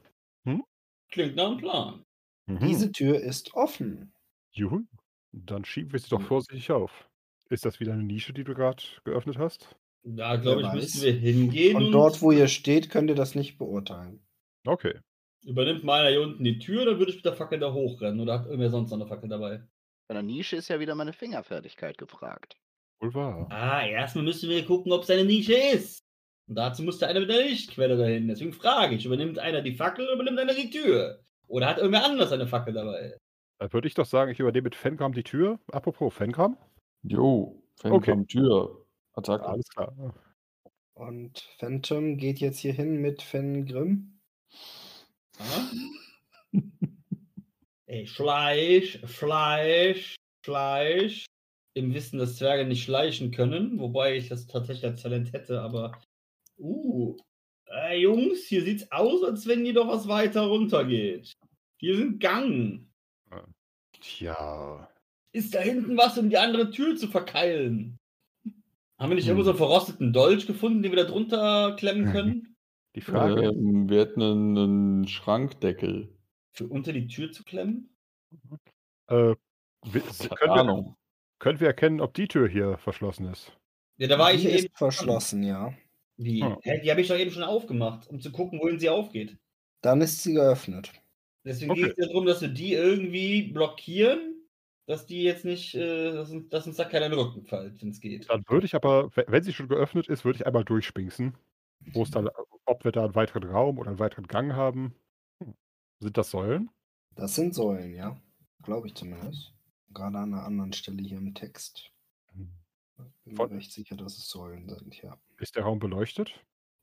Klingt nach einem Plan. Mhm. Diese Tür ist offen. Juhu. Dann schieben wir sie doch vorsichtig auf. Ist das wieder eine Nische, die du gerade geöffnet hast? Da glaube ich, müssen wir hingehen und, Und dort, wo ihr steht, könnt ihr das nicht beurteilen. Okay. übernimmt meiner hier unten die Tür, dann würde ich mit der Fackel da hochrennen. Oder hat irgendwer sonst noch eine Fackel dabei? Bei der Nische ist ja wieder meine Fingerfertigkeit gefragt. Wohl wahr. Ah, erstmal müssen wir gucken, ob es eine Nische ist. Und dazu muss der einer mit der Lichtquelle dahin. Deswegen frage ich, übernimmt einer die Fackel oder übernimmt einer die Tür? Oder hat irgendwer anders eine Fackel dabei? Dann würde ich doch sagen, ich übernehme mit Fengram die Tür. Apropos Fengram. Jo, Fengram Tür. Attacke. Alles klar. Und Phantom geht jetzt hier hin mit Fengrim. Ah? Ey, Fleisch, Fleisch, Fleisch. Im Wissen, dass Zwerge nicht schleichen können, wobei ich das tatsächlich als Talent hätte, aber. Uh. Äh, Jungs, hier sieht's aus, als wenn hier doch was weiter runter geht. Hier sind Gang. Tja. Ist da hinten was, um die andere Tür zu verkeilen? Haben wir nicht Hm. irgendwo so einen verrosteten Dolch gefunden, den wir da drunter klemmen können? Die Frage Ähm, wir hätten einen, einen Schrankdeckel. Für unter die Tür zu klemmen? äh, wi- Keine können, wir, Ahnung. können wir erkennen, ob die Tür hier verschlossen ist? Ja, da war ich die ja ist eben. verschlossen, ja. Wie? Hm. Hä, die habe ich doch eben schon aufgemacht, um zu gucken, wohin sie aufgeht. Dann ist sie geöffnet. Deswegen Okay. geht es ja darum, dass wir die irgendwie blockieren, dass die jetzt nicht, äh, dass, uns, dass uns da keiner in den Rücken fällt, wenn es geht. Dann würde ich aber, we- wenn sie schon geöffnet ist, würde ich einmal durchspinksen. Wo es dann, ob wir da einen weiteren Raum oder einen weiteren Gang haben. Hm. Sind das Säulen? Das sind Säulen, ja. Glaube ich zumindest. Gerade an einer anderen Stelle hier im Text. Bin mir Von- recht sicher, dass es Säulen sind, ja. Ist der Raum beleuchtet?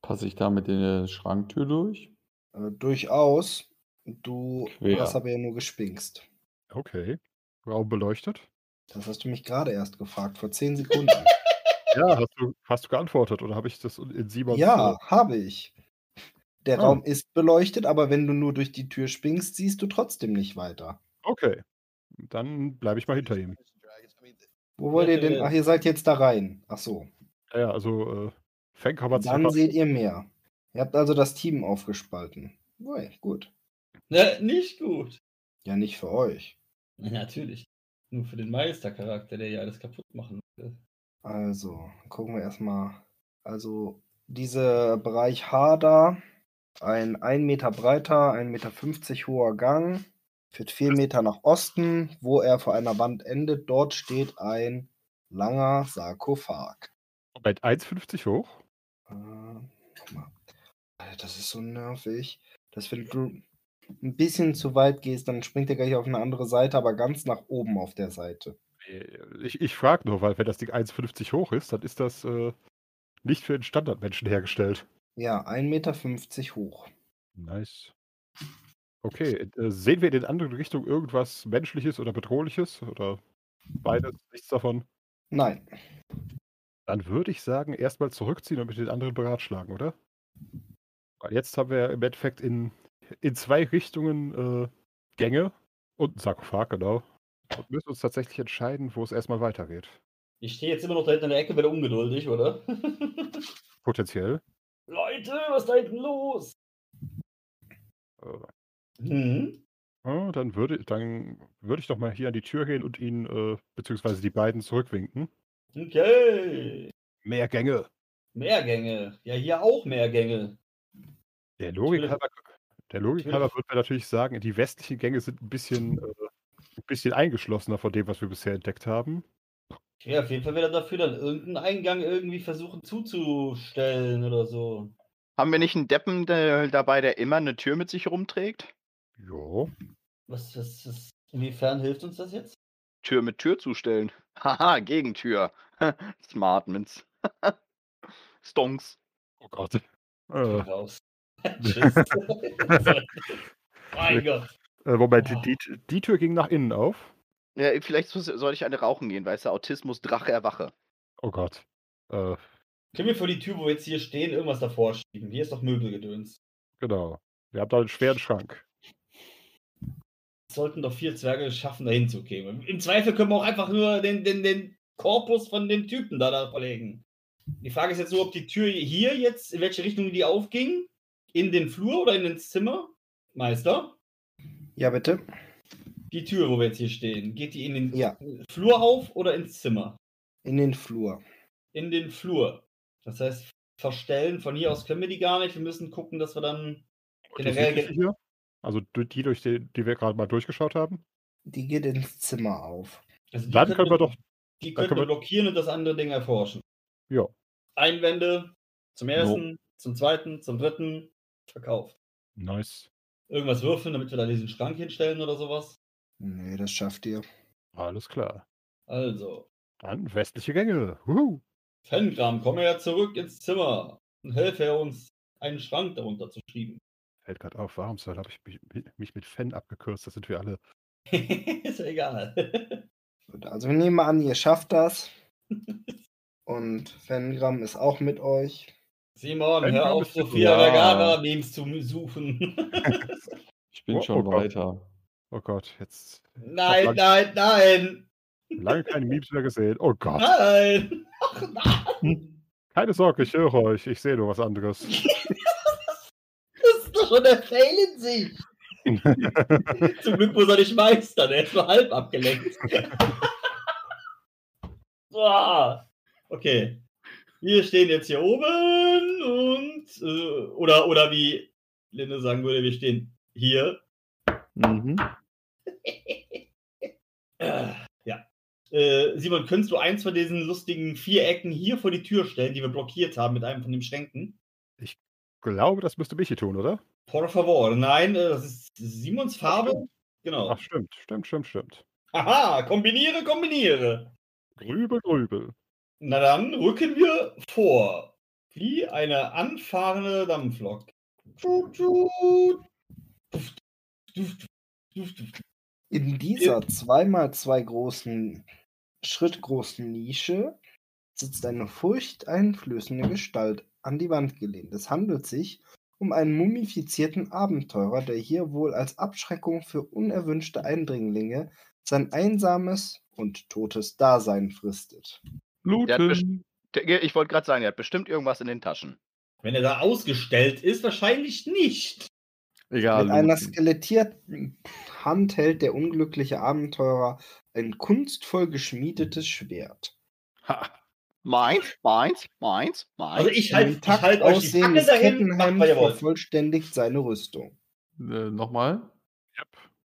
Passe ich da mit der Schranktür durch? Äh, durchaus. Du Quer. hast aber ja nur gespinkst. Okay. Raum beleuchtet? Das hast du mich gerade erst gefragt, vor zehn Sekunden. Ja, hast du, hast du geantwortet oder habe ich das in Simons. ja, habe ich. Der Ah. Raum ist beleuchtet, aber wenn du nur durch die Tür springst, siehst du trotzdem nicht weiter. Okay. Dann bleibe ich mal hinter ihm. Wo wollt ihr denn? Ach, ihr seid jetzt da rein. Ach so. Ja, also äh, kann man Dann seht ihr mehr. Ihr habt also das Team aufgespalten. Ui, gut. Ne, nicht gut. Ja, nicht für euch. Na, natürlich. Nur für den Meistercharakter, der ja alles kaputt machen will. Also, gucken wir erstmal. Also, dieser Bereich H da, ein 1 Meter breiter, 1,50 Meter hoher Gang, führt 4 Meter nach Osten, wo er vor einer Wand endet. Dort steht ein langer Sarkophag. Moment, 1,50 hoch? Äh, guck mal. Alter, Das ist so nervig, dass wenn du ein bisschen zu weit gehst, dann springt er gleich auf eine andere Seite, aber ganz nach oben auf der Seite. Äh, Ich, ich frage nur, weil wenn das Ding 1,50 hoch ist, dann ist das äh, nicht für den Standardmenschen hergestellt. Ja, 1,50 Meter hoch. Nice. Okay, äh, sehen wir in den anderen Richtungen irgendwas Menschliches oder Bedrohliches? Oder beides? Nichts davon? Nein, Dann würde ich sagen, erstmal zurückziehen und mit den anderen beratschlagen, oder? Weil jetzt haben wir im Endeffekt in, in zwei Richtungen äh, Gänge und einen Sarkophag, genau. Und müssen uns tatsächlich entscheiden, wo es erstmal weitergeht. Ich stehe jetzt immer noch da hinten in der Ecke, werde ungeduldig, oder? Potenziell. Leute, was ist da hinten los? Äh, Hm? ja, dann würde, dann würde ich doch mal hier an die Tür gehen und ihn, äh, beziehungsweise die beiden zurückwinken. Okay. Mehr Gänge. Mehr Gänge. Ja, hier auch mehr Gänge. Der Logik halber, der Logik halber würde man natürlich sagen, die westlichen Gänge sind ein bisschen, äh, ein bisschen eingeschlossener von dem, was wir bisher entdeckt haben. Okay, auf jeden Fall wäre dafür dann irgendeinen Eingang irgendwie versuchen zuzustellen oder so. Haben wir nicht einen Deppen der, dabei, der immer eine Tür mit sich rumträgt? Jo. Was, was, was, inwiefern hilft uns das jetzt? Tür mit Tür zustellen. Haha, Gegentür. Smartments. Stonks. Oh Gott. Äh, Raus. Tschüss. mein Gott. äh, Moment, Oh. die, die Tür ging nach innen auf. Ja, vielleicht so- soll ich eine rauchen gehen, weißt du, Autismus, Drache, erwache. Oh Gott. Äh, Können wir vor die Tür, wo wir jetzt hier stehen, irgendwas davor schieben? Hier ist doch Möbelgedöns. genau. Wir haben da einen schweren Schrank. Sollten doch vier Zwerge schaffen, da hinzukommen. Im Zweifel können wir auch einfach nur den, den, den Korpus von dem Typen da, da verlegen. Die Frage ist jetzt nur, ob die Tür hier jetzt, in welche Richtung die aufging? In den Flur oder in ins Zimmer? Meister? Ja, bitte. Die Tür, wo wir jetzt hier stehen, geht die in den Ja. Flur auf oder ins Zimmer? In den Flur. In den Flur. Das heißt, verstellen, von hier aus können wir die gar nicht. Wir müssen gucken, dass wir dann die generell. südliche hier? Also die, durch die, die wir gerade mal durchgeschaut haben? Die geht ins Zimmer auf. Also die Dann können wir doch. Die können wir- blockieren und das andere Ding erforschen. Ja. Einwände zum ersten, zum zweiten, zum dritten, verkauft. Nice. Irgendwas würfeln, damit wir da diesen Schrank hinstellen oder sowas. Nee, das schafft ihr. Alles klar. Also, Dann westliche Gänge. Wuhu. Fengram, komm her zurück ins Zimmer und helfe uns, einen Schrank darunter zu schieben. Fällt gerade auf, warum soll habe ich mich, mich mit Fan abgekürzt? Das sind wir alle. ist ja egal. Also wir nehmen mal an, ihr schafft das. Und Fengram ist auch mit euch. Simon, Ein hör auf, Sophia ja. Vergara-Memes zu suchen. Ich bin Oh, schon oh weiter. Oh Gott, jetzt nein, nein, nein, lange keine Memes mehr gesehen. Oh Gott. nein. Ach nein. Keine Sorge, ich höre euch. Ich sehe nur was anderes. Das ist doch schon der Fail in sich. Zum Glück muss er nicht meistern, er ist nur halb abgelenkt. Boah. okay. Wir stehen jetzt hier oben und äh, oder, oder wie Linde sagen würde, wir stehen hier. Mhm. Äh, ja. Äh, Simon, könntest du eins von diesen lustigen Vierecken hier vor die Tür stellen, die wir blockiert haben mit einem von den Schränken? Ich glaube, das müsste Michi tun, oder? Por favor. Nein, äh, das ist Simons Farbe. Genau. Ach, stimmt, stimmt, stimmt, stimmt. Aha, kombiniere, kombiniere. Grübel, grübel. Na dann rücken wir vor. Wie eine anfahrende Dampflok. Duft, duft, duft, duft. In dieser 2x2 großen, schrittgroßen Nische sitzt eine furchteinflößende Gestalt an die Wand gelehnt. Es handelt sich um einen mumifizierten Abenteurer, der hier wohl als Abschreckung für unerwünschte Eindringlinge sein einsames und totes Dasein fristet. Looten. Der- Ich wollte gerade sagen, er hat bestimmt irgendwas in den Taschen. Wenn er da ausgestellt ist, wahrscheinlich nicht. Egal. Mit einer skelettierten Hand hält der unglückliche Abenteurer ein kunstvoll geschmiedetes Schwert. Ha. Meins, meins, meins, meins. Also ich Ein halte halt euch die dahin, wollt. vervollständigt seine Rüstung. Äh, Nochmal. Yep.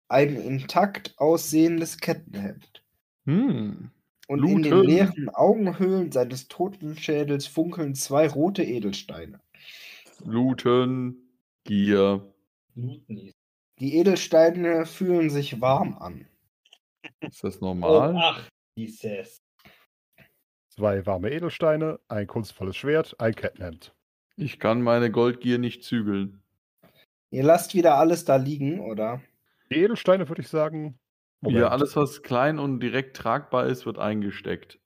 Ein intakt aussehendes Kettenhemd. Hm. Und in den leeren Augenhöhlen seines Totenschädels funkeln zwei rote Edelsteine. Looten. Gier. Looten ist. Die Edelsteine fühlen sich warm an. Ist das Oh, normal? ach, dieses. Zwei warme Edelsteine, ein kunstvolles Schwert, ein Kettenhemd. Ich kann meine Goldgier nicht zügeln. Ihr lasst wieder alles da liegen, oder? Die Edelsteine würde ich sagen. Ja, alles, was klein und direkt tragbar ist, wird eingesteckt.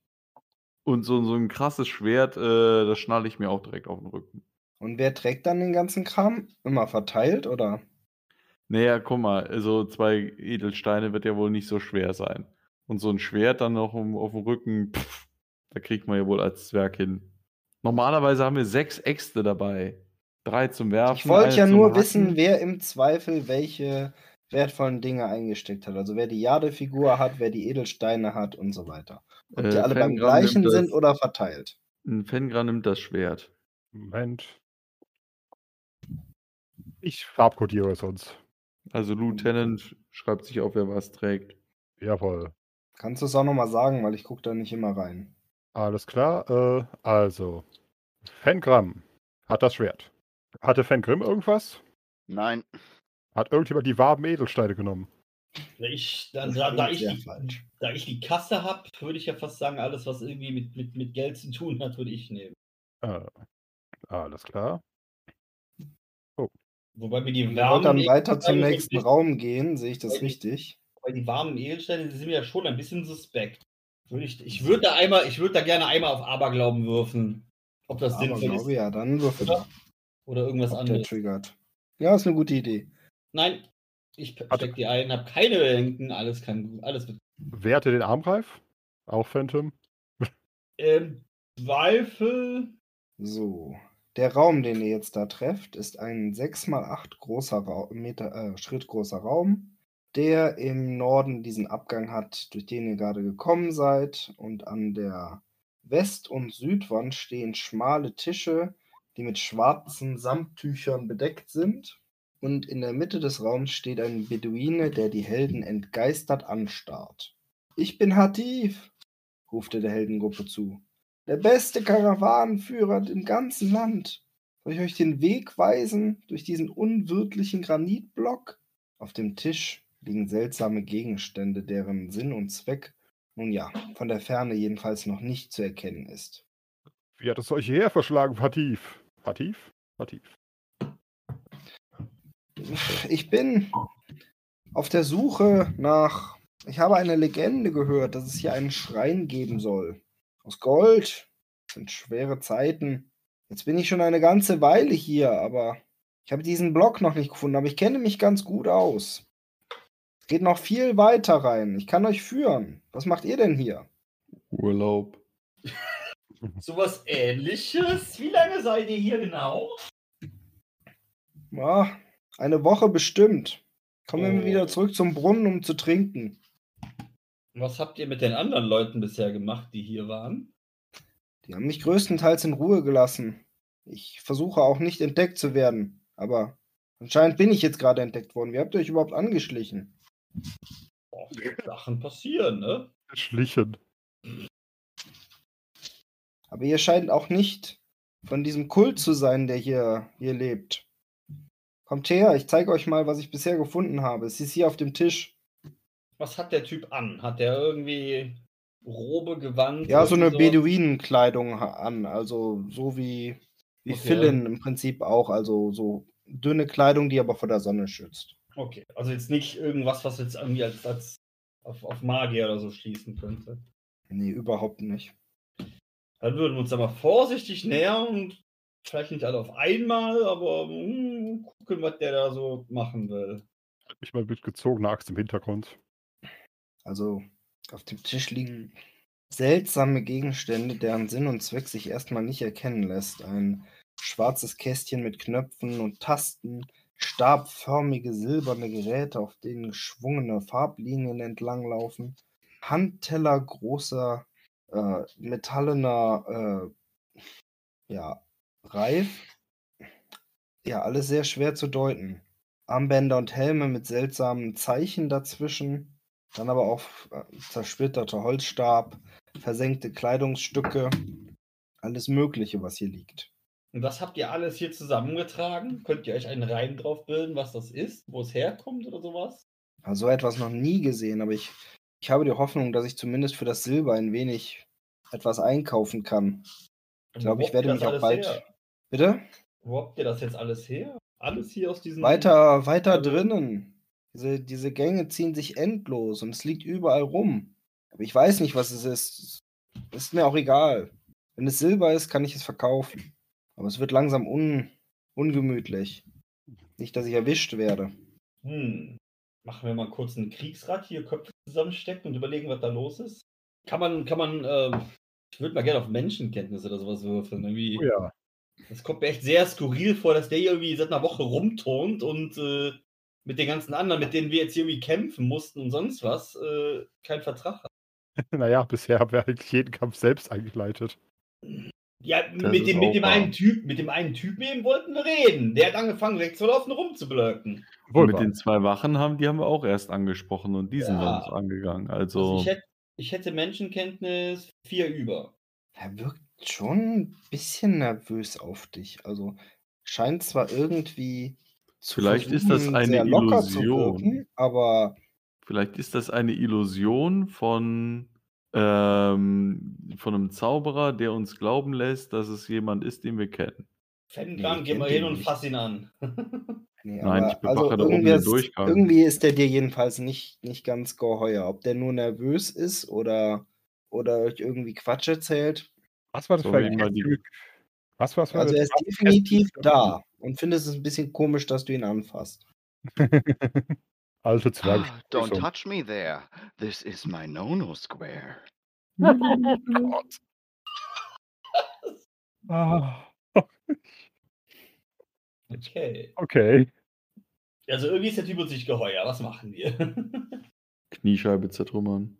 Und so, so ein krasses Schwert, äh, das schnalle ich mir auch direkt auf den Rücken. Und wer trägt dann den ganzen Kram? Immer verteilt, oder? Naja, guck mal, also zwei Edelsteine wird ja wohl nicht so schwer sein. Und so ein Schwert dann noch um, auf dem Rücken, pff, da kriegt man ja wohl als Zwerg hin. Normalerweise haben wir sechs Äxte dabei. Drei zum Werfen. Ich wollte ja nur Hacken. wissen, wer im Zweifel welche wertvollen Dinge eingesteckt hat. Also wer die Jadefigur hat, wer die Edelsteine hat und so weiter. Ob die Äh, alle beim Fengram gleichen sind das- oder verteilt. Ein Fengra nimmt das Schwert. Moment. Ich farbkodiere es sonst. Also Lieutenant schreibt sich auf, wer was trägt. Jawohl. Kannst du es auch nochmal sagen, weil ich gucke da nicht immer rein. Alles klar. Äh, also. Fengram hat das Schwert. Hatte Fengrim irgendwas? Nein. Hat irgendjemand die warmen Edelsteine genommen? Ja, Ich, da, da, da, ich die, da ich die Kasse habe, würde ich ja fast sagen, alles, was irgendwie mit, mit, mit Geld zu tun hat, würde ich nehmen. Äh, alles klar. Wobei mir die Ihr wollt warmen dann weiter zum nächsten Raum gehen, sehe ich das richtig? Weil die warmen Edelsteine die sind mir ja schon ein bisschen suspekt. Würde ich ich würde da einmal, ich würde da gerne einmal auf Aberglauben würfen. Ob das Aber sinnvoll ist ja, dann würfel Oder? oder irgendwas ob der anderes. triggert. Ja, ist eine gute Idee. Nein, ich steck die ein, habe keine Bedenken, alles kann alles wird. Wer hatte den Armreif? Auch Phantom? Ähm, Zweifel. So. Der Raum, den ihr jetzt da trefft, ist ein 6x8 großer Meter, äh, Schritt großer Raum, der im Norden diesen Abgang hat, durch den ihr gerade gekommen seid. Und an der West- und Südwand stehen schmale Tische, die mit schwarzen Samttüchern bedeckt sind. Und in der Mitte des Raums steht ein Beduine, der die Helden entgeistert anstarrt. Ich bin Hatif, ruft er der Heldengruppe zu. Der beste Karawanenführer im ganzen Land. Soll ich euch den Weg weisen durch diesen unwirtlichen Granitblock? Auf dem Tisch liegen seltsame Gegenstände, deren Sinn und Zweck, nun ja, von der Ferne jedenfalls noch nicht zu erkennen ist. Wie hat es euch hierher verschlagen, Fatif? Fatif? Fatif. Ich bin auf der Suche nach. Ich habe eine Legende gehört, dass es hier einen Schrein geben soll. Aus Gold. Das sind schwere Zeiten. Jetzt bin ich schon eine ganze Weile hier, aber ich habe diesen Block noch nicht gefunden, aber ich kenne mich ganz gut aus. Es geht noch viel weiter rein. Ich kann euch führen. Was macht ihr denn hier? Urlaub. Sowas ähnliches. Wie lange seid ihr hier genau? Ja, eine Woche bestimmt. Kommen wir Oh. wieder zurück zum Brunnen, um zu trinken. Was habt ihr mit den anderen Leuten bisher gemacht, die hier waren? Die haben mich größtenteils in Ruhe gelassen. Ich versuche auch nicht entdeckt zu werden, aber anscheinend bin ich jetzt gerade entdeckt worden. Wie habt ihr euch überhaupt angeschlichen? Boah, Sachen passieren, ne? Schlichen. Aber ihr scheint auch nicht von diesem Kult zu sein, der hier, hier lebt. Kommt her, ich zeige euch mal, was ich bisher gefunden habe. Es ist hier auf dem Tisch. Was hat der Typ an? Hat der irgendwie Robe, Gewand? Ja, so eine sowas? Beduinenkleidung an, also so wie, wie Okay. Philin im Prinzip auch, also so dünne Kleidung, die aber vor der Sonne schützt. Okay, also jetzt nicht irgendwas, was jetzt irgendwie als, als auf, auf Magier oder so schließen könnte. Nee, überhaupt nicht. Dann würden wir uns aber vorsichtig nähern und vielleicht nicht alle auf einmal, aber hm, gucken, was der da so machen will. Halt mich mal mit gezogener Axt im Hintergrund. Also auf dem Tisch liegen seltsame Gegenstände, deren Sinn und Zweck sich erstmal nicht erkennen lässt. Ein schwarzes Kästchen mit Knöpfen und Tasten, stabförmige silberne Geräte, auf denen geschwungene Farblinien entlanglaufen, Handteller großer äh, metallener äh, ja, Reif. Ja, alles sehr schwer zu deuten. Armbänder und Helme mit seltsamen Zeichen dazwischen. Dann aber auch äh, zersplitterter Holzstab, versenkte Kleidungsstücke, alles Mögliche, was hier liegt. Und das habt ihr alles hier zusammengetragen? Könnt ihr euch einen Reim drauf bilden, was das ist, wo es herkommt oder sowas? Also so etwas noch nie gesehen, aber ich, ich habe die Hoffnung, dass ich zumindest für das Silber ein wenig etwas einkaufen kann. Ich glaube, ich werde mich auch bald. her? Bitte? Wo habt ihr das jetzt alles her? Alles hier aus diesem. Weiter, weiter Also- drinnen. Diese, diese Gänge ziehen sich endlos und es liegt überall rum. Aber ich weiß nicht, was es ist. Ist mir auch egal. Wenn es Silber ist, kann ich es verkaufen. Aber es wird langsam un, ungemütlich. Nicht, dass ich erwischt werde. Hm. Machen wir mal kurz einen Kriegsrat hier, Köpfe zusammenstecken und überlegen, was da los ist. Kann man, kann man, ähm, ich würde mal gerne auf Menschenkenntnis oder sowas würfeln. Irgendwie. Oh ja. Das kommt mir echt sehr skurril vor, dass der hier irgendwie seit einer Woche rumturnt und äh, mit den ganzen anderen, mit denen wir jetzt hier irgendwie kämpfen mussten und sonst was, äh, keinen Vertrag hat. Naja, bisher haben wir eigentlich jeden Kampf selbst eingeleitet. Ja, Das mit dem, mit dem wahr. einen Typ, mit dem einen Typen eben wollten wir reden. Der hat angefangen, wegzulaufen, rumzublöcken. Wohl mit den zwei Wachen haben, die haben wir auch erst angesprochen und die sind Ja. uns angegangen. Also Also, ich, hätte, ich hätte Menschenkenntnis 4 über. Er wirkt schon ein bisschen nervös auf dich. Also scheint zwar irgendwie zu Vielleicht ist das eine sehr locker zu Illusion. wirken, aber vielleicht ist das eine Illusion von, ähm, von einem Zauberer, der uns glauben lässt, dass es jemand ist, den wir kennen. Fengram, Nee, geh mal hin ihn und nicht. fass ihn an. Nee, Nein, aber ich bewache also da oben irgendwie den ist, Durchgang. irgendwie ist der dir jedenfalls nicht, nicht ganz geheuer. Ob der nur nervös ist oder, oder euch irgendwie Quatsch erzählt. Was war das So für ein die- Kästchen? Was war das für Also er ist definitiv da und findest es ein bisschen komisch, dass du ihn anfasst. Alte Zwerge. Ah, don't touch me there. This is my no-no square. Gott. Ah, Okay. okay. Also irgendwie ist der Typ uns nicht geheuer. Was machen wir? Kniescheibe zertrümmern.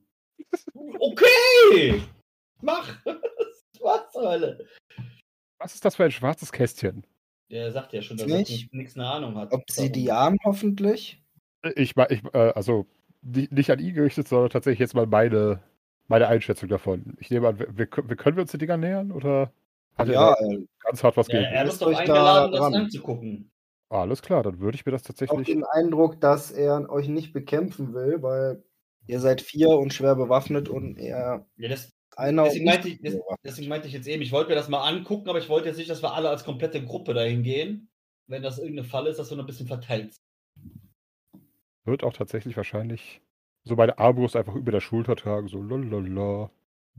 okay! Mach! Was zur Hölle? Was ist das für ein schwarzes Kästchen? Der sagt ja schon, dass er nichts eine Ahnung hat. Obsidian hoffentlich. Ich, ich äh, also nicht, an ihn gerichtet, sondern tatsächlich jetzt mal meine, meine Einschätzung davon. Ich nehme an, wir, wir, können- wir können wir uns den Dinger nähern oder hat Ja, er äh, ganz hart was Ja, gegen? er Müsst doch euch da eingeladen, das ran. anzugucken. Alles klar, dann würde ich mir das tatsächlich. den Eindruck, dass er euch nicht bekämpfen will, weil ihr seid vier und schwer bewaffnet und er Ja, das, einer deswegen, meinte ich, deswegen meinte ich jetzt eben, ich wollte mir das mal angucken, aber ich wollte jetzt nicht, dass wir alle als komplette Gruppe dahin gehen. Wenn das irgendeine Falle ist, dass wir noch ein bisschen verteilt sind. wird auch tatsächlich wahrscheinlich so meine Armbrust einfach über der Schulter tragen, so lalala.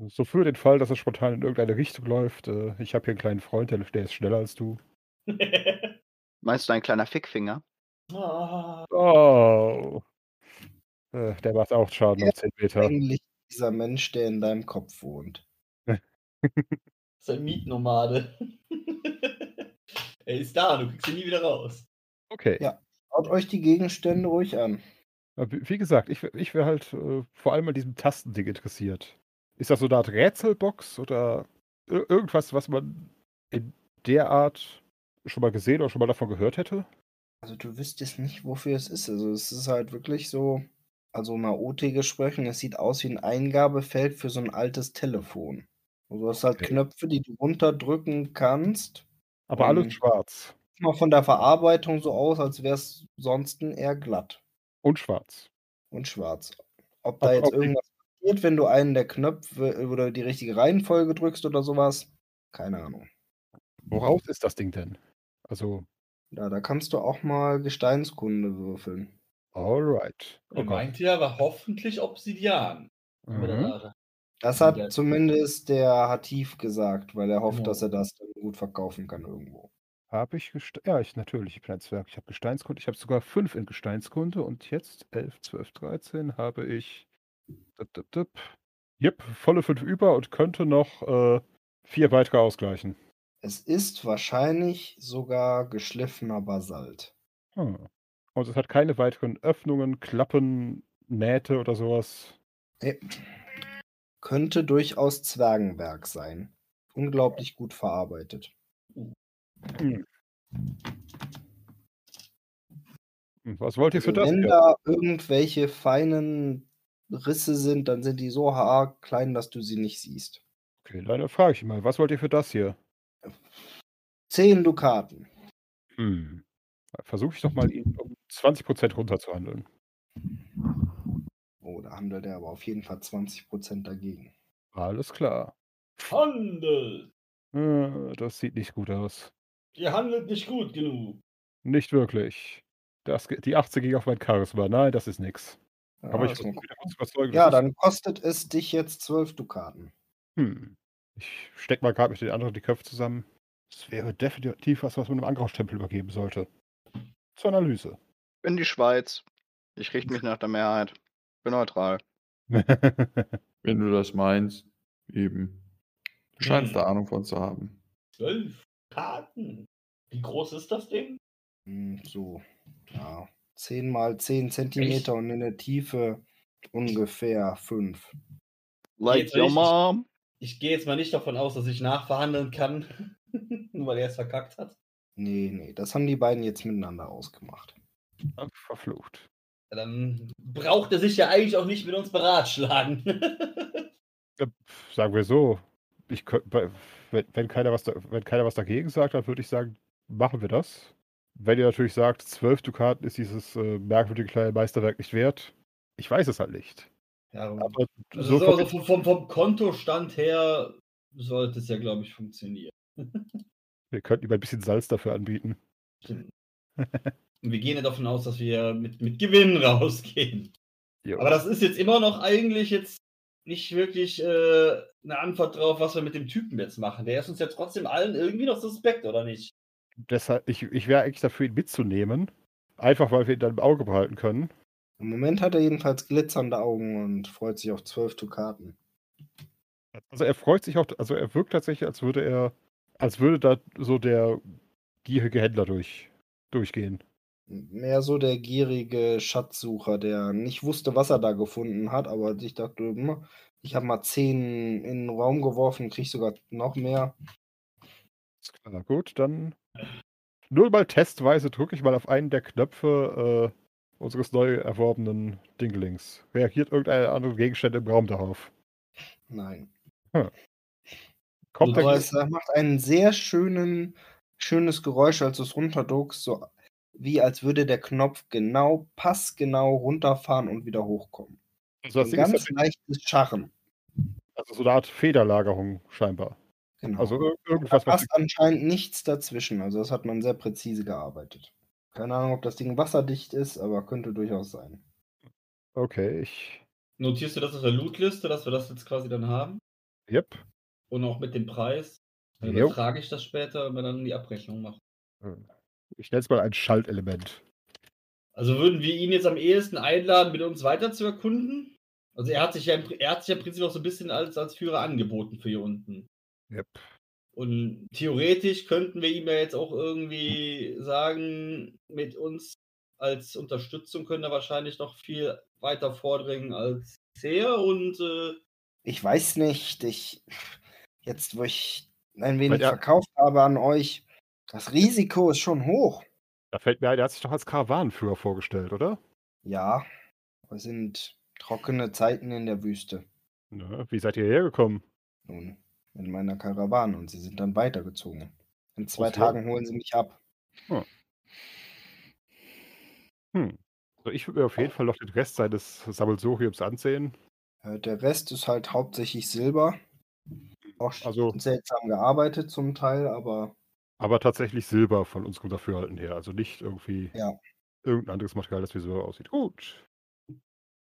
So für den Fall, dass es spontan in irgendeine Richtung läuft. Äh, ich habe hier einen kleinen Freund, der, ist schneller als du. Meinst du ein kleiner Fickfinger? Ah, Oh. Äh, der macht auch Schaden auf 10 Meter. Eigentlich dieser Mensch, der in deinem Kopf wohnt. ist ein Mietnomade. er ist da, du kriegst ihn nie wieder raus. Okay. Ja. Schaut euch die Gegenstände ruhig an. Wie gesagt, ich, ich wäre halt äh, vor allem an diesem Tastending interessiert. Ist das so eine Art Rätselbox oder ir irgendwas, was man in der Art schon mal gesehen oder schon mal davon gehört hätte? Also du wüsstest nicht, wofür es ist. Also es ist halt wirklich so, also mal OT gesprochen, es sieht aus wie ein Eingabefeld für so ein altes Telefon. Also du hast halt Okay. Knöpfe, die du runterdrücken kannst. Aber alles schwarz. Sieht mal von der Verarbeitung so aus, als wäre es sonst eher glatt Und schwarz. und schwarz. Ob da Ob- jetzt ob irgendwas passiert, wenn du einen der Knöpfe oder die richtige Reihenfolge drückst oder sowas, keine Ahnung. Woraus ist das Ding denn? Also, Ja, da kannst du auch mal Gesteinskunde würfeln. Alright. Er meinte ja, aber hoffentlich Obsidian. Mhm. Das hat zumindest der Hatif gesagt, weil er hofft, Genau. dass er das dann gut verkaufen kann irgendwo. Habe ich Geste Ja, ich natürlich, ich bin ein Zwerg. Ich habe Gesteinskunde. Ich habe sogar 5 in Gesteinskunde und jetzt 11, 12, 13 habe ich. Dip, dip, dip. Jep, volle 5 über und könnte noch äh, 4 weitere ausgleichen. Es ist wahrscheinlich sogar geschliffener Basalt. Hm. Und es hat keine weiteren Öffnungen, Klappen, Nähte oder sowas. Äh, Könnte durchaus Zwergenberg sein. Unglaublich gut verarbeitet. Hm. Hm, Was wollt ihr für Also das wenn hier? da irgendwelche feinen Risse sind, dann sind die so haarklein, dass du sie nicht siehst. Okay, dann frage ich mal, was wollt ihr für das hier? Zehn Dukaten. Hm. Versuche ich doch mal, ihn um 20% runterzuhandeln. Oh, da handelt er aber auf jeden Fall 20% dagegen. Alles klar. Handel! Äh, Das sieht nicht gut aus. Ihr handelt nicht gut genug. Nicht wirklich. Das, die 18 ging auf mein Charisma. Nein, das ist nix. Ja, Aber ich zu überzeugen. ja dann kostet es dich jetzt 12 Dukaten. Hm. Ich steck mal gerade mit den anderen die Köpfe zusammen. Das wäre definitiv was, was man einem Angrauchtempel übergeben sollte. Zur Analyse. In die Schweiz. Ich richte mich nach der Mehrheit. Bin neutral. Wenn du das meinst, eben. Du scheinst Hm. da Ahnung von zu haben. Zwölf Karten. Wie groß ist das Ding? Hm, So, ja. 10 mal 10 Zentimeter und in der Tiefe ungefähr 5. Like your mom. Ich gehe jetzt mal nicht davon aus, dass ich nachverhandeln kann. Nur weil er es verkackt hat. Nee, nee, das haben die beiden jetzt miteinander ausgemacht. Verflucht. Ja, Dann braucht er sich ja eigentlich auch nicht mit uns beratschlagen. Äh, Sagen wir so. Ich wenn, wenn, keiner was da, wenn keiner was dagegen sagt, dann würde ich sagen, machen wir das. Wenn ihr natürlich sagt, 12 Dukaten ist dieses äh, merkwürdige kleine Meisterwerk nicht wert, ich weiß es halt nicht. ja, Aber also so so, vom- also vom, vom, vom Kontostand her sollte es ja, glaube ich, funktionieren. Wir könnten ihm ein bisschen Salz dafür anbieten. Stimmt. Und wir gehen ja davon aus, dass wir mit, mit Gewinn rausgehen. Jo. Aber das ist jetzt immer noch eigentlich jetzt nicht wirklich äh, eine Antwort drauf, was wir mit dem Typen jetzt machen. Der ist uns ja trotzdem allen irgendwie noch suspekt, oder nicht? Deshalb, ich, ich wäre eigentlich dafür, ihn mitzunehmen. Einfach, weil wir ihn dann im Auge behalten können. Im Moment hat er jedenfalls glitzernde Augen und freut sich auf 12 Dukaten. Also er freut sich auch, also er wirkt tatsächlich, als würde er, als würde da so der gierige Händler durch, durchgehen. Mehr so der gierige Schatzsucher, der nicht wusste, was er da gefunden hat, aber sich dachte, hm, ich habe mal 10 in den Raum geworfen, krieg sogar noch mehr. Klar, gut, dann nur mal testweise drücke ich mal auf einen der Knöpfe äh, unseres neu erworbenen Dingelings. Reagiert irgendeine andere Gegenstände im Raum darauf? Nein. Kommt Aber es macht einen sehr schönen, schönes Geräusch, als du es runterdruckst, so wie als würde der Knopf genau, passgenau runterfahren und wieder hochkommen. also das Ein Ding ist ganz tatsächlich- leichtes Scharren. also so eine Art Federlagerung scheinbar. Genau. Also ir- da irgendwas, was passt anscheinend nichts dazwischen. Also das hat man sehr präzise gearbeitet. Keine Ahnung, ob das Ding wasserdicht ist, aber könnte durchaus sein. Okay, ich. Notierst du das auf der Lootliste, dass wir das jetzt quasi dann haben? Yep. Und auch mit dem Preis? Dann Jo. übertrage ich das später, wenn wir dann die Abrechnung machen. Ich nenne es mal ein Schaltelement. Also würden wir ihn jetzt am ehesten einladen, mit uns weiter zu erkunden? Also er hat sich ja im, er hat sich ja im Prinzip auch so ein bisschen als, als Führer angeboten für hier unten. Yep. Und theoretisch könnten wir ihm ja jetzt auch irgendwie sagen, mit uns als Unterstützung können er wahrscheinlich noch viel weiter vordringen als bisher. Und äh, Ich weiß nicht, ich. Jetzt, wo ich ein wenig ja- verkauft habe an euch, das Risiko ist schon hoch. Da fällt mir ein, der hat sich doch als Karawanenführer vorgestellt, oder? Ja, es sind trockene Zeiten in der Wüste. Ne? Wie seid ihr hergekommen? Nun, in meiner Karawane und sie sind dann weitergezogen. In zwei so. Tagen holen sie mich ab. Hm. Also ich würde mir auf jeden Fall noch den Rest seines Sammelsuriums ansehen. Äh, Der Rest ist halt hauptsächlich Silber. Auch Also- seltsam gearbeitet zum Teil, aber Aber tatsächlich Silber von unserem Dafürhalten her. Also nicht irgendwie Ja. irgendein anderes Material, das wie so aussieht. Gut.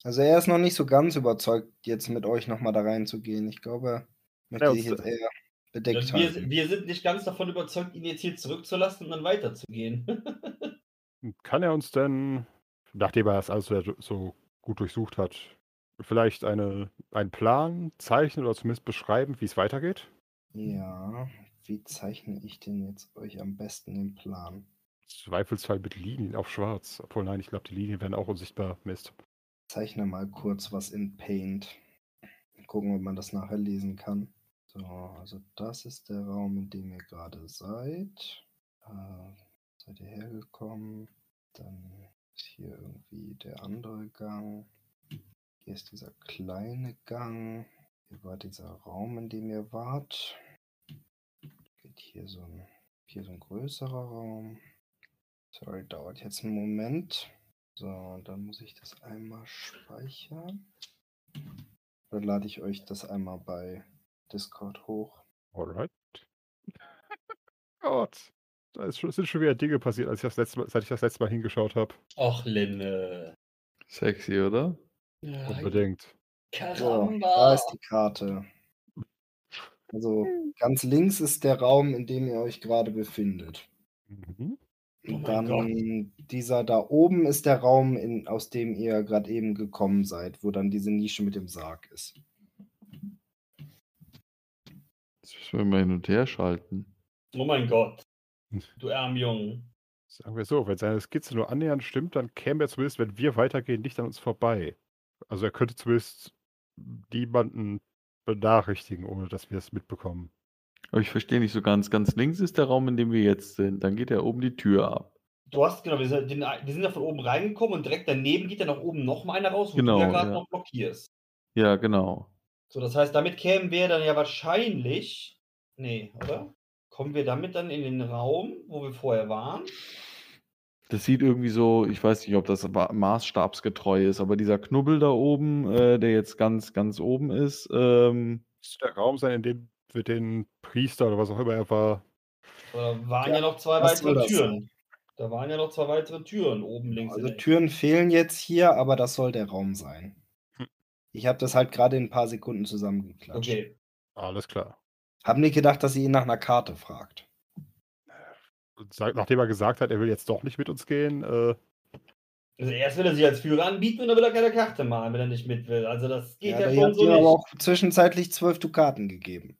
also er ist noch nicht so ganz überzeugt, jetzt mit euch nochmal da reinzugehen. Ich glaube, er möchte Ja, sich und- jetzt eher bedeckt wir, halten. wir sind nicht ganz davon überzeugt, ihn jetzt hier zurückzulassen und dann weiterzugehen. Kann er uns denn, nachdem er das alles so gut durchsucht hat, vielleicht eine, einen Plan zeichnen oder zumindest beschreiben, wie es weitergeht? Ja, wie zeichne ich denn jetzt euch am besten den Plan? Zweifelsfall mit Linien auf schwarz. Obwohl, nein, ich glaube, die Linien werden auch unsichtbar. Mist. Zeichne mal kurz was in Paint. Gucken, ob man das nachher lesen kann. So, also das ist der Raum, in dem ihr gerade seid. Äh, seid ihr hergekommen? Dann ist hier irgendwie der andere Gang. Hier ist dieser kleine Gang. Hier war dieser Raum, in dem ihr wart. Geht hier so ein, hier so ein größerer Raum. Sorry, dauert jetzt einen Moment. So, dann muss ich das einmal speichern. Dann lade ich euch das einmal bei Discord hoch. Alright. Gott. Da ist schon, sind schon wieder Dinge passiert, als ich das letzte Mal, seit ich das letzte Mal hingeschaut habe. Och, Linne. Sexy, oder? Ja, Unbedingt. So, da ist die Karte. Also ganz links ist der Raum, in dem ihr euch gerade befindet. Mhm. Oh Und dann dieser da oben ist der Raum, in, aus dem ihr gerade eben gekommen seid, wo dann diese Nische mit dem Sarg ist. Jetzt müssen wir mal hin und her schalten. Oh mein Gott. Du arm Jung. Sagen wir so, wenn seine Skizze nur annähernd stimmt, dann käme er zumindest, wenn wir weitergehen, nicht an uns vorbei. Also er könnte zumindest niemanden benachrichtigen, ohne dass wir es mitbekommen. Aber ich verstehe nicht so ganz. Ganz links ist der Raum, in dem wir jetzt sind. Dann geht ja oben die Tür ab. Du hast, genau, wir sind, den, wir sind ja von oben reingekommen und direkt daneben geht ja nach oben noch mal einer raus, wo Genau, du ja gerade ja. noch blockierst. Ja, genau. So, das heißt, damit kämen wir dann ja wahrscheinlich. Nee, oder? Kommen wir damit dann in den Raum, wo wir vorher waren? Das sieht irgendwie so, ich weiß nicht, ob das ma- maßstabsgetreu ist, aber dieser Knubbel da oben, äh, der jetzt ganz, ganz oben ist, ähm, Müsste der Raum sein, in dem wir den Priester oder was auch immer er war. Oder waren ja, Ja, noch zwei weitere Türen? Da waren ja noch zwei weitere Türen oben links. Also. Türen fehlen jetzt hier, aber das soll der Raum sein. Hm. Ich habe das halt gerade in ein paar Sekunden zusammengeklatscht. Okay. Alles klar. Hab nicht gedacht, dass ihr ihn nach einer Karte fragt. Nachdem er gesagt hat, er will jetzt doch nicht mit uns gehen, äh, Also erst will er sich als Führer anbieten und dann will er keine Karte malen, wenn er nicht mit will. Also das geht Ja, ja, schon so nicht. aber auch zwischenzeitlich zwölf Dukaten gegeben.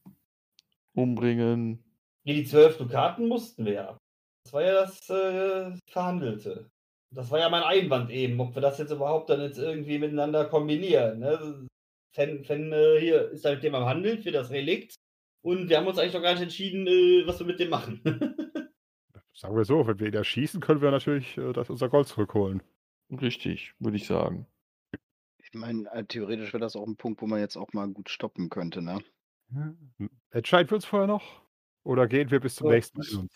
umbringen. Nee, die zwölf Dukaten mussten wir ja. Das war ja das äh, Verhandelte. Das war ja mein Einwand eben, ob wir das jetzt überhaupt dann jetzt irgendwie miteinander kombinieren. Ne? Fan, Fan äh, hier ist da mit dem am Handeln für das Relikt. Und wir haben uns eigentlich noch gar nicht entschieden, äh, was wir mit dem machen. sagen wir so, wenn wir ihn erschießen, können wir natürlich äh, das, unser Gold zurückholen. Richtig, würde ich sagen. Ich meine, äh, theoretisch wäre das auch ein Punkt, wo man jetzt auch mal gut stoppen könnte, ne? Entscheiden wir uns vorher noch? Oder gehen wir bis zum So, nächsten Mal?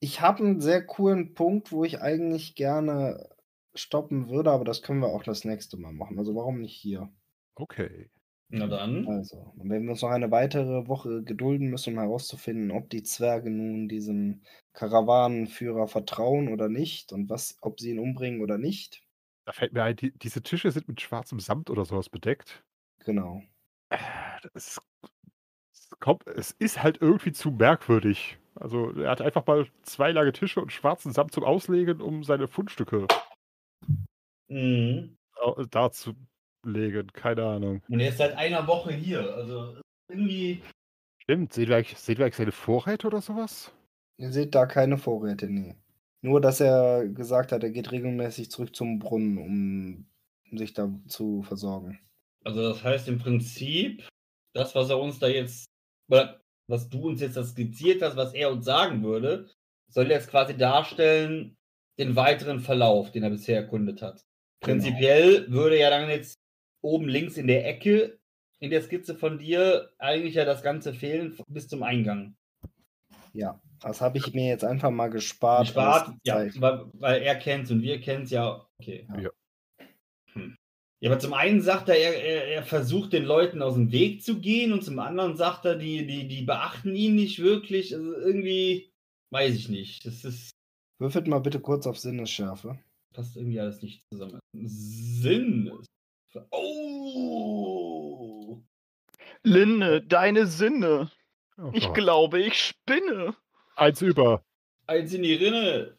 Ich habe einen sehr coolen Punkt, wo ich eigentlich gerne stoppen würde, aber das können wir auch das nächste Mal machen. Also warum nicht hier? Okay. Na dann. Also, und wenn wir uns noch eine weitere Woche gedulden müssen, um herauszufinden, ob die Zwerge nun diesem Karawanenführer vertrauen oder nicht und was, ob sie ihn umbringen oder nicht. Da fällt mir ein, die, diese Tische sind mit schwarzem Samt oder sowas bedeckt. Genau. Es, es, kommt, es ist halt irgendwie zu merkwürdig. Also er hat einfach mal zwei lange Tische und schwarzen Samt zum Auslegen, um seine Fundstücke Mhm. au- darzulegen. Keine Ahnung. Und er ist seit einer Woche hier. Also irgendwie. Stimmt, sehen wir eigentlich, seine Vorräte oder sowas? Ihr seht da keine Vorräte, nee. Nur, dass er gesagt hat, er geht regelmäßig zurück zum Brunnen, um sich da zu versorgen. Also das heißt im Prinzip, das, was er uns da jetzt, oder was du uns jetzt da skizziert hast, was er uns sagen würde, soll jetzt quasi darstellen den weiteren Verlauf, den er bisher erkundet hat. Prinzipiell würde ja dann jetzt oben links in der Ecke in der Skizze von dir eigentlich ja das Ganze fehlen bis zum Eingang. Ja, das habe ich mir jetzt einfach mal gespart. Gespart, ja, weil, weil er kennt und wir kennen es ja. Okay. Ja. Hm. Ja, aber zum einen sagt er, er, er, er versucht den Leuten aus dem Weg zu gehen und zum anderen sagt er, die, die, die beachten ihn nicht wirklich. Also irgendwie, weiß ich nicht. Das ist, Würfelt mal bitte kurz auf Sinnesschärfe. passt irgendwie alles nicht zusammen. Sinn. Oh! Linde, deine Sinne. Oh Ich glaube, ich spinne. Eins über. Eins in die Rinne.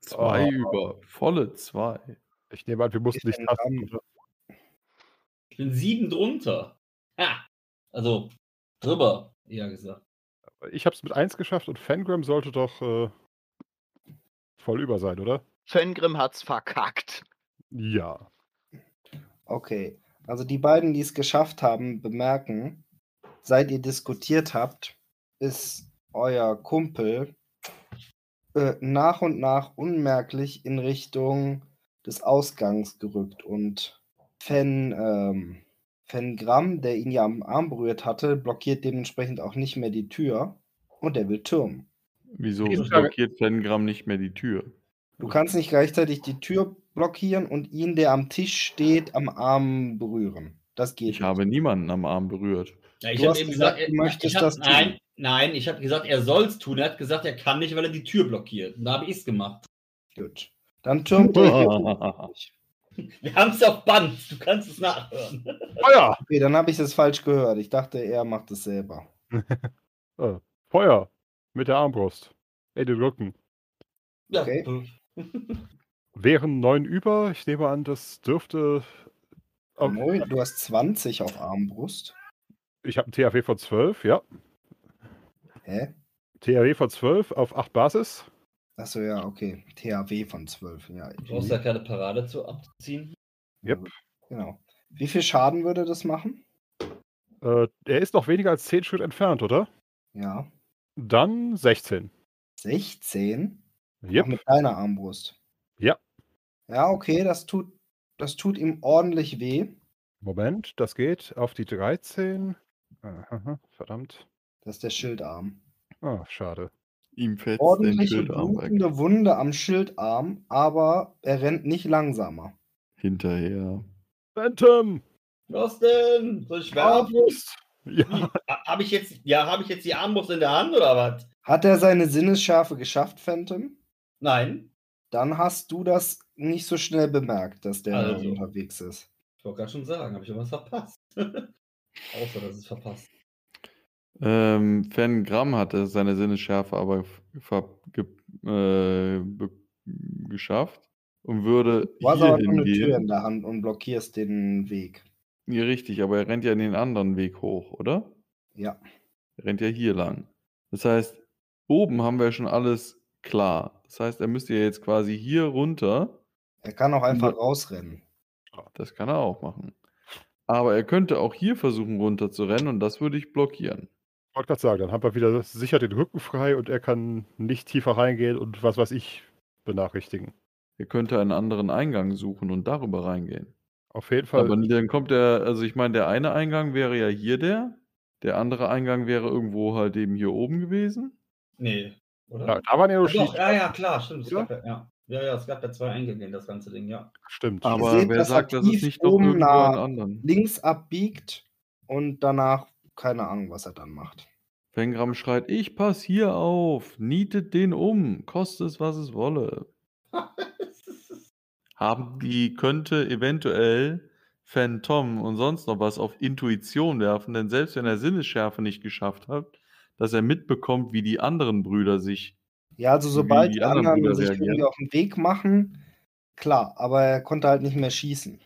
Zwei Oh. über. Volle zwei. Ich nehme an, wir mussten nicht denn tasten. Ich bin sieben drunter. Ha! Also, drüber, eher gesagt. Ich habe es mit eins geschafft und Fangram sollte doch äh, voll über sein, oder? Fengrim hat's verkackt. Ja. Okay. Also die beiden, die es geschafft haben, bemerken, seit ihr diskutiert habt, ist euer Kumpel äh, nach und nach unmerklich in Richtung des Ausgangs gerückt. Und Fen, ähm, Fengram, der ihn ja am Arm berührt hatte, blockiert dementsprechend auch nicht mehr die Tür und er will türmen. Wieso blockiert Fengram nicht mehr die Tür? Du kannst nicht gleichzeitig die Tür blockieren und ihn, der am Tisch steht, am Arm berühren. Das geht Ich nicht. habe niemanden am Arm berührt. Ja, ich Du habe hast eben gesagt, gesagt, du er- möchtest ich hab, das tun. Nein, nein, ich habe gesagt, er soll es tun. Er hat gesagt, er kann nicht, weil er die Tür blockiert. Und da habe ich es gemacht. Gut. Dann türmt er. Wir haben es auf Band. Du kannst es nachhören. Feuer! Okay, dann habe ich es falsch gehört. Ich dachte, er macht es selber. Äh, Feuer! Mit der Armbrust. Ey, den Rücken. Ja. Okay. Wären neun über. Ich nehme an, das dürfte. auf- Neun, du hast 20 auf Armbrust. Ich habe einen THW von 12, ja. Hä? THW von 12 auf 8 Basis. Achso, ja, okay. THW von 12. Ja, Du brauchst da keine Parade zu abziehen. Yep. genau. Wie viel Schaden würde das machen? Äh, er ist noch weniger als 10 Schritt entfernt, oder? Ja. Dann 16. 16? Auch Yep. mit deiner Armbrust. Ja. Okay, das tut, das tut ihm ordentlich weh. Moment, das geht auf die 13. Aha, verdammt. Das ist der Schildarm. Ah, schade. Ihm den Ordentliche Schildarm weg. blutende Wunde am Schildarm, aber er rennt nicht langsamer. Hinterher. Phantom! Was denn? Soll ich? Armbrust! Ja. Habe ich jetzt, ja, habe ich jetzt die Armbrust in der Hand oder was? Hat er seine Sinnesschärfe geschafft, Phantom? Nein. Dann hast du das nicht so schnell bemerkt, dass der Also. unterwegs ist. Ich wollte gerade schon sagen, habe ich irgendwas verpasst? Außer, dass es verpasst. Ähm, Fengram hatte seine Sinnesschärfe aber äh, geschafft und würde Du hast aber eine Tür in der Hand und blockierst den Weg. Ja, richtig, aber er rennt ja in den anderen Weg hoch, oder? Ja. Er rennt ja hier lang. Das heißt, oben haben wir schon alles klar. Das heißt, er müsste ja jetzt quasi hier runter. Er kann auch einfach rausrennen. Das kann er auch machen. Aber er könnte auch hier versuchen runter zu rennen und das würde ich blockieren. Ich wollte gerade sagen, dann haben wir wieder sicher den Rücken frei und er kann nicht tiefer reingehen und was weiß ich benachrichtigen. Er könnte einen anderen Eingang suchen und darüber reingehen. Auf jeden Fall. Aber dann kommt der, also ich meine, der eine Eingang wäre ja hier der. Der andere Eingang wäre irgendwo halt eben hier oben gewesen. Nee, oder? ja, da waren ja nur Doch, Schieß. ja, ja, klar, stimmt. Es Oder? gab ja, ja. ja, es gab ja zwei Eingänge in das ganze Ding, ja. Stimmt. Aber seht, wer dass er sagt, dass es nicht noch oben einen anderen? Links abbiegt und danach keine Ahnung, was er dann macht. Fengram schreit, ich pass hier auf, nietet den um, koste es, was es wolle. Haben die, könnte eventuell Phantom und sonst noch was auf Intuition werfen, denn selbst wenn er Sinnesschärfe nicht geschafft hat, dass er mitbekommt, wie die anderen Brüder sich Ja, also sobald die anderen anderen sich reagieren. irgendwie auf den Weg machen, klar, aber er konnte halt nicht mehr schießen.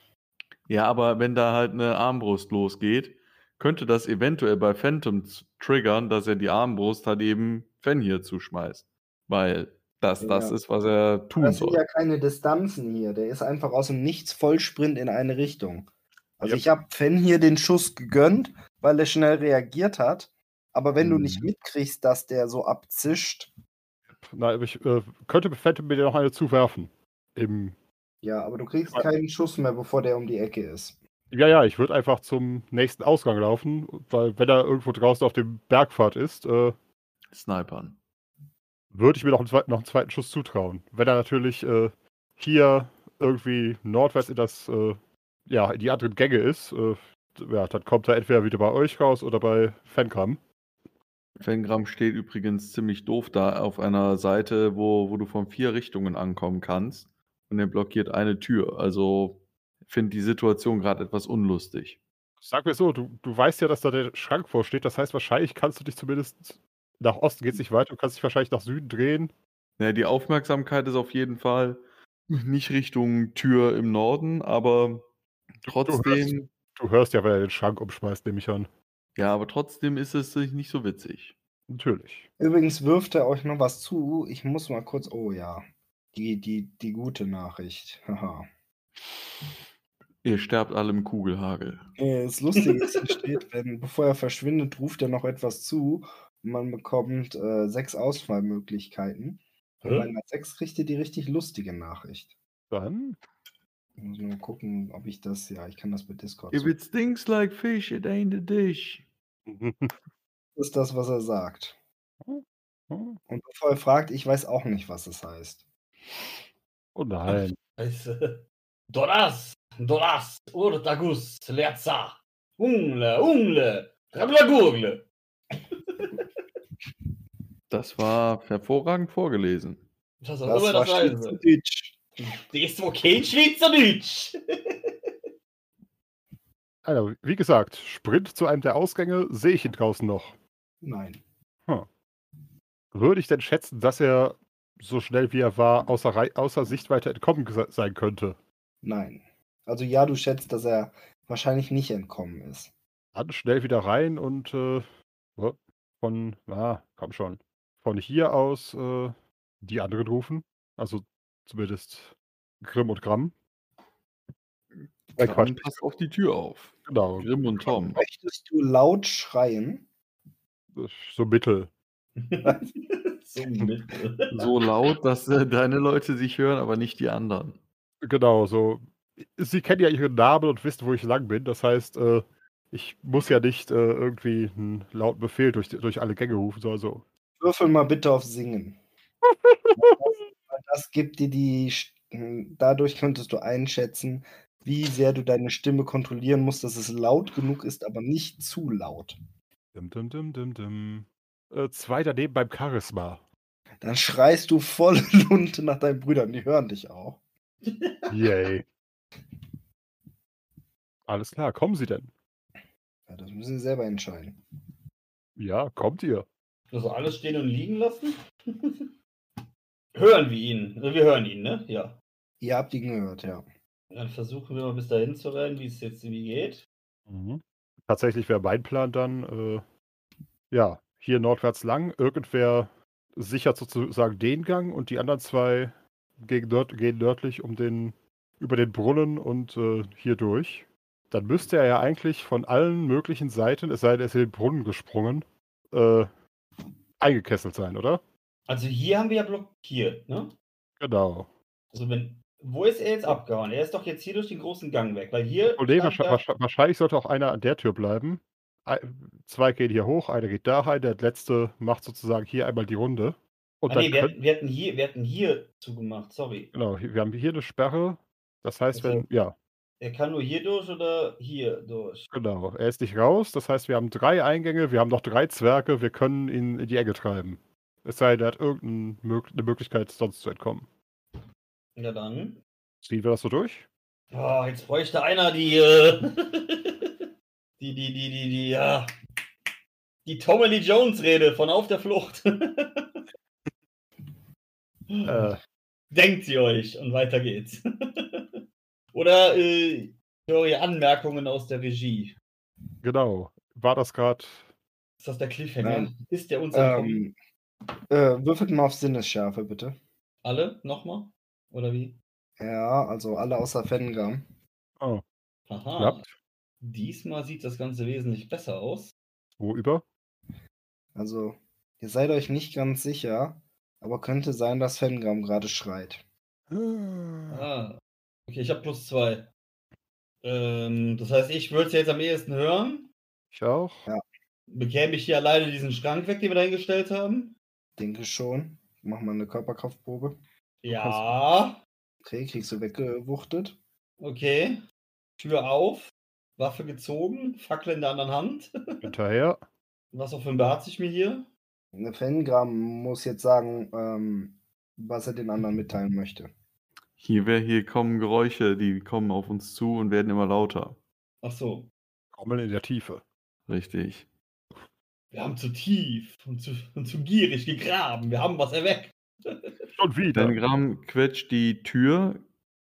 Ja, aber wenn da halt eine Armbrust losgeht, könnte das eventuell bei Phantom triggern, dass er die Armbrust halt eben Fenrir zuschmeißt. Weil das das Ja. ist, was er tun Das sind soll. ja keine Distanzen hier. Der ist einfach aus dem Nichts Vollsprint in eine Richtung. Also Ja. ich habe Fenn hier den Schuss gegönnt, weil er schnell reagiert hat. Aber wenn du nicht Mhm. mitkriegst, dass der so abzischt, Na, aber ich äh, könnte Phantom mir noch eine zuwerfen. Im, ja, aber du kriegst keinen Schuss mehr, bevor der um die Ecke ist. ja, ja, ich würde einfach zum nächsten Ausgang laufen, weil wenn er irgendwo draußen auf dem Bergpfad ist, äh, Snipern. würde ich mir noch einen, zweiten, noch einen zweiten Schuss zutrauen. Wenn er natürlich äh, hier irgendwie nordwärts in das, äh, ja, in die anderen Gänge ist, äh, ja, dann kommt er entweder wieder bei euch raus oder bei Fankram. Fengram steht übrigens ziemlich doof da auf einer Seite, wo, wo du von vier Richtungen ankommen kannst. Und er blockiert eine Tür. Also finde die Situation gerade etwas unlustig. Sag mir so, du, du weißt ja, dass da der Schrank vorsteht. Das heißt, wahrscheinlich kannst du dich zumindest nach Osten geht's nicht weiter. Du kannst dich wahrscheinlich nach Süden drehen. Ja, die Aufmerksamkeit ist auf jeden Fall nicht Richtung Tür im Norden, aber trotzdem, Du hörst ja, wenn er den Schrank umschmeißt, nehme ich an. Ja, aber trotzdem ist es nicht so witzig. Natürlich. Übrigens wirft er euch noch was zu. Ich muss mal kurz. Oh ja. Die, die, die gute Nachricht. Haha. Ihr sterbt alle im Kugelhagel. Äh, Das Lustige ist, steht, wenn, bevor er verschwindet, ruft er noch etwas zu. Und man bekommt äh, sechs Auswahlmöglichkeiten. Bei einer sechs kriegt ihr die richtig lustige Nachricht. Dann. Ich muss nur gucken, ob ich das. Ja, ich kann das bei Discord. If suchen. it stinks like fish, it ain't a dish. Das ist das, was er sagt. Oh Und bevor er fragt, ich weiß auch nicht, was es heißt. nein. Scheiße. Doras, Doras, Urtagus, Lerza, Ungle, Ungle, Rablagurgle. Das war hervorragend vorgelesen. Das war das heißt. Schweizerdeutsch. Das kein Schweizerdeutsch. Also, wie gesagt, Sprint zu einem der Ausgänge sehe ich ihn draußen noch. Nein. Würde ich denn schätzen, dass er so schnell wie er war, außer, außer Sichtweite entkommen sein könnte? Nein. Also ja, du schätzt, dass er wahrscheinlich nicht entkommen ist. Dann schnell wieder rein und äh, von, na, komm schon, von hier aus äh, die anderen rufen. Also zumindest Grimm und Gramm. Äh, Quatsch, Dann passt auf die Tür auf. Genau, Grimm und Tom. Möchtest du laut schreien? so mittel. so mittel. So laut, dass äh, deine Leute sich hören, aber nicht die anderen. Genau, so. Sie kennen ja ihren Namen und wissen, wo ich lang bin. Das heißt, äh, ich muss ja nicht äh, irgendwie einen lauten Befehl durch, durch alle Gänge rufen, sondern so. Würfel mal bitte auf Singen. Weil das gibt dir die. St- Dadurch könntest du einschätzen, wie sehr du deine Stimme kontrollieren musst, dass es laut genug ist, aber nicht zu laut. Dim, dim, dim, dim, dim. Äh, zwei daneben beim Charisma. Dann schreist du voll Lunte nach deinen Brüdern, die hören dich auch. Yay. Alles klar, kommen Sie denn? Ja, das müssen sie selber entscheiden. Ja, kommt ihr. Also alles stehen und liegen lassen? hören wir ihn. Also Wir hören ihn, ne? Ja. Ihr habt ihn gehört, ja. Dann versuchen wir mal bis dahin zu rennen, wie es jetzt wie geht. Tatsächlich wäre mein Plan dann, äh, ja, hier nordwärts lang. Irgendwer sichert sozusagen den Gang und die anderen zwei gegen nörd gehen nördlich um den, über den Brunnen und äh, hier durch. Dann müsste er ja eigentlich von allen möglichen Seiten, es sei denn, er ist in den Brunnen gesprungen, äh, eingekesselt sein, oder? Also hier haben wir ja blockiert, ne? Genau. Also wenn. Wo ist er jetzt abgehauen? Er ist doch jetzt hier durch den großen Gang weg, weil hier. Nee, stand wahrscheinlich, wahrscheinlich- sollte auch einer an der Tür bleiben. Ei- Zwei gehen hier hoch, einer geht da rein, der letzte macht sozusagen hier einmal die Runde. Und Ah, nee, wir, hatten- wir, hatten hier, wir hatten hier zugemacht, sorry. Genau, wir haben hier eine Sperre. Das heißt, Ach so. wenn, ja, Er kann nur hier durch oder hier durch? Genau, er ist nicht raus. Das heißt, wir haben drei Eingänge, wir haben noch drei Zwerge, wir können ihn in die Ecke treiben. Es sei denn, er hat irgendeine Mög Möglichkeit, sonst zu entkommen. Ja dann. Ziehen wir das so durch? Oh, jetzt bräuchte einer die, äh, die, die, die, die, die, ja, die Tommy Lee Jones Rede von Auf der Flucht. Äh, Denkt sie euch und weiter geht's. Oder äh, eure Anmerkungen aus der Regie. genau. War das gerade. Ist das der Cliffhanger? Nein. Ist der uns entkommen? Ähm, äh, würfelt mal auf Sinnesschärfe, bitte. Alle? Nochmal? Oder wie? Ja, also alle außer Fengam. Oh, Aha. klappt. Diesmal sieht das Ganze wesentlich besser aus. Wo über? Also, ihr seid euch nicht ganz sicher, aber könnte sein, dass Fengram gerade schreit. Ah. Okay, ich habe plus zwei. Ähm, das heißt, ich würde es jetzt am ehesten hören. Ich auch. Bekäme ich hier alleine diesen Schrank weg, den wir da hingestellt haben? Denke schon. Mach mal eine Körperkraftprobe. Ja. Okay, kriegst du weggewuchtet. Okay. Tür auf. Waffe gezogen. Fackel in der anderen Hand. Hinterher. Was behat sich mir hier? Eine Fengram muss jetzt sagen, ähm, was er den anderen mitteilen möchte. Hier, wär, hier kommen Geräusche, die kommen auf uns zu und werden immer lauter. Ach so. Trommeln in der Tiefe. Richtig. Wir haben zu tief und zu, und zu gierig gegraben. Wir haben was erweckt. Schon wieder. Dein Gram quetscht die Tür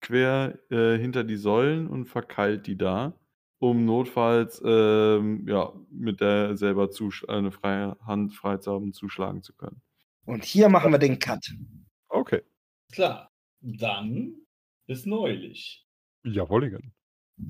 quer äh, hinter die Säulen und verkeilt die da, um notfalls ähm, ja, mit der selber zusch- eine freie Hand frei zu haben, zuschlagen zu können. Und hier machen wir den Cut. Okay. Klar. Dann bis neulich. Jawollingen.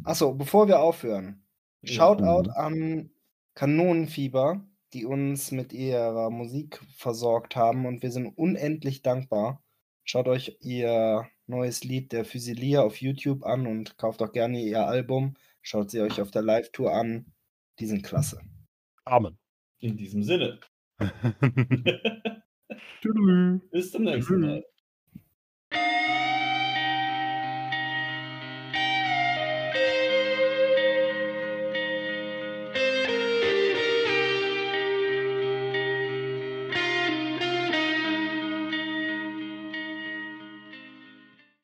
Achso, bevor wir aufhören. Ja. Shoutout an Kanonenfieber, die uns mit ihrer Musik versorgt haben und wir sind unendlich dankbar. Schaut euch ihr neues Lied der Fusilier auf YouTube an und kauft auch gerne ihr Album. Schaut sie euch auf der Live-Tour an. Die sind klasse. Amen. In diesem Sinne. Bis zum nächsten Mal.